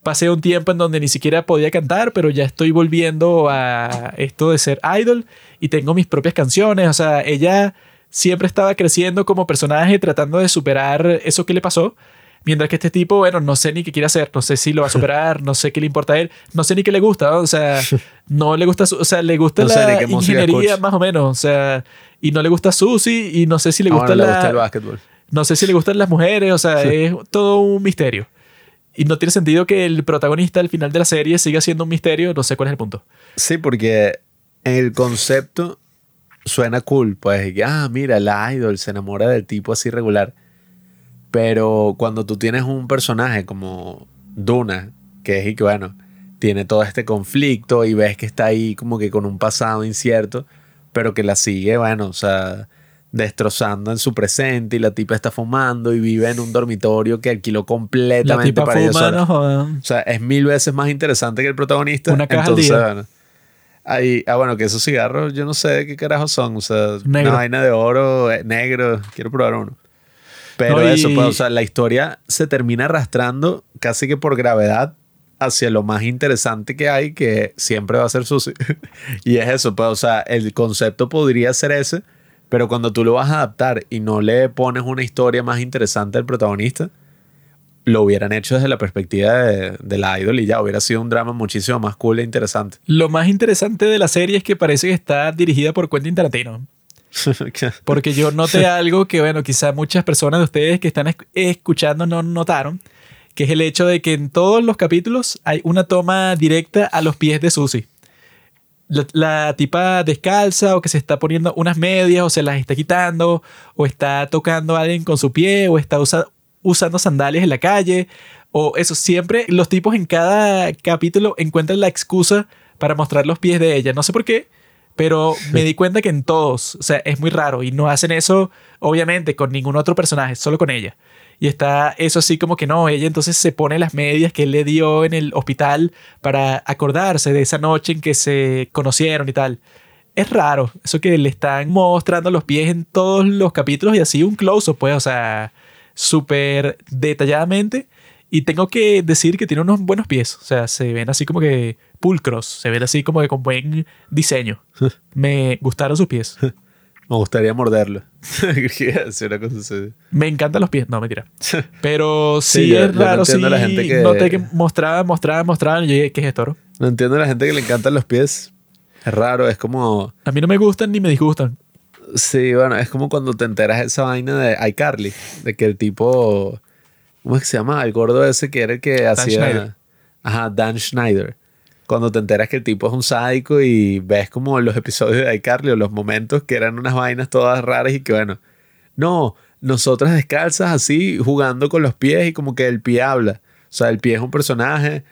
pasé un tiempo en donde ni siquiera podía cantar, pero ya estoy volviendo a esto de ser idol y tengo mis propias canciones. O sea, ella siempre estaba creciendo como personaje, tratando de superar eso que le pasó. Mientras que este tipo, bueno, no sé ni qué quiere hacer, no sé si lo va a superar, no sé qué le importa a él, no sé ni qué le gusta, ¿no? o sea, no le gusta, su- o sea, le gusta No la ingeniería más o menos, o sea, y no le gusta Susi y no sé si le Ah, gusta bueno, la, le gusta el básquetbol. no sé si le gustan las mujeres, o sea, es todo un misterio. Y no tiene sentido que el protagonista al final de la serie siga siendo un misterio, no sé cuál es el punto. Sí, porque el concepto suena cool. Pues, ah, mira, la idol se enamora del tipo así regular. Pero cuando tú tienes un personaje como Duna, que es y que, bueno, tiene todo este conflicto y ves que está ahí como que con un pasado incierto, pero que la sigue, bueno, o sea, destrozando en su presente y la tipa está fumando y vive en un dormitorio que alquiló La completamente tipa para fuma, no jodan. O sea, es mil veces más interesante que el protagonista. Una caja al Entonces, día. bueno, ahí, ah, bueno, que esos cigarros, yo no sé de qué carajos son. O sea, Negro. una vaina de oro, eh, negro. Quiero probar uno. Pero No, y- eso, pues, o sea, la historia se termina arrastrando casi que por gravedad hacia lo más interesante que hay, que siempre va a ser Susi. y es eso, pues, o sea, el concepto podría ser ese, pero cuando tú lo vas a adaptar y no le pones una historia más interesante al protagonista, lo hubieran hecho desde la perspectiva de, de la idol y ya hubiera sido un drama muchísimo más cool e interesante. Lo más interesante de la serie es que parece que está dirigida por Quentin Tarantino. Porque yo noté algo que, bueno, quizá muchas personas de ustedes que están esc- escuchando no notaron, que es el hecho de que en todos los capítulos hay una toma directa a los pies de Susie. La, la tipa descalza o que se está poniendo unas medias o se las está quitando o está tocando a alguien con su pie o está usa- usando sandalias en la calle o eso siempre los tipos en cada capítulo encuentran la excusa para mostrar los pies de ella no sé por qué pero me di cuenta que en todos, o sea, es muy raro y no hacen eso, obviamente, con ningún otro personaje, solo con ella. Y está eso así como que no, ella entonces se pone las medias que él le dio en el hospital para acordarse de esa noche en que se conocieron y tal. Es raro, eso que le están mostrando los pies en todos los capítulos y así un close-up, pues, o sea, súper detalladamente. Y tengo que decir que tiene unos buenos pies. O sea, se ven así como que pulcros. Se ven así como que con buen diseño. Me gustaron sus pies. Me gustaría morderlo. Quería decir una cosa así. Me encantan los pies. No, mentira. Pero sí, Sí, yo- es yo no raro. sí, la gente que- noté que mostraban, mostraban, mostraban. Y yo dije, ¿qué es esto? bro? No entiendo a la gente que le encantan los pies. Es raro, es como... A mí no me gustan ni me disgustan. Sí, bueno, es como cuando te enteras de esa vaina de iCarly, de que el tipo, ¿cómo es que se llama? El gordo ese que era el que hacía... Schneider. Ajá, Dan Schneider. Cuando te enteras que el tipo es un sádico y ves como los episodios de iCarly o los momentos que eran unas vainas todas raras y que bueno, no, nosotras descalzas así jugando con los pies y como que el pie habla. O sea, el pie es un personaje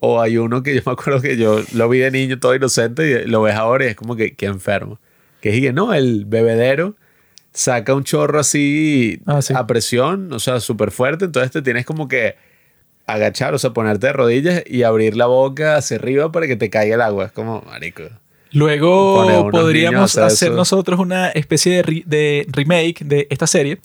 O hay uno que yo me acuerdo que yo lo vi de niño todo inocente y lo ves ahora y es como que, que enfermo. Que es que no, el bebedero saca un chorro así Ah, sí. a presión, o sea, súper fuerte. Entonces te tienes como que agachar, o sea, ponerte de rodillas y abrir la boca hacia arriba para que te caiga el agua. Es como, marico. Luego podríamos hacer hacer eso. nosotros una especie de, re- de remake de esta serie,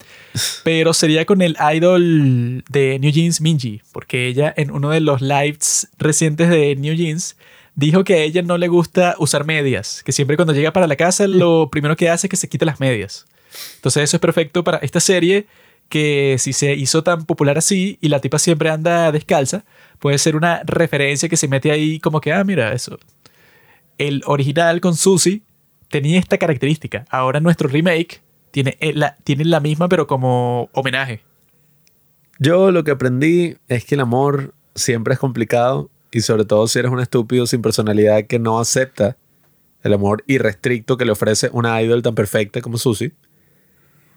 pero sería con el idol de New Jeans, Minji, porque ella en uno de los lives recientes de New Jeans dijo que a ella no le gusta usar medias, que siempre cuando llega para la casa lo primero que hace es que se quita las medias. Entonces eso es perfecto para esta serie que si se hizo tan popular así y la tipa siempre anda descalza, puede ser una referencia que se mete ahí como que, ah, mira, eso, el original con Susie tenía esta característica. Ahora nuestro remake tiene eh, la, tiene la misma, pero como homenaje. Yo lo que aprendí es que el amor siempre es complicado y sobre todo si eres un estúpido sin personalidad que no acepta el amor irrestricto que le ofrece una idol tan perfecta como Susie.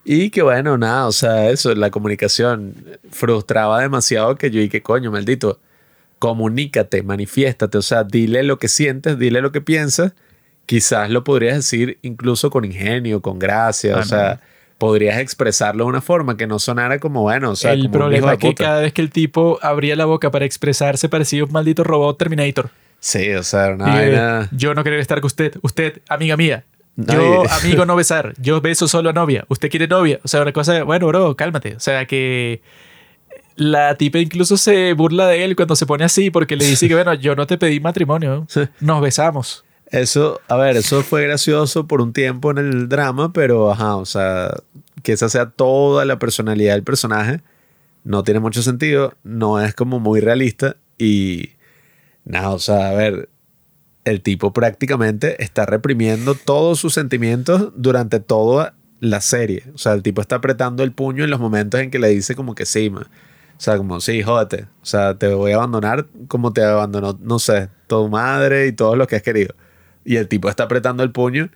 Y que bueno, nada, o sea, eso, la comunicación frustraba demasiado que yo y que coño, maldito, comunícate, manifiéstate, o sea, dile lo que sientes, dile lo que piensas. Quizás lo podrías decir incluso con ingenio, con gracia, o sea, podrías expresarlo de una forma que no sonara como, bueno, o sea, el como problema es que puta. cada vez que el tipo abría la boca para expresarse parecía un maldito robot Terminator. Sí, o sea, una eh, vaina. yo no quiero estar con usted. Usted, amiga mía. Yo, amigo, no besar. Yo beso solo a novia. ¿Usted quiere novia? O sea, una cosa, bueno, bro, cálmate. O sea, que la tipa incluso se burla de él cuando se pone así porque le dice que, bueno, yo no te pedí matrimonio. Nos besamos. Eso, a ver, eso fue gracioso por un tiempo en el drama, pero ajá, o sea, que esa sea toda la personalidad del personaje, no tiene mucho sentido, no es como muy realista y nada, o sea, a ver, el tipo prácticamente está reprimiendo todos sus sentimientos durante toda la serie. O sea, el tipo está apretando el puño en los momentos en que le dice como que sí, ma. O sea, como, sí, jódete. O sea, te voy a abandonar como te abandonó, no sé, tu madre y todo lo que has querido. Y el tipo está apretando el puño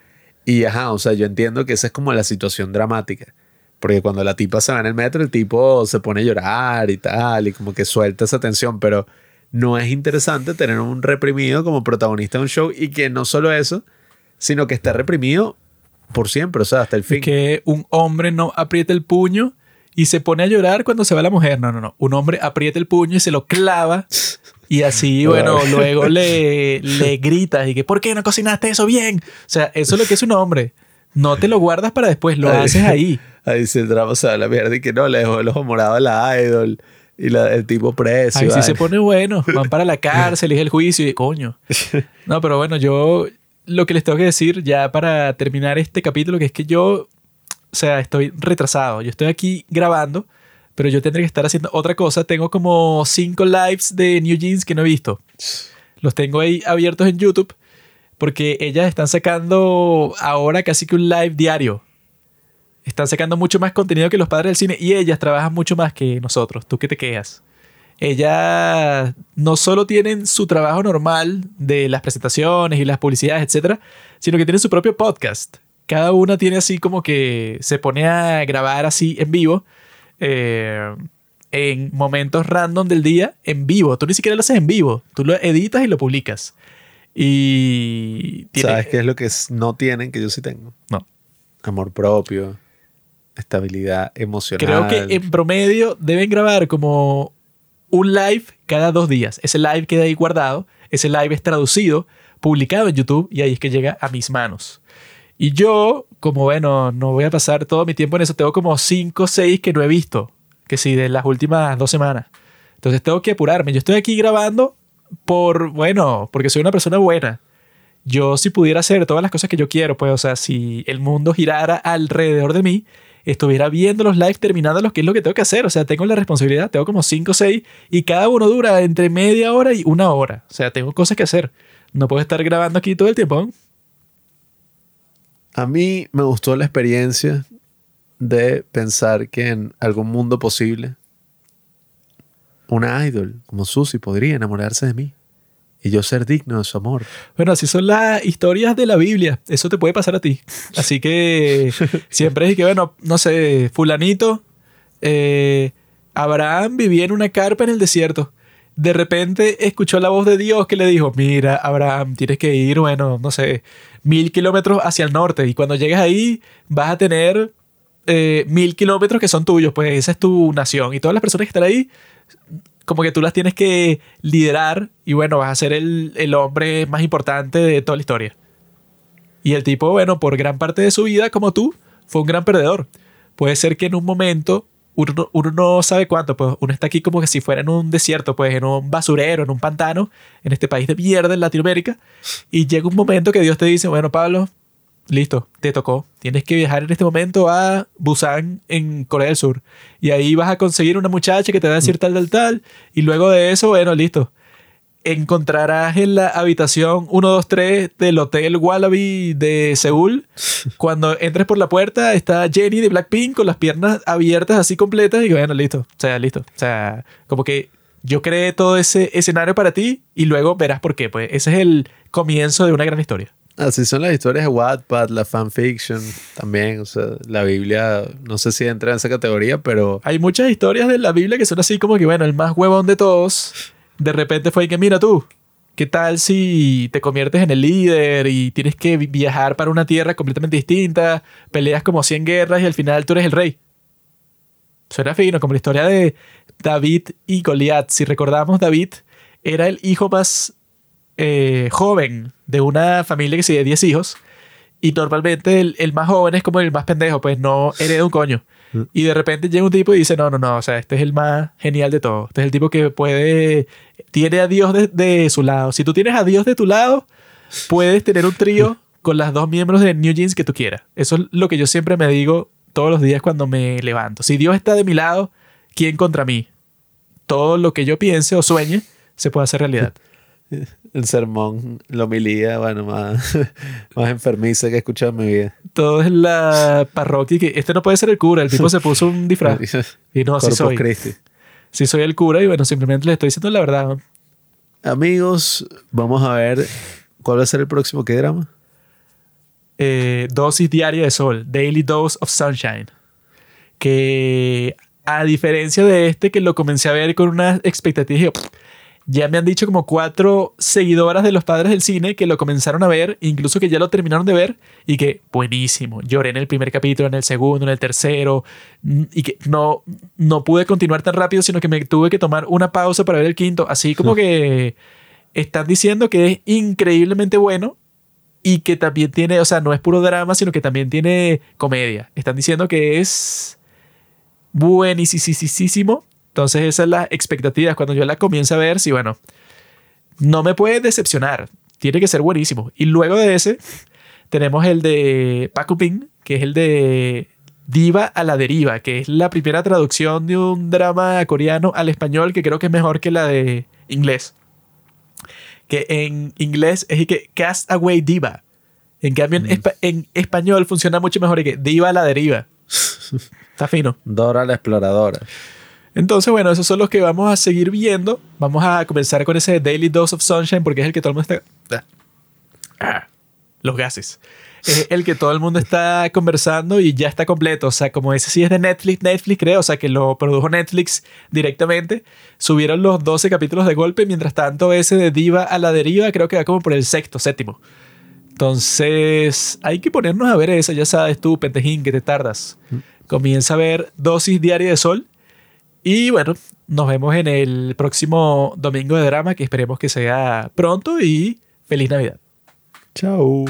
y, ajá, o sea, yo entiendo que esa es como la situación dramática. Porque cuando la tipa se va en el metro, el tipo se pone a llorar y tal, y como que suelta esa tensión, pero no es interesante tener un reprimido como protagonista de un show y que no solo eso, sino que esté reprimido por siempre, o sea, hasta el fin. Que un hombre no aprieta el puño y se pone a llorar cuando se va la mujer. No, no, no. Un hombre aprieta el puño y se lo clava. Y así, bueno, luego le, le gritas y que, ¿por qué no cocinaste eso bien? O sea, eso es lo que es un hombre. No te lo guardas para después, lo haces ahí. Ahí dice el drama se va a la mierda y que no, le dejó el ojo morado a la idol y la- el tipo preso. Ahí sí se pone bueno. Van para la cárcel, es el juicio y coño. No, pero bueno, yo lo que les tengo que decir ya para terminar este capítulo, que es que yo, o sea, estoy retrasado. Yo estoy aquí grabando, pero yo tendré que estar haciendo otra cosa. Tengo como cinco lives de New Jeans que no he visto. Los tengo ahí abiertos en YouTube porque ellas están sacando ahora casi que un live diario. Están sacando mucho más contenido que los padres del cine y ellas trabajan mucho más que nosotros. ¿Tú qué te quejas? Ellas no solo tienen su trabajo normal de las presentaciones y las publicidades, etcétera, sino que tienen su propio podcast. Cada una tiene así como que se pone a grabar así en vivo, eh, en momentos random del día, en vivo. Tú ni siquiera lo haces en vivo, tú lo editas y lo publicas. Y tiene- ¿Sabes qué es lo que no tienen que yo sí tengo? No. Amor propio, estabilidad emocional. Creo que en promedio deben grabar como un live cada dos días. Ese live queda ahí guardado, ese live es traducido, publicado en YouTube y ahí es que llega a mis manos. Y yo, como bueno, no voy a pasar todo mi tiempo en eso, tengo como cinco o seis que no he visto, que sí, de las últimas dos semanas. Entonces tengo que apurarme. Yo estoy aquí grabando por, bueno, porque soy una persona buena. Yo si pudiera hacer todas las cosas que yo quiero, pues, o sea, si el mundo girara alrededor de mí, estuviera viendo los lives, terminándolos, que es lo que tengo que hacer. O sea, tengo la responsabilidad, tengo como 5 o 6 y cada uno dura entre media hora y una hora. O sea, tengo cosas que hacer. No puedo estar grabando aquí todo el tiempo. A mí me gustó la experiencia de pensar que en algún mundo posible una idol como Susie podría enamorarse de mí y yo ser digno de su amor. Bueno, así son las historias de la Biblia. Eso te puede pasar a ti. Así que siempre es que, bueno, no sé, fulanito, eh, Abraham vivía en una carpa en el desierto de repente escuchó la voz de Dios que le dijo, mira, Abraham, tienes que ir, bueno, no sé, mil kilómetros hacia el norte y cuando llegues ahí vas a tener eh, mil kilómetros que son tuyos, pues esa es tu nación y todas las personas que están ahí, como que tú las tienes que liderar y bueno, vas a ser el, el hombre más importante de toda la historia. Y el tipo, bueno, por gran parte de su vida, como tú, fue un gran perdedor. Puede ser que en un momento uno, no- uno no sabe cuánto, pues uno está aquí como que si fuera en un desierto, pues en un basurero, en un pantano, en este país de mierda en Latinoamérica, y llega un momento que Dios te dice, bueno, Pablo, listo, te tocó. Tienes que viajar en este momento a Busan, en Corea del Sur, y ahí vas a conseguir una muchacha que te va a decir tal, tal, tal, y luego de eso, bueno, listo. Encontrarás en la habitación 123 del Hotel Wallaby de Seúl. Cuando entres por la puerta, está Jenny de Blackpink con las piernas abiertas así completas y bueno, listo. O sea, listo. O sea, como que yo creé todo ese escenario para ti y luego verás por qué. Pues ese es el comienzo de una gran historia. Así son las historias de Wattpad, la fanfiction también. O sea, la Biblia, no sé si entra en esa categoría, pero Hay muchas historias de la Biblia que son así como que, bueno, el más huevón de todos, de repente fue que, mira tú, ¿qué tal si te conviertes en el líder y tienes que vi- viajar para una tierra completamente distinta, peleas como 100 guerras y al final tú eres el rey? Suena fino, como la historia de David y Goliat. Si recordamos, David era el hijo más eh, joven de una familia que sigue 10 hijos. Y normalmente el, el más joven es como el más pendejo, pues no hereda un coño. Y de repente llega un tipo y dice, no, no, no, o sea, este es el más genial de todos. Este es el tipo que puede, tiene a Dios de, de su lado. Si tú tienes a Dios de tu lado, puedes tener un trío con las dos miembros de New Jeans que tú quieras. Eso es lo que yo siempre me digo todos los días cuando me levanto. Si Dios está de mi lado, ¿quién contra mí? Todo lo que yo piense o sueñe se puede hacer realidad. el sermón, la homilía, bueno, más, más enfermiza que he escuchado en mi vida. Todo es la parroquia que este no puede ser el cura. El tipo se puso un disfraz. Y no, sí Corpus soy. Christi. Sí soy el cura y bueno, simplemente le estoy diciendo la verdad. Amigos, vamos a ver cuál va a ser el próximo que drama. eh, dosis diaria de sol, Daily Dose of Sunshine. Que a diferencia de este, que lo comencé a ver con unas expectativas, dije, "Pff, ya me han dicho como cuatro seguidoras de los padres del cine que lo comenzaron a ver, incluso que ya lo terminaron de ver, y que buenísimo. Lloré en el primer capítulo, en el segundo, en el tercero, y que no, no pude continuar tan rápido, sino que me tuve que tomar una pausa para ver el quinto. Así como que están diciendo que es increíblemente bueno y que también tiene, o sea, no es puro drama, sino que también tiene comedia. Están diciendo que es buenísimo. Entonces esas son las expectativas. Cuando yo la comienzo a ver, sí, bueno, no me puede decepcionar. Tiene que ser buenísimo. Y luego de ese, tenemos el de Paco Ping, que es el de Diva a la deriva, que es la primera traducción de un drama coreano al español que creo que es mejor que la de inglés. Que en inglés es que Cast Away Diva. En cambio, en, en español funciona mucho mejor que Diva a la deriva. Está fino. Dora la exploradora. Entonces, bueno, esos son los que vamos a seguir viendo. Vamos a comenzar con ese Daily Dose of Sunshine porque es el que todo el mundo está... Ah, los gases. Es el que todo el mundo está conversando y ya está completo. O sea, como ese sí es de Netflix, Netflix creo, o sea, que lo produjo Netflix directamente. Subieron los 12 capítulos de golpe. Mientras tanto, ese de Diva a la deriva creo que va como por el sexto, séptimo. Entonces, hay que ponernos a ver eso. Ya sabes tú, pentejín, que te tardas. Comienza a ver dosis diaria de sol. Y bueno, nos vemos en el próximo domingo de drama, que esperemos que sea pronto y feliz Navidad. Chao.